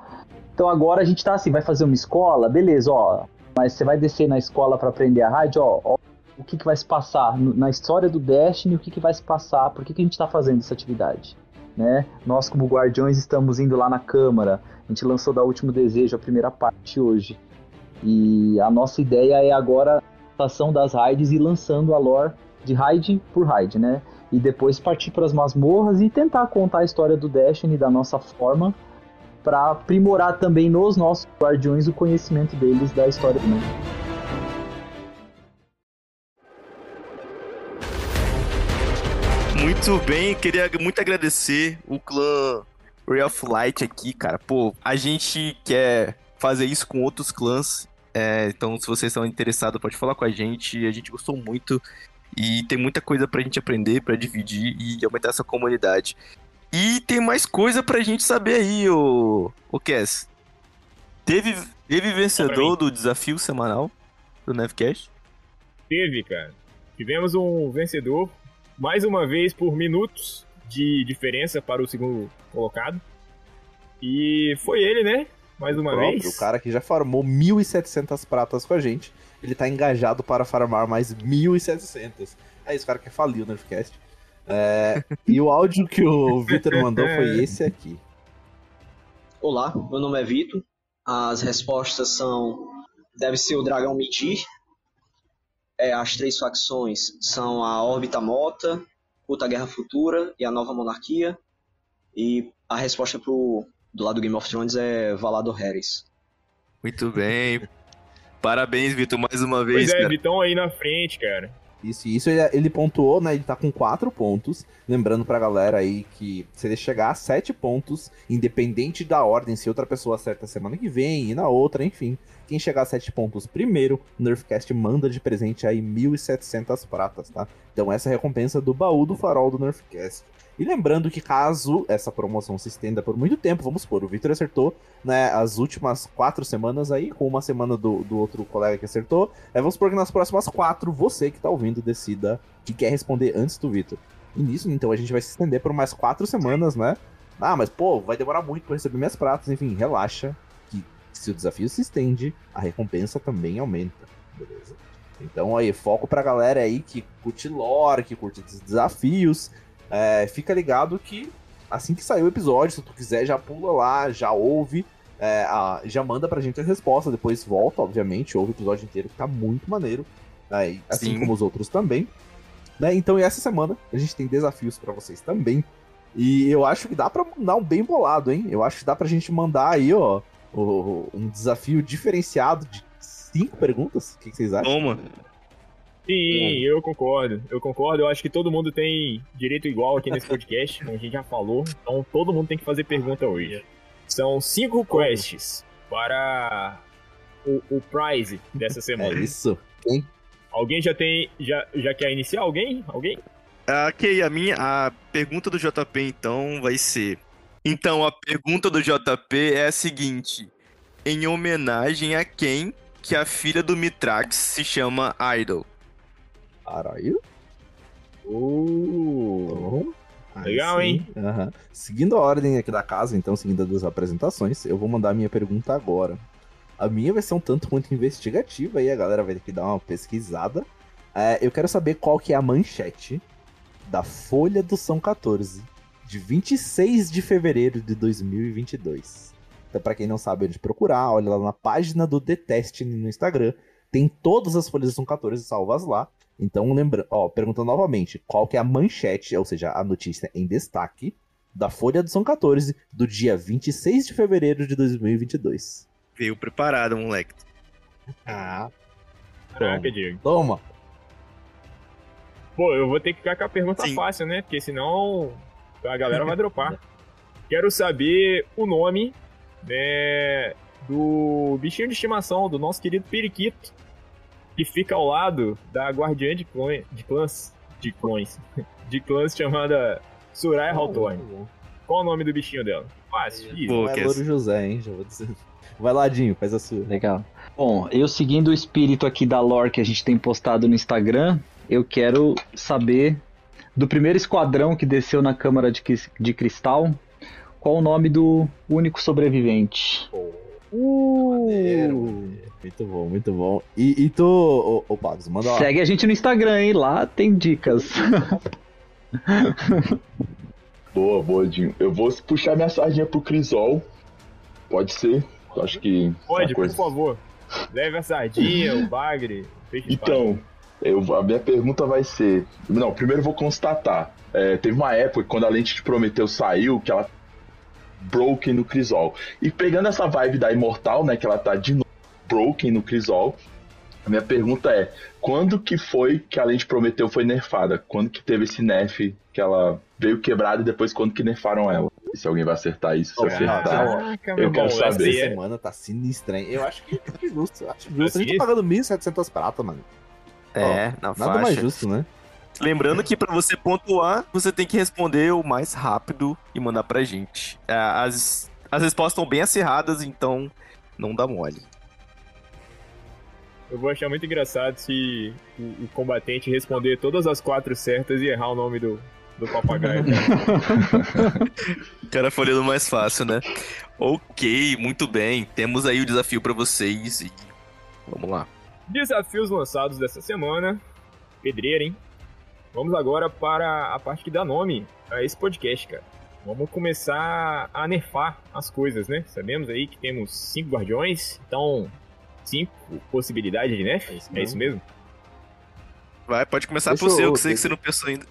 Então agora a gente tá assim, vai fazer uma escola, beleza, ó. Mas você vai descer na escola para aprender a rádio, ó, ó, o que, que vai se passar na história do Destiny, o que, que vai se passar, por que, que a gente está fazendo essa atividade. Né? Nós, como guardiões, estamos indo lá na Câmara. A gente lançou da Último Desejo a primeira parte hoje. E a nossa ideia é agora a das raids e lançando a lore de raid por raid, né? E depois partir para as masmorras e tentar contar a história do Destiny da nossa forma para aprimorar também nos nossos guardiões o conhecimento deles da história do mundo. Muito bem, queria muito agradecer o clã Real of Light aqui, cara. Pô, a gente quer fazer isso com outros clãs. É, então, se vocês estão interessados, pode falar com a gente. A gente gostou muito e tem muita coisa pra gente aprender, pra dividir e aumentar essa comunidade. E tem mais coisa pra gente saber aí, o, o Cass. Teve, teve vencedor do desafio semanal do Nevcast? Teve, cara. Tivemos um vencedor, mais uma vez por minutos de diferença para o segundo colocado. E foi ele, né? Mais uma próprio, vez. O cara que já farmou 1.700 pratas com a gente ele tá engajado para farmar mais 1.700. É isso, o cara quer falir o Nerfcast. É, [laughs] e o áudio que o Vitor mandou foi esse aqui. Olá, meu nome é Vitor. As respostas são: deve ser o Dragão Mentir. É, as três facções são a Órbita Mota, Puta Guerra Futura e a Nova Monarquia. E a resposta pro, do lado do Game of Thrones é Valado Harris. Muito bem. Parabéns, Vitor, mais uma vez. Pois é, cara. Vitão aí na frente, cara. Isso, isso ele, ele, pontuou, né? Ele tá com quatro pontos. Lembrando pra galera aí que se ele chegar a sete pontos, independente da ordem, se outra pessoa acerta semana que vem e na outra, enfim. Quem chegar a sete pontos primeiro, o Nerfcast manda de presente aí 1.700 pratas, tá? Então essa é a recompensa do baú do farol do Nerfcast. E lembrando que caso essa promoção se estenda por muito tempo, vamos supor, o Victor acertou né, as últimas quatro semanas aí, com uma semana do, do outro colega que acertou. Aí vamos supor que nas próximas quatro, você que tá ouvindo decida que quer responder antes do Victor. E nisso, então, a gente vai se estender por mais quatro semanas, né? Ah, mas pô, vai demorar muito para receber minhas pratas. Enfim, relaxa, que se o desafio se estende, a recompensa também aumenta, beleza? Então aí, foco pra galera aí que curte lore, que curte desafios. É, fica ligado que assim que sair o episódio, se tu quiser, já pula lá, já ouve, é, a, já manda pra gente a resposta, depois volta, obviamente, ouve o episódio inteiro, que tá muito maneiro. Né, assim Sim. como os outros também. Né, então, e essa semana a gente tem desafios para vocês também. E eu acho que dá pra mandar um bem bolado, hein? Eu acho que dá pra gente mandar aí, ó, um desafio diferenciado de cinco perguntas. O que, vocês acham? Toma. Sim, eu concordo. Eu concordo. Eu acho que todo mundo tem direito igual aqui nesse podcast, como a gente já falou. Então todo mundo tem que fazer pergunta hoje. São cinco quests para o, o prize dessa semana. É isso. Quem? Alguém já tem. Já, já quer iniciar? Alguém? Alguém? Ah, ok, a minha. A pergunta do JP então vai ser. Então, a pergunta do JP é a seguinte: Em homenagem a quem que a filha do Mitrax se chama Idol? Caralho. Uh, Legal, hein? Uhum. Seguindo a ordem aqui da casa, então, seguindo as apresentações, eu vou mandar a minha pergunta agora. A minha vai ser um tanto quanto investigativa e a galera vai ter que dar uma pesquisada. É, eu quero saber qual que é a manchete da Folha do São 14, de 26 de fevereiro de 2022. Então, para quem não sabe onde procurar, olha lá na página do Deteste no Instagram. Tem todas as folhas do São 14 salvas lá. Então, lembrando, ó, perguntando novamente, qual que é a manchete, ou seja, a notícia em destaque da Folha do São 14 do dia 26 de fevereiro de 2022. Veio preparado, moleque. Ah. Caraca, Diego. Toma. Pô, eu vou ter que ficar com a pergunta Sim. fácil, né? Porque senão a galera vai dropar. [laughs] Quero saber o nome né, do bichinho de estimação do nosso querido Periquito que fica ao lado da guardiã de, clone, de clãs. De clones. [laughs] De clãs chamada Suraya oh, Hawthorne. Qual o nome do bichinho dela? Fácil. Pô, é Louro José, hein? Já vou dizer. Vai ladinho, faz a sua. Legal. Bom, eu seguindo o espírito aqui da lore que a gente tem postado no Instagram, eu quero saber do primeiro esquadrão que desceu na Câmara de, de Cristal, qual o nome do único sobrevivente? Uh, muito bom, muito bom. E, e tu, ô, ô Pagos, manda lá. Segue a gente no Instagram, hein? Lá tem dicas. boa, boa, Dinho. Eu vou puxar minha sardinha pro Crisol. Pode ser. Eu acho que. Pode, coisa... por favor. Leve a sardinha, o bagre. Então, eu, a minha pergunta vai ser. Não, primeiro eu vou constatar. É, teve uma época quando a lente de Prometeu saiu, que ela broken no Crisol. E pegando essa vibe da Imortal, né, que ela tá de novo broken no Crisol, a minha pergunta é, quando que foi que a lente Prometeu foi nerfada? Quando que teve esse nerf que ela veio quebrada e depois quando que nerfaram ela? E se alguém vai acertar isso, se oh, acertar, caraca, eu quero saber. Essa semana tá sinistra, hein? Eu acho que é justo, acho justo. A gente tá pagando 1.700 prata, mano. É, oh, na nada faixa. mais justo, né? Lembrando que para você pontuar, você tem que responder o mais rápido e mandar pra gente. É, as, as respostas estão bem acirradas, então não dá mole. Eu vou achar muito engraçado se o, o combatente responder todas as quatro certas e errar o nome do, do papagaio. [laughs] o cara foi lendo mais fácil, né? Ok, muito bem. Temos aí o desafio para vocês e vamos lá. Desafios lançados dessa semana. Pedreira, hein? Vamos agora para a parte que dá nome a esse podcast, cara. Vamos começar a nerfar as coisas, né? Sabemos aí que temos cinco guardiões, então cinco possibilidades de nerf. É isso, é isso mesmo? Vai, pode começar deixa por você, eu, que sei que você não pensou ainda.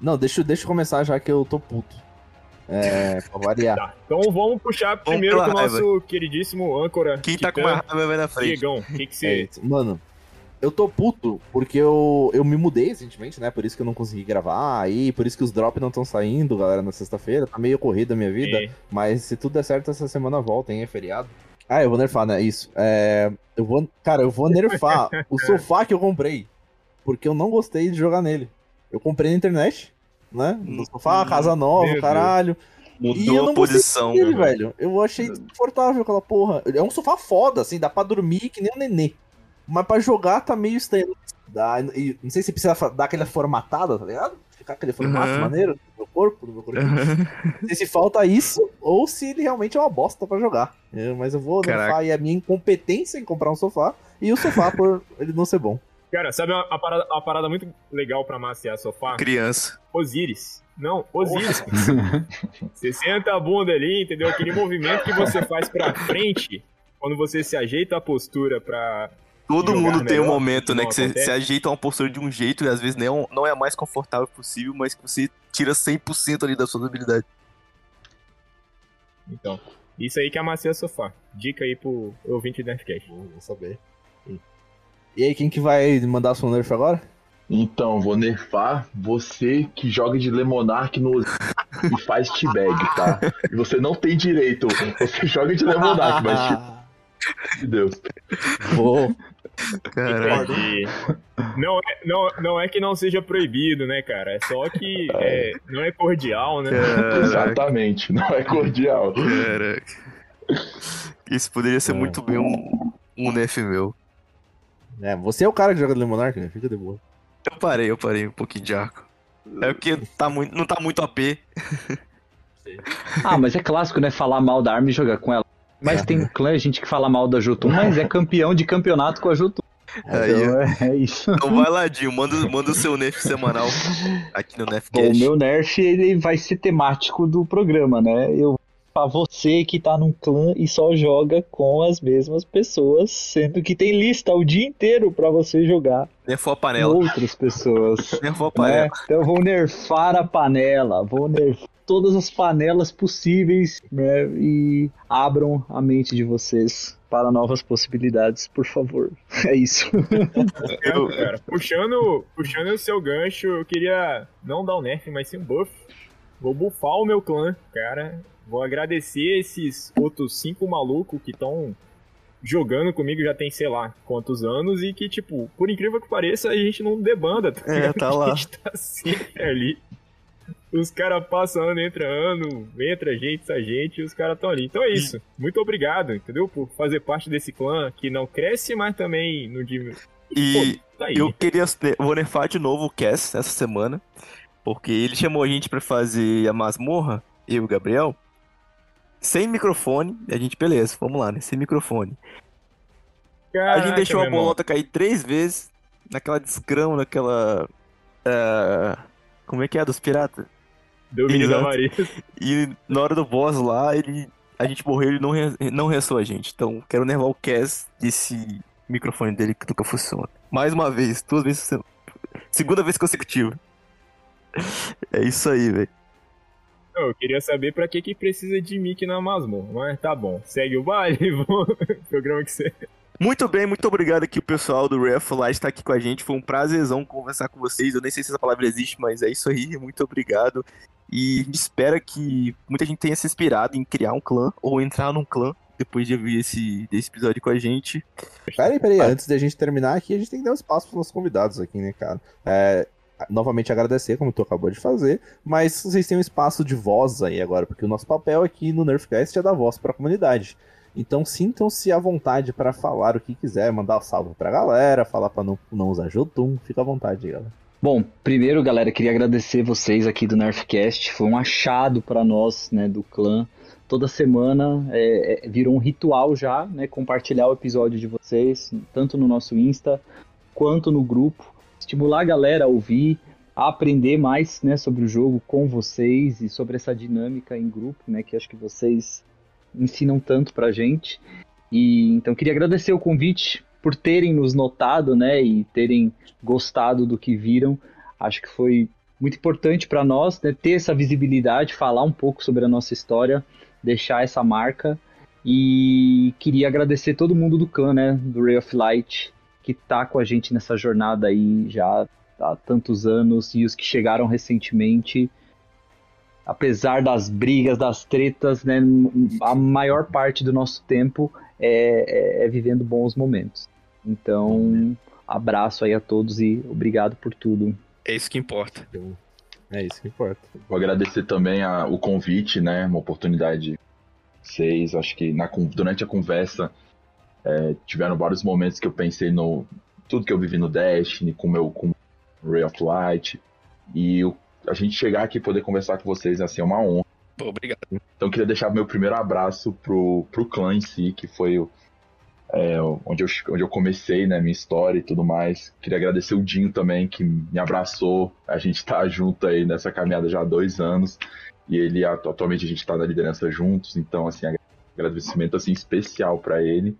Não, deixa, deixa eu começar já que eu tô puto. É, [laughs] pra variar. Tá, então vamos puxar primeiro com o nosso queridíssimo âncora. Quem tá com uma raiva vai na frente. Diegão, o que, que você. É, mano, eu tô puto porque eu, eu me mudei recentemente, né? Por isso que eu não consegui gravar aí, por isso que os drops não estão saindo, galera, na sexta-feira. Tá meio corrida a minha vida. É. Mas se tudo der certo, essa semana volta, hein? É feriado. Ah, eu vou nerfar, né? Isso. É, eu vou. Cara, eu vou nerfar o [laughs] sofá que eu comprei. Porque eu não gostei de jogar nele. Eu comprei na internet, né? No sofá, hum, casa nova, caralho. Mudou a posição. Dele, velho. Eu achei confortável aquela porra. É um sofá foda, assim, dá pra dormir que nem um nenê. Mas pra jogar tá meio estranho. Dá, e, não sei se precisa dar aquela formatada, tá ligado? Ficar aquele formato uhum. maneiro no meu corpo, no meu corpo. Uhum. Não sei se falta isso ou se ele realmente é uma bosta pra jogar. Eu, mas eu vou nerfar aí a minha incompetência em comprar um sofá e o sofá [laughs] por ele não ser bom. Cara, sabe uma, uma, parada, uma parada muito legal pra maciar sofá? Criança. Osiris. Não, Osiris. [laughs] [laughs] você senta a bunda ali, entendeu? Aquele movimento que você faz pra frente quando você se ajeita a postura pra. Todo mundo tem um momento, né? Que você se ajeita uma postura de um jeito e às vezes não, não é a mais confortável possível, mas que você tira 100% ali da sua habilidade. Então, isso aí que amacia sofá. Dica aí pro ouvinte do Nerfcast. Vou saber. E aí, quem que vai mandar o seu nerf agora? Então, vou nerfar você que joga de Lemonark no [laughs] e faz T-Bag, tá? E você não tem direito. Você joga de Lemonark, mas. Meu Deus. [laughs] Vou. Caralho. Não é, não, não é que não seja proibido, né, cara? É só que é, não é cordial, né? Caraca. Exatamente, não é cordial. Caraca. Isso poderia ser é. muito bem um, um nerf meu. É, você é o cara que joga de Monark, né? Fica de boa. Eu parei, eu parei um pouquinho de arco. É porque tá muito, não tá muito AP. ah, mas é clássico, né? Falar mal da arma e jogar com ela. Mas é. tem clã, gente que fala mal da Jotun, mas é campeão de campeonato com a Jotun. Aí, então, é, [laughs] é, isso. Então vai lá, Dinho, manda, manda o seu nerf semanal aqui no Nerfcast. O meu nerf ele vai ser temático do programa, né? Eu para você que tá num clã e só joga com as mesmas pessoas, sendo que tem lista o dia inteiro para você jogar. Nerfou a panela. Outras pessoas. [laughs] Nerfou a panela. Né? Então vou nerfar a panela, vou nerfar todas as panelas possíveis, né? E abram a mente de vocês para novas possibilidades, por favor. [laughs] É isso. Eu, cara, puxando, puxando o seu gancho, eu queria não dar um nerf, mas sim um buff. Vou buffar o meu clã, cara. Vou agradecer esses outros cinco malucos que estão jogando comigo já tem, sei lá, quantos anos e que, tipo, por incrível que pareça, a gente não debanda. Tá é, tá [laughs] lá. A gente tá sempre ali. Os caras passam ano, entra ano, entra gente, sai gente, e os caras estão ali. Então é isso. Muito obrigado, entendeu? Por fazer parte desse clã que não cresce, mas também não diminui. E Pô, tá eu queria. Vou nerfar de novo o Cass essa semana. Porque ele chamou a gente para fazer a masmorra, eu e o Gabriel sem microfone. A gente, beleza, vamos lá, né? Sem microfone. Caraca, a gente deixou a bolota cair três vezes naquela desgrama, naquela. Uh, como é que é? Dos piratas? Domínio da Maria. E na hora do boss lá, ele. A gente morreu e não, re, não restou a gente. Então, quero nervar o Cass desse microfone dele que nunca funciona. Mais uma vez, duas vezes. Segunda vez consecutiva. É isso aí, velho. Eu queria saber pra que que precisa de Mickey na masmorra, mas tá bom. Segue o baile, [laughs] programa que você... Muito bem, muito obrigado aqui o pessoal do Ref Light estar aqui com a gente. Foi um prazerzão conversar com vocês. Eu nem sei se essa palavra existe, mas é isso aí. Muito obrigado. E espera que muita gente tenha se inspirado em criar um clã ou entrar num clã depois de ouvir esse, desse episódio com a gente. Peraí, peraí, ah. antes da gente terminar aqui, a gente tem que dar um espaço para os nossos convidados aqui, né, cara? É, novamente agradecer, como tu acabou de fazer, mas vocês têm um espaço de voz aí agora, porque o nosso papel aqui no Nerfcast é dar voz para a comunidade. Então sintam-se à vontade para falar o que quiser, mandar um salve pra galera, falar para não, não usar Jotun, fica à vontade, galera. Bom, primeiro, galera, queria agradecer vocês aqui do Nerfcast. Foi um achado para nós, né, do clã. Toda semana é, é, virou um ritual já, né, compartilhar o episódio de vocês, tanto no nosso Insta quanto no grupo estimular a galera a ouvir, a aprender mais né, sobre o jogo com vocês e sobre essa dinâmica em grupo, né, que acho que vocês ensinam tanto pra gente. E então queria agradecer o convite por terem nos notado, né, e terem gostado do que viram. Acho que foi muito importante para nós né, ter essa visibilidade, falar um pouco sobre a nossa história, deixar essa marca. E queria agradecer todo mundo do clã, né, do Ray of Light, que tá com a gente nessa jornada aí já há tantos anos e os que chegaram recentemente. Apesar das brigas, das tretas, né, a maior parte do nosso tempo é, é, é vivendo bons momentos. Então, abraço aí a todos e obrigado por tudo. É isso que importa. É isso que importa. Vou agradecer também a, o convite, né? Uma oportunidade vocês. Acho que na, durante a conversa é, tiveram vários momentos que eu pensei no tudo que eu vivi no Destiny, com meu com Ray of Light. E eu, a gente chegar aqui e poder conversar com vocês assim, é uma honra. Obrigado. Então queria deixar meu primeiro abraço pro, pro clã em si, que foi o, é, onde, eu, onde eu comecei, né, minha história e tudo mais. Queria agradecer o Dinho também, que me abraçou. A gente tá junto aí nessa caminhada já há dois anos. E ele, atualmente, a gente tá na liderança juntos. Então, assim, agradecimento, assim, especial para ele.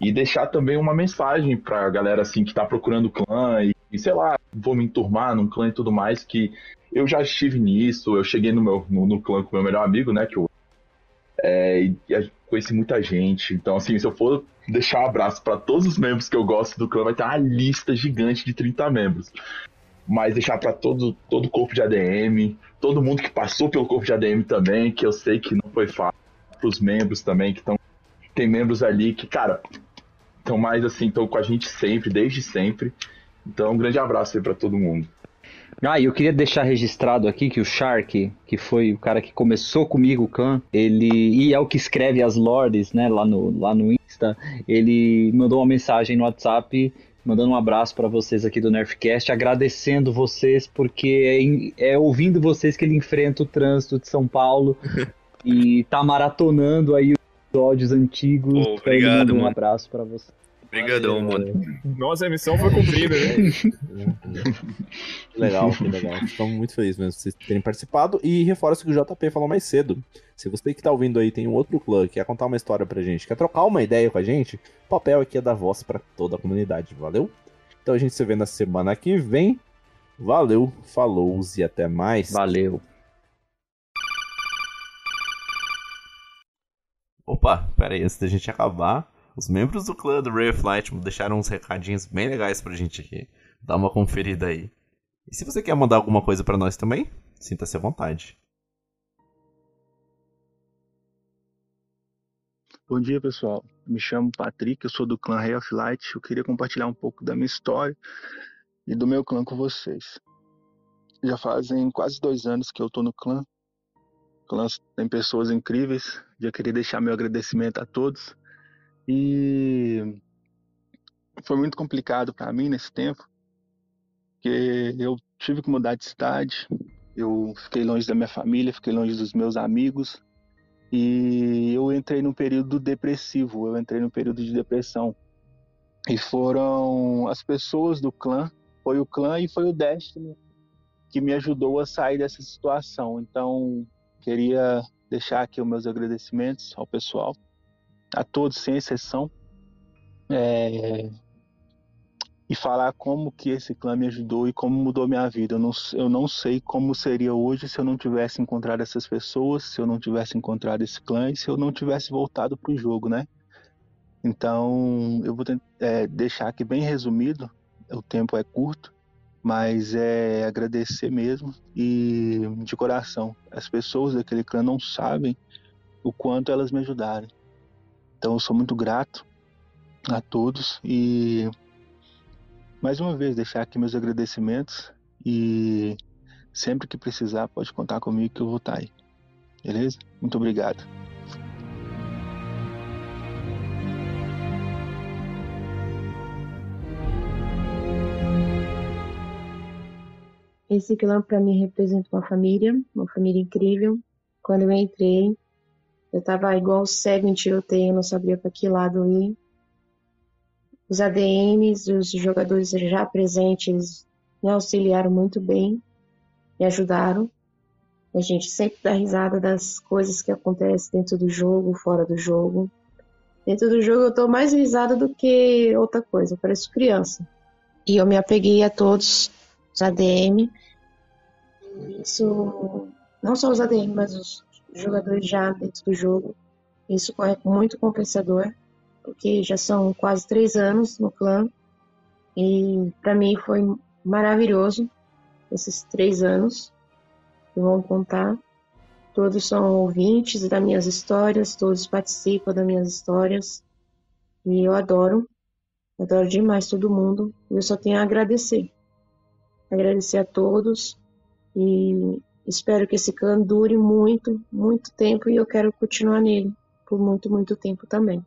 E deixar também uma mensagem pra galera, assim, que tá procurando clã e, e, sei lá, vou me enturmar num clã e tudo mais, que eu já estive nisso, eu cheguei no meu no, no clã com meu melhor amigo, né, que eu é, e, conheci muita gente. Então, assim, se eu for deixar um abraço para todos os membros que eu gosto do clã, vai ter uma lista gigante de 30 membros. Mas deixar para todo todo o corpo de ADM, todo mundo que passou pelo corpo de ADM também, que eu sei que não foi fácil, para os membros também que estão tem membros ali que, cara, estão mais assim, estão com a gente sempre, desde sempre. Então, um grande abraço aí para todo mundo. Ah, e eu queria deixar registrado aqui que o Shark, que foi o cara que começou comigo o clã, ele e é o que escreve as lords, né, lá no lá no Insta, ele mandou uma mensagem no WhatsApp mandando um abraço para vocês aqui do Nerfcast, agradecendo vocês porque é, é, ouvindo vocês que ele enfrenta o trânsito de São Paulo [laughs] e tá maratonando aí os episódios antigos. Oh, obrigado, um abraço para vocês. Obrigadão, mano. Nossa, a missão foi cumprida, né? [laughs] legal, que legal. Estamos muito felizes mesmo por vocês terem participado. E reforço o que o JP falou mais cedo. Se você que está ouvindo aí tem um outro clã que quer contar uma história pra gente, quer trocar uma ideia com a gente, o papel aqui é dar voz para toda a comunidade, valeu? Então a gente se vê na semana que vem. Valeu, falou e até mais. Valeu. Opa, pera aí, antes da gente acabar, os membros do clã do Ray of Light deixaram uns recadinhos bem legais pra gente aqui. Dá uma conferida aí. E se você quer mandar alguma coisa para nós também, sinta-se à vontade. Bom dia, pessoal. Me chamo Patrick, eu sou do clã Ray of Light. Eu queria compartilhar um pouco da minha história e do meu clã com vocês. Já fazem quase dois anos que eu tô no clã. O clã tem pessoas incríveis. Já queria deixar meu agradecimento a todos e foi muito complicado para mim nesse tempo, porque eu tive que mudar de cidade, eu fiquei longe da minha família, fiquei longe dos meus amigos e eu entrei num período depressivo, eu entrei num período de depressão. E foram as pessoas do clã, foi o clã e foi o Destiny que me ajudou a sair dessa situação. Então, queria deixar aqui os meus agradecimentos ao pessoal a todos sem exceção é, e falar como que esse clã me ajudou e como mudou minha vida. Eu não, eu não sei como seria hoje se eu não tivesse encontrado essas pessoas, se eu não tivesse encontrado esse clã e se eu não tivesse voltado para o jogo, né? Então eu vou é, deixar aqui bem resumido. O tempo é curto, mas é agradecer mesmo e de coração. As pessoas daquele clã não sabem o quanto elas me ajudaram. Então eu sou muito grato a todos e mais uma vez deixar aqui meus agradecimentos e sempre que precisar pode contar comigo que eu vou estar aí. Beleza? Muito obrigado. Esse clã para mim representa uma família, uma família incrível. Quando eu entrei, eu tava igual cego em tiroteio, não sabia para que lado ir. Os ADMs, os jogadores já presentes, me auxiliaram muito bem, me ajudaram. A gente sempre dá risada das coisas que acontecem dentro do jogo, fora do jogo. Dentro do jogo eu tô mais risada do que outra coisa, eu pareço criança. E eu me apeguei a todos os ADM. Isso, não só os ADM, mas os jogadores já dentro do jogo. Isso é muito compensador, porque já são quase três anos no clã e para mim foi maravilhoso esses três anos que vão contar. Todos são ouvintes das minhas histórias, todos participam das minhas histórias e eu adoro, adoro demais todo mundo. Eu só tenho a agradecer, agradecer a todos e Espero que esse clã dure muito, muito tempo e eu quero continuar nele por muito, muito tempo também.